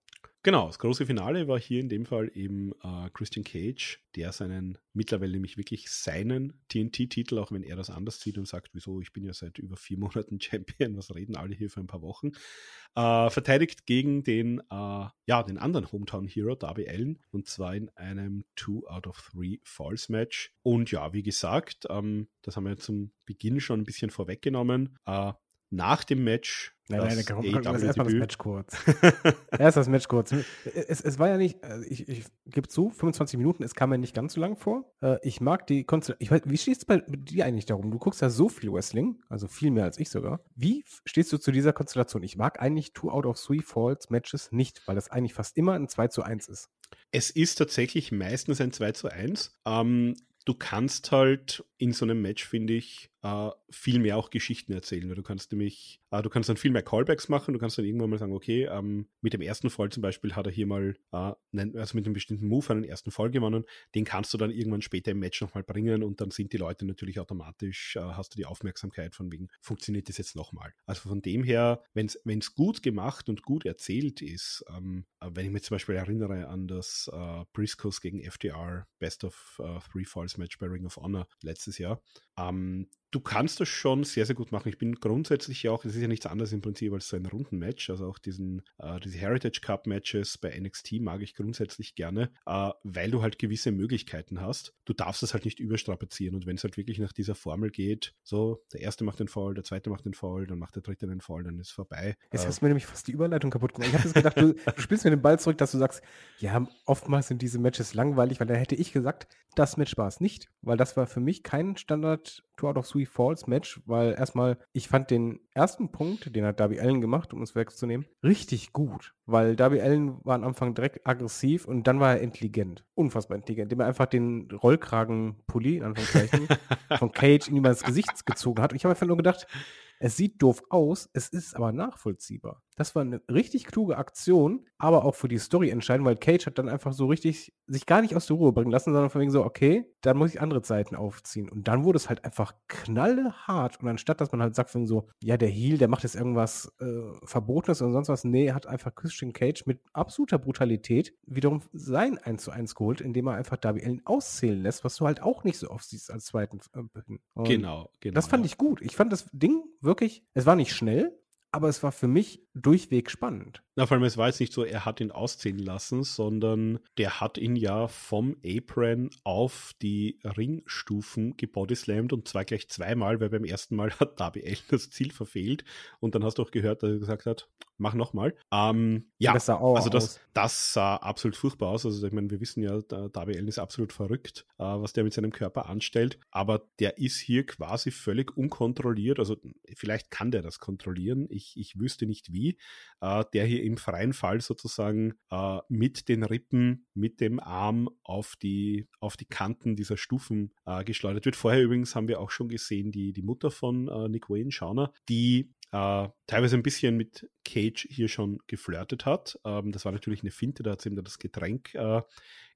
Genau, das große Finale war hier in dem Fall eben äh, Christian Cage, der seinen, mittlerweile nämlich wirklich seinen TNT-Titel, auch wenn er das anders sieht und sagt, wieso, ich bin ja seit über vier Monaten Champion, was reden alle hier für ein paar Wochen, äh, verteidigt gegen den, äh, ja, den anderen Hometown-Hero, Darby Allen, und zwar in einem Two out of Three Falls Match. Und ja, wie gesagt, ähm, das haben wir zum Beginn schon ein bisschen vorweggenommen. Äh, nach dem Match Nein, nein, komm, komm, komm, erstmal das Match kurz. Erst das Match kurz. Es, es war ja nicht, also ich, ich gebe zu, 25 Minuten, es kam mir nicht ganz so lang vor. Äh, ich mag die Konstellation. Wie steht es bei dir eigentlich darum? Du guckst ja so viel Wrestling, also viel mehr als ich sogar. Wie stehst du zu dieser Konstellation? Ich mag eigentlich Two out of Three Falls Matches nicht, weil das eigentlich fast immer ein 2 zu 1 ist. Es ist tatsächlich meistens ein 2 zu 1. Ähm, du kannst halt in so einem Match, finde ich, äh, viel mehr auch Geschichten erzählen, du kannst nämlich, äh, du kannst dann viel mehr Callbacks machen, du kannst dann irgendwann mal sagen, okay, ähm, mit dem ersten Fall zum Beispiel hat er hier mal, äh, also mit einem bestimmten Move einen ersten Fall gewonnen, den kannst du dann irgendwann später im Match nochmal bringen und dann sind die Leute natürlich automatisch, äh, hast du die Aufmerksamkeit von wegen, funktioniert das jetzt nochmal. Also von dem her, wenn es gut gemacht und gut erzählt ist, ähm, äh, wenn ich mich zum Beispiel erinnere an das äh, Briscoes gegen FDR Best of Three Falls Match bei Ring of Honor letztes Jahr, ähm, du kannst das schon sehr, sehr gut machen. Ich bin grundsätzlich ja auch, es ist ja nichts anderes im Prinzip als so ein Rundenmatch. Also auch diesen, äh, diese Heritage Cup Matches bei NXT mag ich grundsätzlich gerne, äh, weil du halt gewisse Möglichkeiten hast. Du darfst es halt nicht überstrapazieren. Und wenn es halt wirklich nach dieser Formel geht, so, der erste macht den Foul, der zweite macht den Foul, dann macht der dritte den Foul, dann ist es vorbei. Jetzt äh, hast du mir nämlich fast die Überleitung kaputt gemacht. Ich habe gedacht, du, du spielst mir den Ball zurück, dass du sagst, ja, oftmals sind diese Matches langweilig, weil da hätte ich gesagt, das Match war es nicht, weil das war für mich kein Standard Two Out of Three Falls Match, weil erstmal, ich fand den ersten Punkt, den hat Darby Allen gemacht, um es wegzunehmen, richtig gut. Weil Darby Allen war am Anfang direkt aggressiv und dann war er intelligent. Unfassbar intelligent. Indem er einfach den Rollkragen-Pulli, in Anführungszeichen, von Cage in ins Gesicht gezogen hat. Und ich habe einfach nur gedacht, es sieht doof aus, es ist aber nachvollziehbar. Das war eine richtig kluge Aktion, aber auch für die Story entscheidend, weil Cage hat dann einfach so richtig sich gar nicht aus der Ruhe bringen lassen, sondern von wegen so, okay, dann muss ich andere Zeiten aufziehen. Und dann wurde es halt einfach knallhart. Und anstatt, dass man halt sagt, von so, ja, der Heal, der macht jetzt irgendwas äh, Verbotenes und sonst was, nee, hat einfach Christian Cage mit absoluter Brutalität wiederum sein 1 zu 1 geholt, indem er einfach Darby Allen auszählen lässt, was du halt auch nicht so oft siehst als zweiten. Äh, genau, genau. Das fand ich gut. Ich fand das Ding wirklich, es war nicht schnell, aber es war für mich durchweg spannend. Na, vor allem, es war jetzt nicht so, er hat ihn ausziehen lassen, sondern der hat ihn ja vom Apron auf die Ringstufen gebodyslammt und zwar gleich zweimal, weil beim ersten Mal hat Darby Allen das Ziel verfehlt und dann hast du auch gehört, dass er gesagt hat, mach nochmal. Ähm, ja, das also das, das, sah absolut furchtbar aus. Also ich meine, wir wissen ja, Darby Allen ist absolut verrückt, äh, was der mit seinem Körper anstellt, aber der ist hier quasi völlig unkontrolliert. Also vielleicht kann der das kontrollieren. Ich, ich wüsste nicht wie. Äh, der hier im freien Fall sozusagen äh, mit den Rippen, mit dem Arm auf die, auf die Kanten dieser Stufen äh, geschleudert wird. Vorher übrigens haben wir auch schon gesehen, die, die Mutter von äh, Nick Wayne, Shauna, die äh, teilweise ein bisschen mit Cage hier schon geflirtet hat. Ähm, das war natürlich eine Finte, da hat sie ihm das Getränk äh,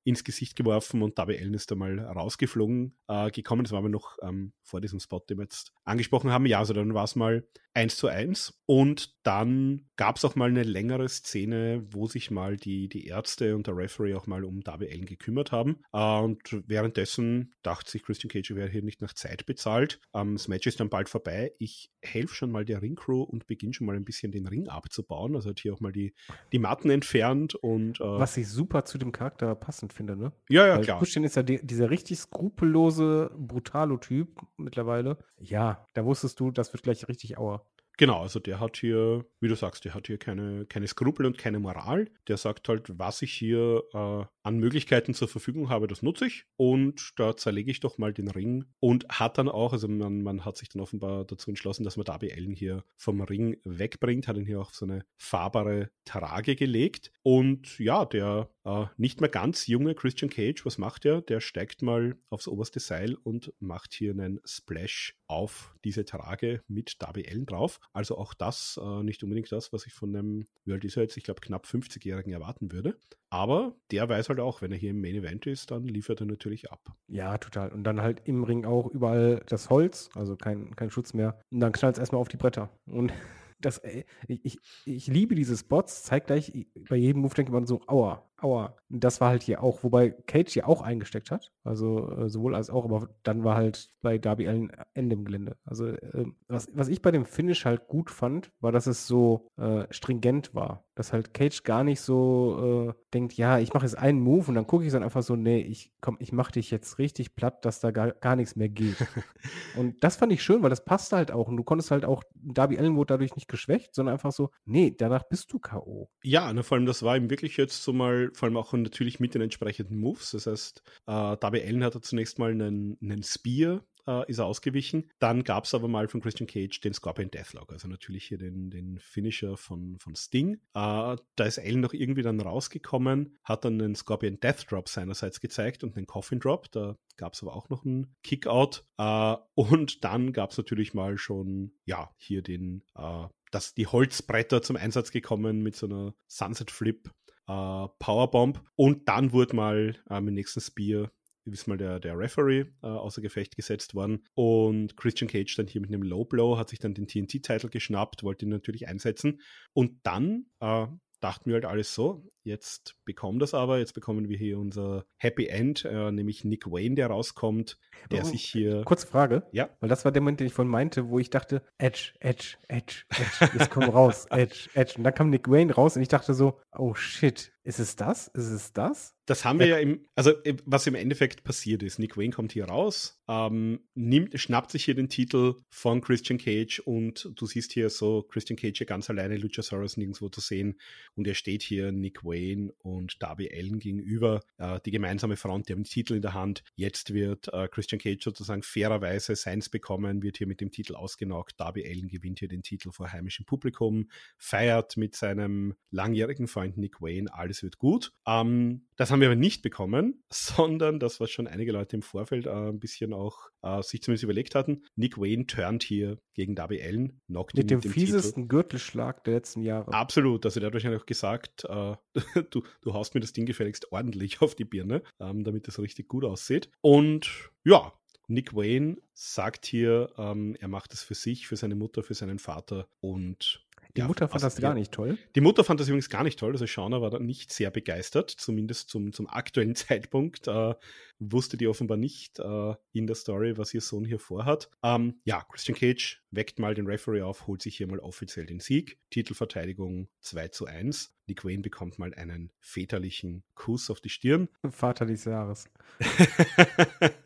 ins Gesicht geworfen und Darby Allen ist da mal rausgeflogen äh, gekommen. Das war aber noch ähm, vor diesem Spot, den wir jetzt angesprochen haben. Ja, also dann war es mal 1 zu 1. Und dann gab es auch mal eine längere Szene, wo sich mal die, die Ärzte und der Referee auch mal um Darby Allen gekümmert haben. Äh, und währenddessen dachte sich Christian Cage, wäre hier nicht nach Zeit bezahlt. Ähm, das Match ist dann bald vorbei. Ich helfe schon mal der Ringcrew und beginne schon mal ein bisschen den Ring abzubauen. Also hat hier auch mal die, die Matten entfernt und. Äh, Was ich super zu dem Charakter passend finde, ne? Ja, ja, Weil klar. Christian ist ja die, dieser richtig skrupellose, brutale Typ mittlerweile. Ja, da wusstest du, das wird gleich richtig auer. Genau, also der hat hier, wie du sagst, der hat hier keine, keine Skrupel und keine Moral. Der sagt halt, was ich hier äh, an Möglichkeiten zur Verfügung habe, das nutze ich. Und da zerlege ich doch mal den Ring. Und hat dann auch, also man, man hat sich dann offenbar dazu entschlossen, dass man Darby Allen hier vom Ring wegbringt, hat ihn hier auf so eine fahrbare Trage gelegt. Und ja, der äh, nicht mehr ganz junge Christian Cage, was macht er? Der steigt mal aufs oberste Seil und macht hier einen Splash auf diese Trage mit Darby Allen drauf. Also auch das äh, nicht unbedingt das, was ich von einem, ist er jetzt, ich glaube knapp 50-Jährigen erwarten würde. Aber der weiß halt auch, wenn er hier im Main Event ist, dann liefert er natürlich ab. Ja, total. Und dann halt im Ring auch überall das Holz, also kein, kein Schutz mehr. Und dann knallt es erstmal auf die Bretter. Und das, ich, ich, ich liebe diese Spots, zeigt gleich, bei jedem Move denkt man so, aua, aua. Das war halt hier auch, wobei Cage hier auch eingesteckt hat. Also äh, sowohl als auch, aber dann war halt bei Darby Allen Ende im Gelände. Also äh, was, was ich bei dem Finish halt gut fand, war, dass es so äh, stringent war. Dass halt Cage gar nicht so denkt, ja, ich mache jetzt einen Move und dann gucke ich dann einfach so, nee, ich komm, ich mache dich jetzt richtig platt, dass da gar, gar nichts mehr geht. und das fand ich schön, weil das passte halt auch. Und du konntest halt auch, Darby Allen wurde dadurch nicht geschwächt, sondern einfach so, nee, danach bist du K.O. Ja, ne, vor allem das war ihm wirklich jetzt so mal, vor allem auch natürlich mit den entsprechenden Moves. Das heißt, äh, Darby Allen hatte zunächst mal einen, einen Spear äh, ist er ausgewichen. Dann gab es aber mal von Christian Cage den Scorpion Deathlock, also natürlich hier den, den Finisher von, von Sting. Äh, da ist Allen noch irgendwie dann rausgekommen, hat dann den Scorpion Death Drop seinerseits gezeigt und den Coffin Drop. Da gab es aber auch noch einen Kickout. Äh, und dann gab es natürlich mal schon, ja, hier den, äh, dass die Holzbretter zum Einsatz gekommen mit so einer Sunset Flip. Uh, Powerbomb und dann wurde mal äh, mit nächsten Spear ist mal der, der Referee äh, außer Gefecht gesetzt worden. Und Christian Cage dann hier mit einem Low Blow hat sich dann den TNT-Titel geschnappt, wollte ihn natürlich einsetzen. Und dann äh, dachten wir halt alles so, jetzt bekommen das aber, jetzt bekommen wir hier unser Happy End, äh, nämlich Nick Wayne, der rauskommt, der oh, sich hier... Kurze Frage, ja? weil das war der Moment, den ich vorhin meinte, wo ich dachte, Edge, Edge, Edge, Edge, jetzt komm raus, Edge, Edge. Und dann kam Nick Wayne raus und ich dachte so, oh shit, ist es das? Ist es das? Das haben wir ja, ja im, also äh, was im Endeffekt passiert ist. Nick Wayne kommt hier raus, ähm, nimmt, schnappt sich hier den Titel von Christian Cage und du siehst hier so Christian Cage hier ganz alleine, Luchasaurus nirgendwo zu sehen und er steht hier Nick Wayne und Darby Allen gegenüber, äh, die gemeinsame Front, die haben den Titel in der Hand. Jetzt wird äh, Christian Cage sozusagen fairerweise seins bekommen, wird hier mit dem Titel ausgenockt. Darby Allen gewinnt hier den Titel vor heimischem Publikum, feiert mit seinem langjährigen Freund Nick Wayne, alles wird gut. Ähm, das haben wir aber nicht bekommen, sondern das, was schon einige Leute im Vorfeld äh, ein bisschen auch äh, sich zumindest überlegt hatten. Nick Wayne turnt hier gegen Darby Allen, knockt mit ihn mit dem, dem fiesesten Titel. Gürtelschlag der letzten Jahre. Absolut, also der hat wahrscheinlich auch gesagt, äh, du, du haust mir das Ding gefälligst ordentlich auf die Birne, ähm, damit das richtig gut aussieht. Und ja, Nick Wayne sagt hier, ähm, er macht es für sich, für seine Mutter, für seinen Vater und die ja, Mutter fand das gar nicht toll. Die Mutter fand das übrigens gar nicht toll. Also Shauna war da nicht sehr begeistert, zumindest zum, zum aktuellen Zeitpunkt. Äh, wusste die offenbar nicht äh, in der Story, was ihr Sohn hier vorhat. Ähm, ja, Christian Cage weckt mal den Referee auf, holt sich hier mal offiziell den Sieg. Titelverteidigung 2 zu 1. Nick Wayne bekommt mal einen väterlichen Kuss auf die Stirn. Vater des Jahres.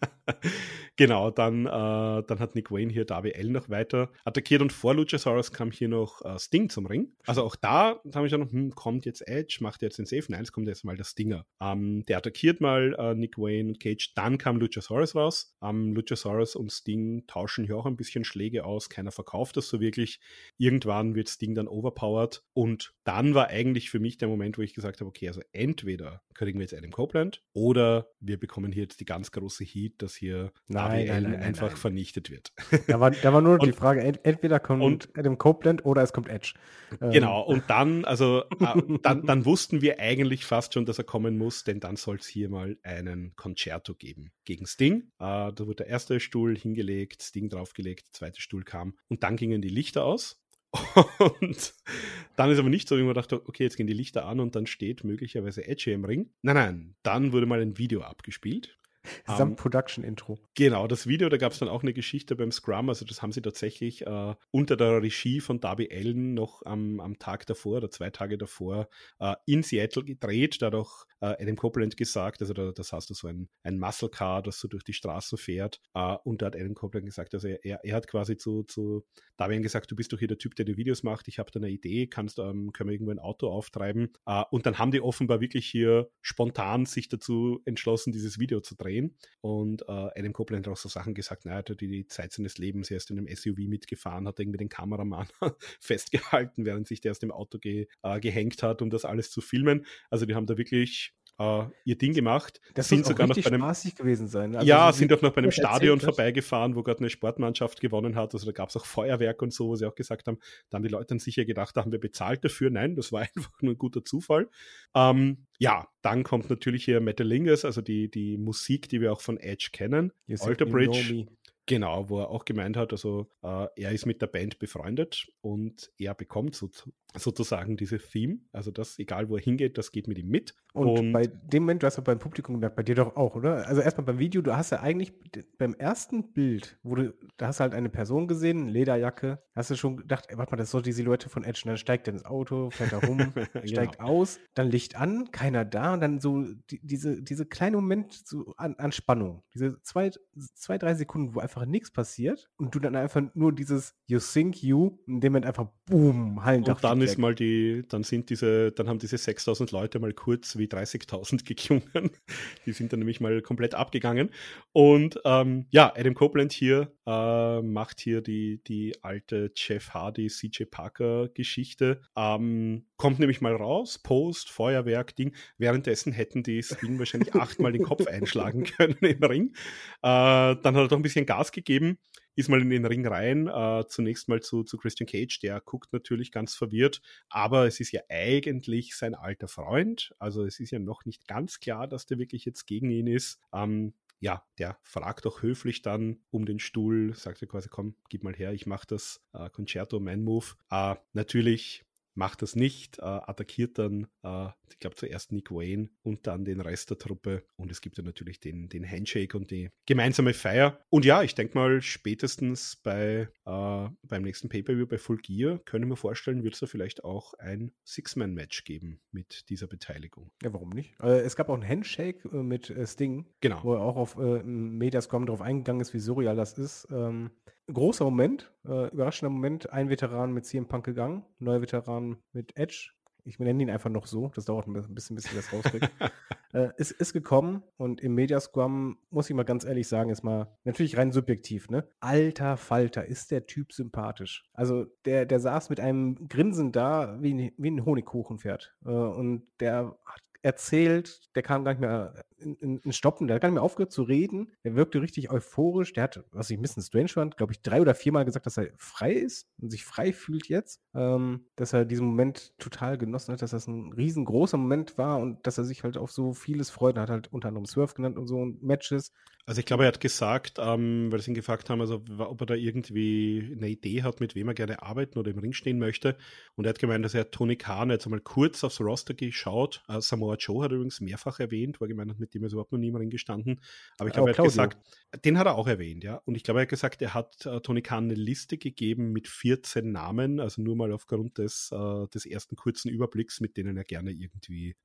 Genau, dann, äh, dann hat Nick Wayne hier Darby Allen noch weiter attackiert und vor Luchasaurus kam hier noch äh, Sting zum Ring. Also auch da habe ich dann, hm, kommt jetzt Edge, macht jetzt den Safe? Nein, es kommt jetzt mal der Stinger. Ähm, der attackiert mal äh, Nick Wayne und Cage, dann kam Luchasaurus raus. Ähm, Luchasaurus und Sting tauschen hier auch ein bisschen Schläge aus, keiner verkauft das so wirklich. Irgendwann wird Sting dann overpowered und dann war eigentlich für mich der Moment, wo ich gesagt habe, okay, also entweder kriegen wir jetzt Adam Copeland oder wir bekommen hier jetzt die ganz große Heat, dass hier nein, nein, nein, einfach vernichtet wird. Da war, da war nur und, die Frage, entweder kommt und, Adam Copeland oder es kommt Edge. Ähm. Genau, und dann, also äh, dann, dann wussten wir eigentlich fast schon, dass er kommen muss, denn dann soll es hier mal einen Concerto geben gegen Sting. Äh, da wurde der erste Stuhl hingelegt, Sting draufgelegt, der zweite Stuhl kam und dann gingen die Lichter aus. Und dann ist aber nicht so, wie man dachte, okay, jetzt gehen die Lichter an und dann steht möglicherweise Edge im Ring. Nein, nein, dann wurde mal ein Video abgespielt. Samt um, Production Intro. Genau, das Video, da gab es dann auch eine Geschichte beim Scrum. Also, das haben sie tatsächlich äh, unter der Regie von Darby Allen noch am, am Tag davor oder zwei Tage davor äh, in Seattle gedreht. Da hat auch äh, Adam Copeland gesagt, also da, das hast du so ein, ein Muscle Car, das so durch die Straßen fährt. Äh, und da hat Adam Copeland gesagt, also er, er hat quasi zu, zu Darby Allen gesagt, du bist doch hier der Typ, der die Videos macht. Ich habe da eine Idee, kannst, ähm, können wir irgendwo ein Auto auftreiben? Äh, und dann haben die offenbar wirklich hier spontan sich dazu entschlossen, dieses Video zu drehen drehen. Und äh, Adam Copeland hat auch so Sachen gesagt, naja, er hat die, die Zeit seines Lebens erst in einem SUV mitgefahren, hat irgendwie den Kameramann festgehalten, während sich der aus dem Auto ge, äh, gehängt hat, um das alles zu filmen. Also die haben da wirklich Uh, ihr Ding gemacht. Das sind sogar noch bei einem, spaßig gewesen sein. Also ja, sind auch noch bei einem Stadion erzählt, vorbeigefahren, wo gerade eine Sportmannschaft gewonnen hat. Also da gab es auch Feuerwerk und so, wo sie auch gesagt haben, da haben die Leute dann sicher gedacht, da haben wir bezahlt dafür. Nein, das war einfach nur ein guter Zufall. Ähm, ja, dann kommt natürlich hier Metalingus, also die, die Musik, die wir auch von Edge kennen. Alter Bridge. Genau, wo er auch gemeint hat, also äh, er ist mit der Band befreundet und er bekommt so, sozusagen diese Theme. Also das, egal wo er hingeht, das geht mit ihm mit. Und, und bei dem Moment, du hast ja beim Publikum gemerkt, bei dir doch auch, oder? Also erstmal beim Video, du hast ja eigentlich beim ersten Bild, wo du, da hast du halt eine Person gesehen, Lederjacke, hast du schon gedacht, ey, warte mal, das ist doch die Silhouette von Edge. Und dann steigt er ins Auto, fährt da rum, steigt genau. aus, dann Licht an, keiner da und dann so die, diese, diese kleine Moment so an, an Spannung. Diese zwei, zwei, drei Sekunden, wo einfach nichts passiert und du dann einfach nur dieses You think you, in dem Moment einfach boom, Hallendach. Und dann ist weg. mal die, dann sind diese, dann haben diese 6000 Leute mal kurz wie 30.000 geklungen. Die sind dann nämlich mal komplett abgegangen. Und ähm, ja, Adam Copeland hier äh, macht hier die, die alte Jeff Hardy, CJ Parker Geschichte. Ähm, kommt nämlich mal raus, Post, Feuerwerk, Ding. Währenddessen hätten die Sting wahrscheinlich achtmal den Kopf einschlagen können im Ring. Äh, dann hat er doch ein bisschen Gas gegeben ist mal in den Ring rein, äh, zunächst mal zu, zu Christian Cage, der guckt natürlich ganz verwirrt, aber es ist ja eigentlich sein alter Freund, also es ist ja noch nicht ganz klar, dass der wirklich jetzt gegen ihn ist. Ähm, ja, der fragt doch höflich dann um den Stuhl, sagt er quasi, komm, gib mal her, ich mach das äh, Concerto, mein Move. Äh, natürlich macht das nicht, äh, attackiert dann, äh, ich glaube zuerst Nick Wayne und dann den Rest der Truppe und es gibt ja natürlich den, den Handshake und die gemeinsame Feier. Und ja, ich denke mal, spätestens bei, äh, beim nächsten Pay-Per-View bei Full Gear, können wir vorstellen, wird es da vielleicht auch ein Six-Man-Match geben mit dieser Beteiligung. Ja, warum nicht? Äh, es gab auch ein Handshake äh, mit äh, Sting, genau. wo er auch auf Mediascom darauf eingegangen ist, wie surreal das ist. Ähm, großer Moment, äh, überraschender Moment. Ein Veteran mit CM Punk gegangen, neuer Veteran mit Edge. Ich nenne ihn einfach noch so, das dauert ein bisschen, bis ich das rauskriege. äh, ist, ist gekommen und im Mediascrum, muss ich mal ganz ehrlich sagen, ist mal natürlich rein subjektiv, ne? Alter Falter, ist der Typ sympathisch. Also der, der saß mit einem Grinsen da, wie ein, wie ein Honigkuchenpferd. Äh, und der hat erzählt, der kam gar nicht mehr in, in, in, Stoppen, der hat gar nicht mehr aufgehört zu reden. Der wirkte richtig euphorisch. Der hat, was ich ein bisschen strange fand, glaube ich, drei oder viermal gesagt, dass er frei ist und sich frei fühlt jetzt. Ähm, dass er diesen Moment total genossen hat, dass das ein riesengroßer Moment war und dass er sich halt auf so vieles freut. Er hat halt unter anderem Surf genannt und so und Matches. Also ich glaube, er hat gesagt, ähm, weil sie ihn gefragt haben, also ob er da irgendwie eine Idee hat, mit wem er gerne arbeiten oder im Ring stehen möchte. Und er hat gemeint, dass er Tony Khan jetzt einmal kurz aufs Roster geschaut. Uh, Samoa Joe hat er übrigens mehrfach erwähnt, weil gemeint hat, mit dem ist überhaupt noch nie im Ring gestanden. Aber ich glaube, er hat gesagt, den hat er auch erwähnt, ja. Und ich glaube, er hat gesagt, er hat uh, Tony Khan eine Liste gegeben mit 14 Namen, also nur mal aufgrund des, uh, des ersten kurzen Überblicks, mit denen er gerne irgendwie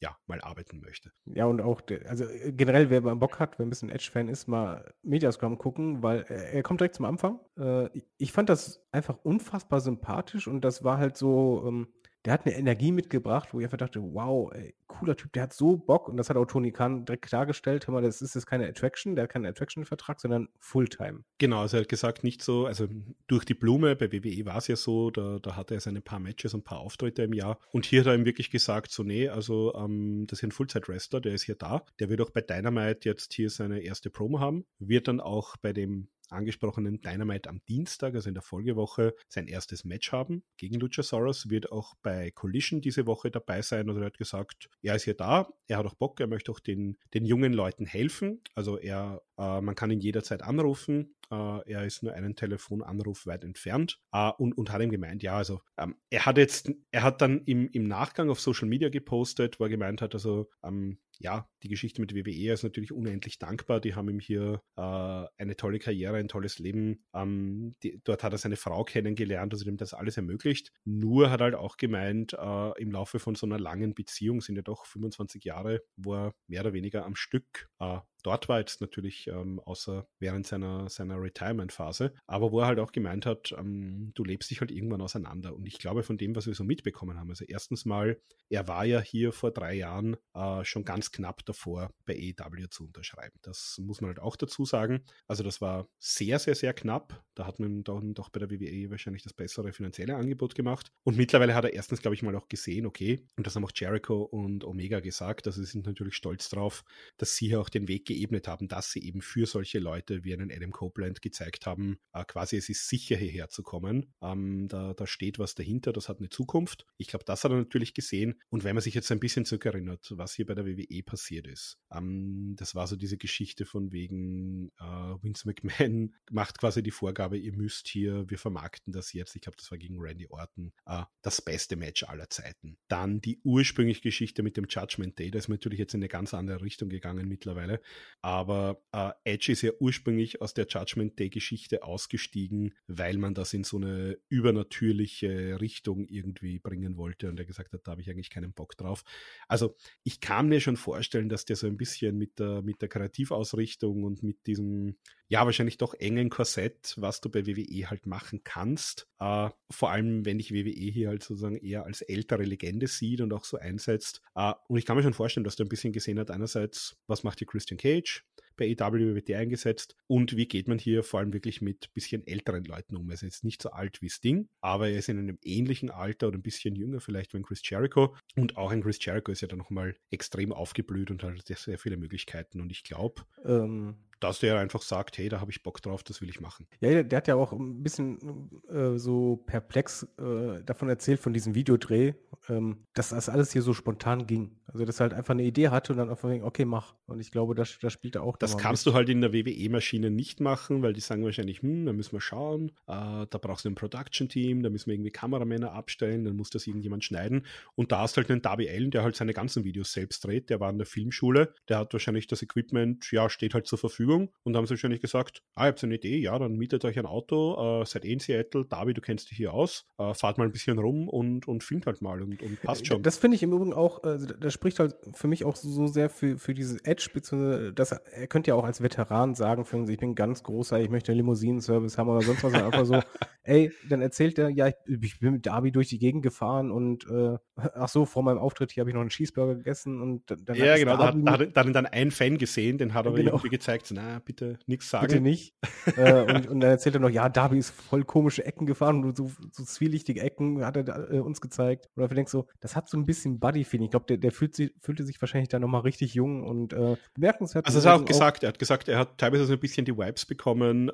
ja, mal arbeiten möchte. Ja, und auch, also generell, wer Bock hat, wer ein bisschen Edge Edge-Fan ist, mal Mediascom gucken, weil er, er kommt direkt zum Anfang. Äh, ich fand das einfach unfassbar sympathisch und das war halt so, ähm, der hat eine Energie mitgebracht, wo ich einfach dachte, wow, ey, cooler Typ, der hat so Bock. Und das hat auch Tony Khan direkt klargestellt, hör mal, das ist jetzt keine Attraction, der hat keinen Attraction-Vertrag, sondern Fulltime. Genau, also er hat gesagt, nicht so, also durch die Blume, bei WWE war es ja so, da, da hatte er seine paar Matches und ein paar Auftritte im Jahr. Und hier hat er ihm wirklich gesagt, so nee, also ähm, das ist ein Fullzeit-Wrestler, der ist hier da, der wird auch bei Dynamite jetzt hier seine erste Promo haben, wird dann auch bei dem angesprochenen Dynamite am Dienstag, also in der Folgewoche, sein erstes Match haben gegen Luchasaurus, wird auch bei Collision diese Woche dabei sein. Also er hat gesagt, er ist hier da, er hat auch Bock, er möchte auch den, den jungen Leuten helfen. Also er, äh, man kann ihn jederzeit anrufen. Äh, er ist nur einen Telefonanruf weit entfernt äh, und, und hat ihm gemeint, ja, also ähm, er hat jetzt, er hat dann im, im Nachgang auf Social Media gepostet, wo er gemeint hat, also ähm, ja, die Geschichte mit WWE ist natürlich unendlich dankbar. Die haben ihm hier äh, eine tolle Karriere, ein tolles Leben. Ähm, die, dort hat er seine Frau kennengelernt, also dem das alles ermöglicht. Nur hat halt auch gemeint, äh, im Laufe von so einer langen Beziehung sind ja doch 25 Jahre, wo er mehr oder weniger am Stück äh, dort war, jetzt natürlich ähm, außer während seiner, seiner Retirement-Phase, aber wo er halt auch gemeint hat, ähm, du lebst dich halt irgendwann auseinander. Und ich glaube, von dem, was wir so mitbekommen haben, also erstens mal, er war ja hier vor drei Jahren äh, schon ganz knapp davor, bei AEW zu unterschreiben. Das muss man halt auch dazu sagen. Also das war sehr, sehr, sehr knapp. Da hat man dann doch bei der WWE wahrscheinlich das bessere finanzielle Angebot gemacht. Und mittlerweile hat er erstens, glaube ich, mal auch gesehen, okay, und das haben auch Jericho und Omega gesagt, also sie sind natürlich stolz drauf, dass sie hier auch den Weg gehen geebnet haben, dass sie eben für solche Leute wie einen Adam Copeland gezeigt haben, äh, quasi es ist sicher hierher zu kommen. Ähm, da, da steht was dahinter, das hat eine Zukunft. Ich glaube, das hat er natürlich gesehen. Und wenn man sich jetzt ein bisschen zurückerinnert, was hier bei der WWE passiert ist, ähm, das war so diese Geschichte von wegen äh, Vince McMahon macht quasi die Vorgabe, ihr müsst hier, wir vermarkten das jetzt. Ich glaube, das war gegen Randy Orton, äh, das beste Match aller Zeiten. Dann die ursprüngliche Geschichte mit dem Judgment Day, da ist natürlich jetzt in eine ganz andere Richtung gegangen mittlerweile. Aber äh, Edge ist ja ursprünglich aus der Judgment Day-Geschichte ausgestiegen, weil man das in so eine übernatürliche Richtung irgendwie bringen wollte und er gesagt hat, da habe ich eigentlich keinen Bock drauf. Also ich kann mir schon vorstellen, dass der so ein bisschen mit der, mit der Kreativausrichtung und mit diesem, ja, wahrscheinlich doch engen Korsett, was du bei WWE halt machen kannst, äh, vor allem wenn ich WWE hier halt sozusagen eher als ältere Legende sieht und auch so einsetzt. Äh, und ich kann mir schon vorstellen, dass du ein bisschen gesehen hat, einerseits, was macht hier Christian Cage? Bei EW wird der eingesetzt und wie geht man hier vor allem wirklich mit bisschen älteren Leuten um. Er ist jetzt nicht so alt wie Sting, aber er ist in einem ähnlichen Alter oder ein bisschen jünger vielleicht wie ein Chris Jericho und auch ein Chris Jericho ist ja dann nochmal extrem aufgeblüht und hat sehr viele Möglichkeiten und ich glaube, ähm, dass der einfach sagt, hey, da habe ich Bock drauf, das will ich machen. Ja, der, der hat ja auch ein bisschen äh, so perplex äh, davon erzählt, von diesem Videodreh, ähm, dass das alles hier so spontan ging. Also, dass er halt einfach eine Idee hatte und dann einfach denkt, okay, mach. Und ich glaube, da, da spielt er auch. Das kannst du halt in der WWE-Maschine nicht machen, weil die sagen wahrscheinlich, hm, da müssen wir schauen, äh, da brauchst du ein Production-Team, da müssen wir irgendwie Kameramänner abstellen, dann muss das irgendjemand schneiden. Und da hast du halt einen Darby Allen, der halt seine ganzen Videos selbst dreht, der war in der Filmschule, der hat wahrscheinlich das Equipment, ja, steht halt zur Verfügung und da haben sie wahrscheinlich gesagt, ah, ihr habt eine Idee, ja, dann mietet euch ein Auto, äh, seid eh in Seattle, Darby, du kennst dich hier aus, äh, fahrt mal ein bisschen rum und, und filmt halt mal und, und passt schon. Das finde ich im Übrigen auch, äh, das spricht halt für mich auch so sehr für, für dieses Edge, beziehungsweise das, er könnte ja auch als Veteran sagen, für ich bin ganz großer, ich möchte einen Limousinen-Service haben oder sonst was, einfach so, ey, dann erzählt er, ja, ich, ich, bin mit Darby durch die Gegend gefahren und äh, ach so, vor meinem Auftritt hier habe ich noch einen Cheeseburger gegessen und dann Ja, genau, da hat, da hat, dann, dann ein Fan gesehen, den hat er genau. irgendwie gezeigt, na, bitte nichts sagen. Bitte nicht. äh, und, und, dann erzählt er noch, ja, Darby ist voll komische Ecken gefahren und so, so zwielichtige Ecken hat er äh, uns gezeigt. Und dafür denkst so, das hat so ein bisschen Buddy-Feeling. Ich glaube, der, der fühlt sich, fühlte sich wahrscheinlich da nochmal richtig jung und äh, bemerkenswert. Also, das hat er auch gesagt, er hat gesagt, er hat teilweise so ein bisschen die Vibes bekommen, äh,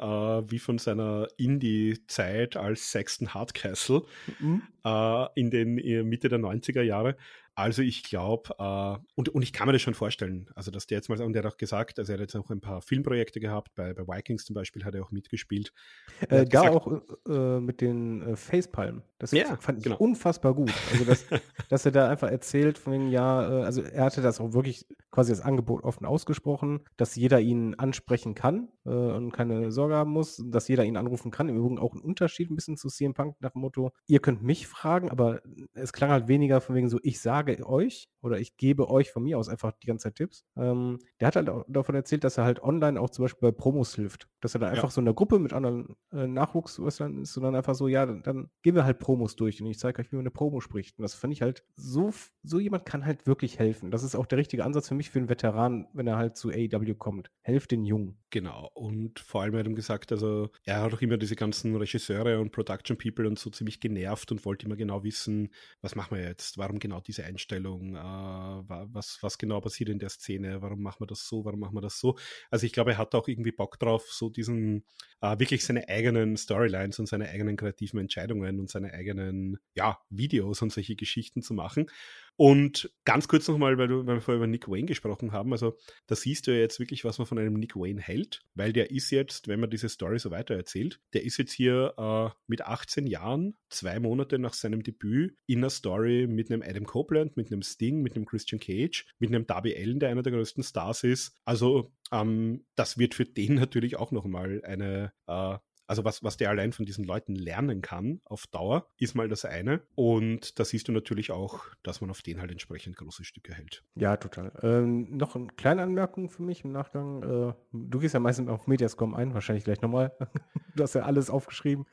wie von seiner Indie-Zeit als Sexton Hardcastle mhm. äh, in den Mitte der 90er Jahre. Also ich glaube, äh, und, und ich kann mir das schon vorstellen, also dass der jetzt mal, und der hat auch gesagt, also er hat jetzt auch ein paar Filmprojekte gehabt, bei, bei Vikings zum Beispiel hat er auch mitgespielt. Äh, da gesagt, auch äh, mit den äh, Facepalm. Das ja, fand ich genau. unfassbar gut. Also dass, dass er da einfach erzählt von dem Jahr, äh, also er hatte das auch wirklich quasi das Angebot offen ausgesprochen, dass jeder ihn ansprechen kann äh, und keine Sorge haben muss, dass jeder ihn anrufen kann. Im Übrigen auch ein Unterschied ein bisschen zu CM Punk nach dem Motto, ihr könnt mich fragen, aber es klang halt weniger von wegen so, ich sage sage euch oder ich gebe euch von mir aus einfach die ganze Zeit Tipps. Ähm, der hat halt auch davon erzählt, dass er halt online auch zum Beispiel bei Promos hilft. Dass er da einfach so in der Gruppe mit anderen äh, Nachwuchswrestlern ist und dann einfach so, ja, dann, dann, gehen wir halt Promos durch und ich zeige euch, wie man eine Promo spricht. Und das finde ich halt so, so jemand kann halt wirklich helfen. Das ist auch der richtige Ansatz für mich für einen Veteran, wenn er halt zu AEW kommt. Helft den Jungen. Genau. Und vor allem hat er gesagt, also er hat auch immer diese ganzen Regisseure und Production People und so ziemlich genervt und wollte immer genau wissen, was machen wir jetzt? Warum genau diese Einstellung? Äh, was, was genau passiert in der Szene? Warum machen wir das so? Warum machen wir das so? Also ich glaube, er hat auch irgendwie Bock drauf, so diesen, äh, wirklich seine eigenen Storylines und seine eigenen kreativen Entscheidungen und seine eigenen, ja, Videos und solche Geschichten zu machen. Und ganz kurz nochmal, weil, weil wir vorher über Nick Wayne gesprochen haben, also da siehst du ja jetzt wirklich, was man von einem Nick Wayne hält, weil der ist jetzt, wenn man diese Story so weiter erzählt, der ist jetzt hier äh, mit 18 Jahren, zwei Monate nach seinem Debüt, in einer Story mit einem Adam Copeland, mit einem Sting, mit einem Christian Cage, mit einem Darby Allen, der einer der größten Stars ist. Also ähm, das wird für den natürlich auch nochmal eine äh, also was, was der allein von diesen Leuten lernen kann auf Dauer, ist mal das eine. Und da siehst du natürlich auch, dass man auf den halt entsprechend große Stücke hält. Ja, total. Ähm, noch eine kleine Anmerkung für mich im Nachgang. Äh, du gehst ja meistens auf Mediascom ein, wahrscheinlich gleich nochmal. du hast ja alles aufgeschrieben.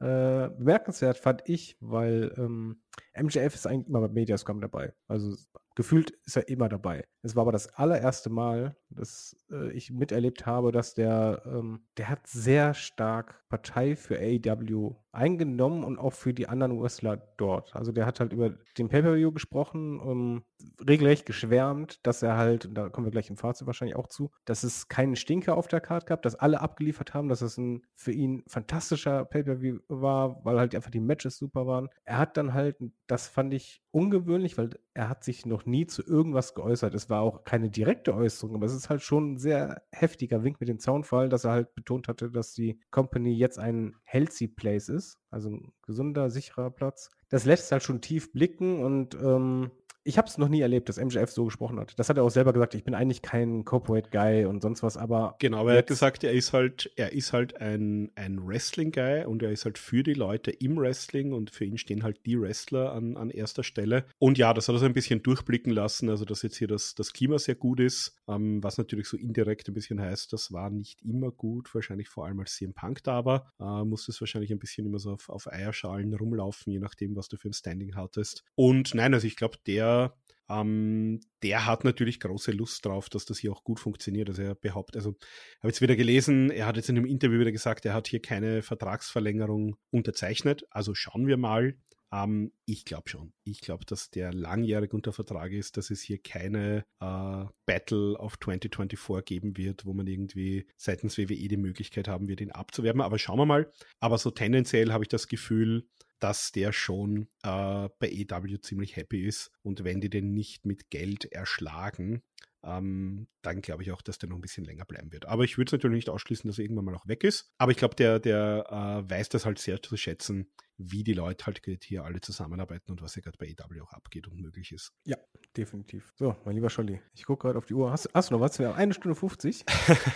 Äh, bemerkenswert fand ich, weil ähm, MJF ist eigentlich immer bei Mediascom dabei. Also gefühlt ist er immer dabei. Es war aber das allererste Mal, dass äh, ich miterlebt habe, dass der, ähm, der hat sehr stark Partei für AEW eingenommen und auch für die anderen Wrestler dort. Also der hat halt über den Pay-Per-View gesprochen, um, regelrecht geschwärmt, dass er halt, da kommen wir gleich im Fazit wahrscheinlich auch zu, dass es keinen Stinker auf der Karte gab, dass alle abgeliefert haben, dass es ein für ihn fantastischer Pay-Per-View war, weil halt einfach die Matches super waren. Er hat dann halt, das fand ich ungewöhnlich, weil er hat sich noch nie zu irgendwas geäußert. Es war auch keine direkte Äußerung, aber es ist halt schon ein sehr heftiger Wink mit dem Zaunfall, dass er halt betont hatte, dass die Company jetzt ein healthy place ist, also ein gesunder, sicherer Platz. Das lässt halt schon tief blicken und ähm, ich habe es noch nie erlebt, dass MJF so gesprochen hat. Das hat er auch selber gesagt. Ich bin eigentlich kein Corporate Guy und sonst was, aber. Genau, aber er hat gesagt, er ist halt, er ist halt ein, ein Wrestling-Guy und er ist halt für die Leute im Wrestling und für ihn stehen halt die Wrestler an, an erster Stelle. Und ja, das hat er so ein bisschen durchblicken lassen, also dass jetzt hier das, das Klima sehr gut ist, ähm, was natürlich so indirekt ein bisschen heißt, das war nicht immer gut, wahrscheinlich vor allem als CM Punk da war, äh, musste es wahrscheinlich ein bisschen immer so auf, auf Eierschalen rumlaufen, je nachdem, was du für ein Standing hattest. Und nein, also ich glaube, der ähm, der hat natürlich große Lust drauf, dass das hier auch gut funktioniert. Also er behauptet, also habe jetzt wieder gelesen, er hat jetzt in einem Interview wieder gesagt, er hat hier keine Vertragsverlängerung unterzeichnet. Also schauen wir mal. Ähm, ich glaube schon. Ich glaube, dass der langjährig unter Vertrag ist, dass es hier keine äh, Battle of 2024 geben wird, wo man irgendwie seitens WWE die Möglichkeit haben wird, ihn abzuwerben. Aber schauen wir mal. Aber so tendenziell habe ich das Gefühl, dass der schon äh, bei EW ziemlich happy ist. Und wenn die den nicht mit Geld erschlagen, ähm, dann glaube ich auch, dass der noch ein bisschen länger bleiben wird. Aber ich würde es natürlich nicht ausschließen, dass er irgendwann mal auch weg ist. Aber ich glaube, der, der äh, weiß das halt sehr zu schätzen, wie die Leute halt hier alle zusammenarbeiten und was hier gerade bei EW auch abgeht und möglich ist. Ja, definitiv. So, mein lieber Scholli, ich gucke gerade auf die Uhr. Hast, hast, du noch was? Wir haben eine Stunde 50.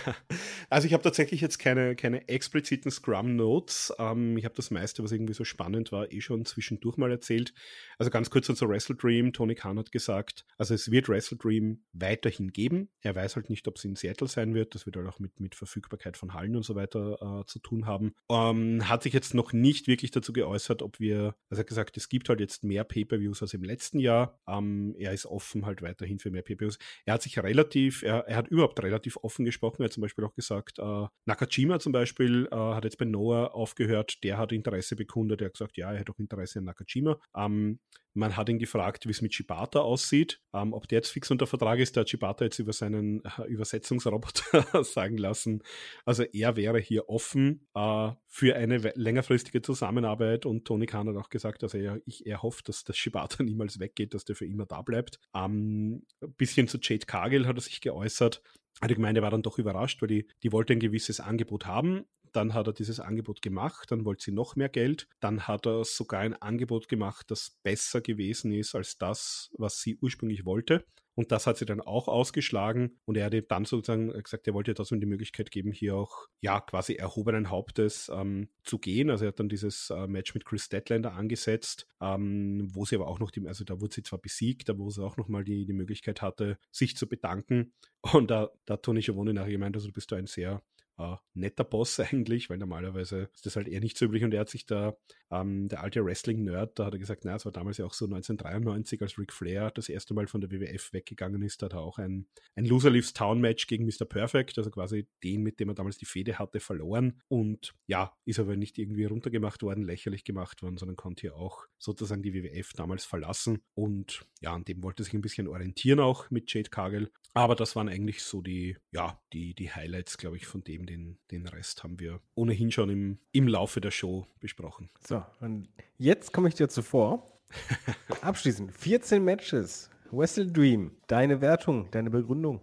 also ich habe tatsächlich jetzt keine, keine expliziten Scrum-Notes. Ähm, ich habe das meiste, was irgendwie so spannend war, eh schon zwischendurch mal erzählt. Also ganz kurz unser Wrestle Dream. Tony Khan hat gesagt, also es wird Wrestle Dream weiterhin geben. Er weiß halt nicht, ob es in Seattle sein wird. Das wird halt auch mit, mit Verfügbarkeit von Hallen und so weiter äh, zu tun haben. Ähm, hat sich jetzt noch nicht wirklich dazu geäußert, geäußert, ob wir, also er hat gesagt, es gibt halt jetzt mehr Pay-Per-Views als im letzten Jahr. Ähm, er ist offen halt weiterhin für mehr Pay-Per-Views. Er hat sich relativ, er, er, hat überhaupt relativ offen gesprochen. Er hat zum Beispiel auch gesagt, äh, Nakajima zum Beispiel äh, hat jetzt bei Noah aufgehört, der hat Interesse bekundet. Er hat gesagt, ja, er hat auch Interesse an Nakajima. Ähm, man hat ihn gefragt, wie es mit Shibata aussieht, ähm, ob der jetzt fix unter Vertrag ist. Der hat Shibata jetzt über seinen äh, Übersetzungsroboter sagen lassen. Also er wäre hier offen äh, für eine längerfristige Zusammenarbeit und Tony Khan hat auch gesagt, dass er, ich, er hofft, dass das Shibata niemals weggeht, dass der für immer da bleibt. Ähm, ein bisschen zu Jade Cargill hat er sich geäußert. Hat gemeint, er war dann doch überrascht, weil die, die wollte ein gewisses Angebot haben dann hat er dieses Angebot gemacht, dann wollte sie noch mehr Geld, dann hat er sogar ein Angebot gemacht, das besser gewesen ist als das, was sie ursprünglich wollte. Und das hat sie dann auch ausgeschlagen. Und er hat dann sozusagen gesagt, er wollte trotzdem die Möglichkeit geben, hier auch, ja, quasi erhobenen Hauptes ähm, zu gehen. Also er hat dann dieses äh, Match mit Chris Statlander angesetzt, ähm, wo sie aber auch noch die, also da wurde sie zwar besiegt, aber wo sie auch nochmal die, die Möglichkeit hatte, sich zu bedanken. Und da, da hat Tony Schiavone nachher gemeint, also du bist du ein sehr äh, netter Boss eigentlich, weil normalerweise ist das halt eher nicht so üblich. Und er hat sich da, ähm, der alte Wrestling-Nerd, da hat er gesagt, naja, es war damals ja auch so 1993, als Ric Flair das erste Mal von der WWF weggegangen ist, hat er auch ein, ein Loser Leaves Town Match gegen Mr. Perfect, also quasi den, mit dem er damals die Fehde hatte, verloren. Und ja, ist aber nicht irgendwie runtergemacht worden, lächerlich gemacht worden, sondern konnte hier auch sozusagen die WWF damals verlassen. Und ja, an dem wollte sich ein bisschen orientieren auch mit Jade Cargill, aber das waren eigentlich so die, ja, die, die Highlights, glaube ich, von dem, den, den Rest haben wir ohnehin schon im, im Laufe der Show besprochen. So, und jetzt komme ich dir zuvor. Abschließend, 14 Matches, Wrestle Dream, deine Wertung, deine Begründung.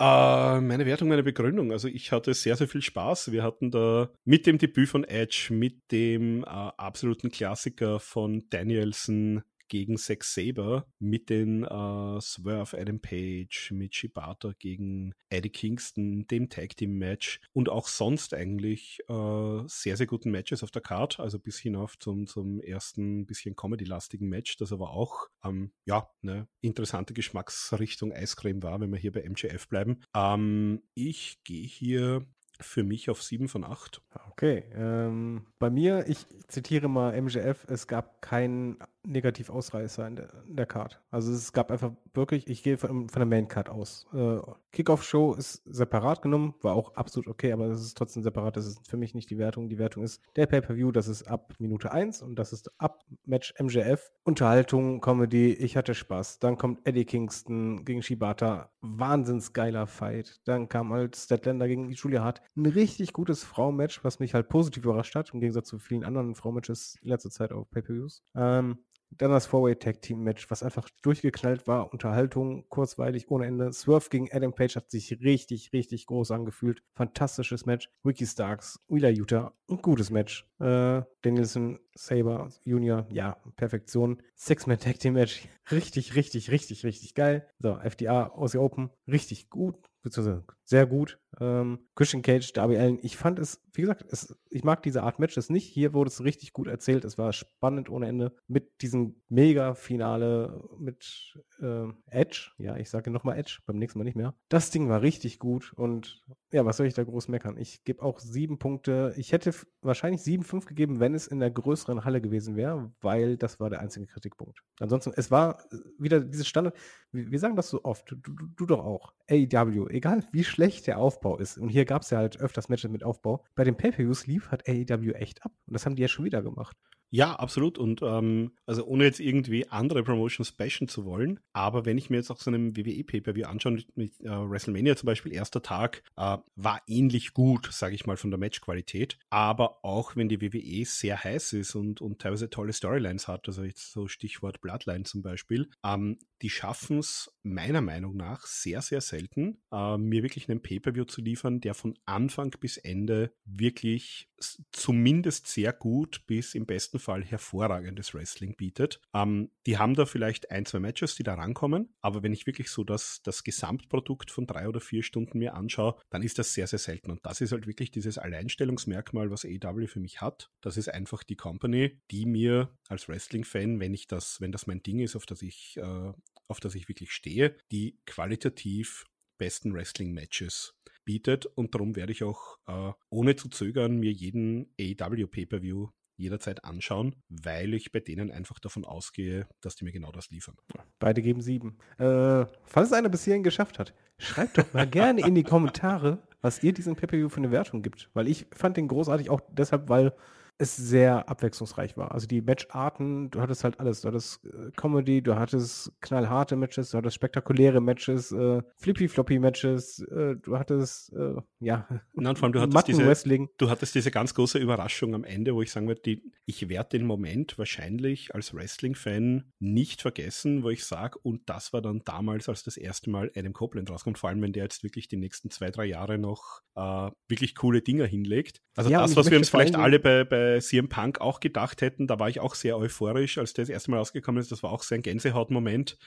Uh, meine Wertung, meine Begründung. Also ich hatte sehr, sehr viel Spaß. Wir hatten da mit dem Debüt von Edge, mit dem uh, absoluten Klassiker von Danielson, gegen Zack Saber mit den äh, Swerve Adam Page, mit Shibata gegen Eddie Kingston, dem Tag Team Match und auch sonst eigentlich äh, sehr, sehr guten Matches auf der Card, also bis hinauf zum, zum ersten bisschen Comedy-lastigen Match, das aber auch ähm, ja, eine interessante Geschmacksrichtung Eiscreme war, wenn wir hier bei MJF bleiben. Ähm, ich gehe hier für mich auf 7 von 8. Okay. Ähm, bei mir, ich zitiere mal MJF, es gab keinen Negativausreißer in der, in der Card. Also es gab einfach wirklich, ich gehe von, von der Main Card aus. Äh, Kickoff-Show ist separat genommen, war auch absolut okay, aber das ist trotzdem separat. Das ist für mich nicht die Wertung. Die Wertung ist der Pay-Per-View, das ist ab Minute 1 und das ist ab Match MJF. Unterhaltung, Comedy, ich hatte Spaß. Dann kommt Eddie Kingston gegen Shibata. Wahnsinns geiler Fight. Dann kam halt Statlander gegen Julia Hart. Ein richtig gutes Frau-Match, was mich halt positiv überrascht hat, im Gegensatz zu vielen anderen Frau-Matches letzter Zeit auf Pay-Per-Views. Ähm, dann das Four-Way Tag Team Match, was einfach durchgeknallt war. Unterhaltung, kurzweilig, ohne Ende. Swerve gegen Adam Page hat sich richtig, richtig groß angefühlt. Fantastisches Match. Ricky Starks, Wheeler Utah, ein gutes Match. Äh, Danielson, Saber Junior, ja, Perfektion. Six-Man Tag Team Match, richtig, richtig, richtig, richtig geil. So, FDA, Aussie Open, richtig gut, beziehungsweise sehr gut. Ähm, Christian Cage, Darby Allen, ich fand es, wie gesagt, es, ich mag diese Art Matches nicht. Hier wurde es richtig gut erzählt. Es war spannend ohne Ende mit diesem Mega-Finale mit äh, Edge. Ja, ich sage nochmal Edge, beim nächsten Mal nicht mehr. Das Ding war richtig gut und ja, was soll ich da groß meckern? Ich gebe auch sieben Punkte. Ich hätte wahrscheinlich sieben, fünf gegeben, wenn es in der größeren Halle gewesen wäre, weil das war der einzige Kritikpunkt. Ansonsten, es war äh, wieder dieses Standard, wir sagen das so oft, du, du, du doch auch. AEW, egal wie schlecht der Aufbau ist, und hier gab es ja halt öfters Matches mit Aufbau, bei den Pay-Per-Views hat AEW echt ab. Und das haben die ja schon wieder gemacht. Ja, absolut. Und ähm, also ohne jetzt irgendwie andere Promotions bashen zu wollen, aber wenn ich mir jetzt auch so einen WWE Pay-Per-View anschaue, mit, mit äh, WrestleMania zum Beispiel, erster Tag, äh, war ähnlich gut, sage ich mal, von der Matchqualität. Aber auch wenn die WWE sehr heiß ist und, und teilweise tolle Storylines hat, also jetzt so Stichwort Bloodline zum Beispiel, ähm, die schaffen es meiner Meinung nach sehr, sehr selten, äh, mir wirklich einen Pay-Per-View zu liefern, der von Anfang bis Ende wirklich zumindest sehr gut bis im besten Fall hervorragendes Wrestling bietet. Ähm, die haben da vielleicht ein, zwei Matches, die da rankommen, aber wenn ich wirklich so das, das Gesamtprodukt von drei oder vier Stunden mir anschaue, dann ist das sehr, sehr selten. Und das ist halt wirklich dieses Alleinstellungsmerkmal, was AEW für mich hat. Das ist einfach die Company, die mir als Wrestling-Fan, wenn ich das, wenn das mein Ding ist, auf das ich, äh, auf das ich wirklich stehe, die qualitativ besten Wrestling-Matches bietet und darum werde ich auch äh, ohne zu zögern mir jeden AEW Pay-per-View jederzeit anschauen, weil ich bei denen einfach davon ausgehe, dass die mir genau das liefern. Beide geben sieben. Äh, falls es einer bis hierhin geschafft hat, schreibt doch mal gerne in die Kommentare, was ihr diesem Pay-per-View für eine Wertung gibt, weil ich fand den großartig auch deshalb, weil es sehr abwechslungsreich war. Also die Matcharten, du hattest halt alles. Du hattest äh, Comedy, du hattest knallharte Matches, du hattest spektakuläre Matches, äh, flippy-floppy-Matches, äh, du hattest, äh, ja, Nein, vor allem du hattest, diese, Wrestling. du hattest diese ganz große Überraschung am Ende, wo ich sagen würde, ich werde den Moment wahrscheinlich als Wrestling-Fan nicht vergessen, wo ich sage, und das war dann damals, als das erste Mal Adam Copeland rauskommt, vor allem wenn der jetzt wirklich die nächsten zwei, drei Jahre noch äh, wirklich coole Dinger hinlegt. Also ja, das, was wir uns vielleicht alle bei, bei bei CM Punk auch gedacht hätten. Da war ich auch sehr euphorisch, als das erste Mal rausgekommen ist. Das war auch so ein Gänsehautmoment.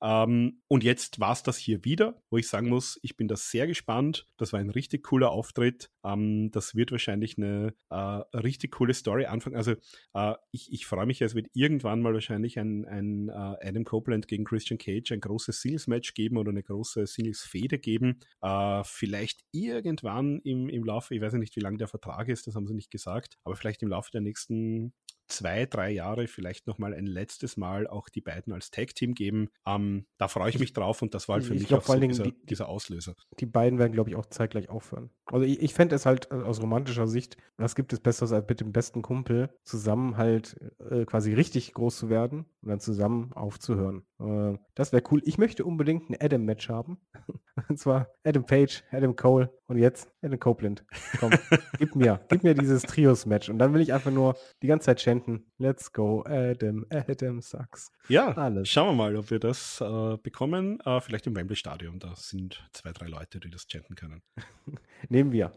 Ähm, und jetzt war es das hier wieder, wo ich sagen muss, ich bin da sehr gespannt. Das war ein richtig cooler Auftritt. Ähm, das wird wahrscheinlich eine äh, richtig coole Story anfangen. Also äh, ich, ich freue mich, es wird irgendwann mal wahrscheinlich ein, ein uh, Adam Copeland gegen Christian Cage ein großes Singles-Match geben oder eine große Singles-Fehde geben. Äh, vielleicht irgendwann im, im Laufe, ich weiß nicht, wie lang der Vertrag ist, das haben sie nicht gesagt, aber vielleicht im Laufe der nächsten zwei, drei Jahre vielleicht nochmal ein letztes Mal auch die beiden als Tag-Team geben. Ähm, da freue ich mich drauf und das war halt für ich mich glaub, auch so dieser, die, dieser, Auslöser. Die beiden werden, glaube ich, auch zeitgleich aufhören. Also ich, ich fände es halt äh, aus romantischer Sicht, was gibt es Besseres als mit dem besten Kumpel zusammen halt äh, quasi richtig groß zu werden und dann zusammen aufzuhören. Äh, das wäre cool. Ich möchte unbedingt ein Adam-Match haben. und zwar Adam Page, Adam Cole und jetzt Adam Copeland. Komm, gib mir, gib mir dieses Trios-Match und dann will ich einfach nur die ganze Zeit chanten. Let's go, Adam, Adam sucks. Ja, Alles. schauen wir mal, ob wir das äh, bekommen. Äh, vielleicht im Wembley Stadion. Da sind zwei, drei Leute, die das chanten können. Nehmen wir.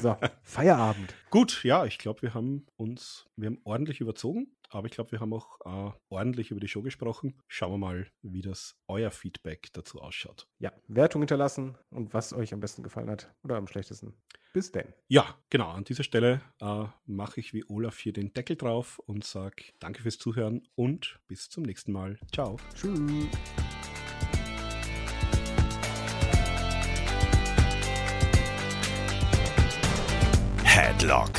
So, Feierabend. Gut, ja, ich glaube, wir haben uns, wir haben ordentlich überzogen, aber ich glaube, wir haben auch äh, ordentlich über die Show gesprochen. Schauen wir mal, wie das euer Feedback dazu ausschaut. Ja, Wertung hinterlassen und was euch am besten gefallen hat oder am schlechtesten. Bis denn. Ja, genau. An dieser Stelle äh, mache ich wie Olaf hier den Deckel drauf und sage danke fürs Zuhören und bis zum nächsten Mal. Ciao. Tschüss. Headlock,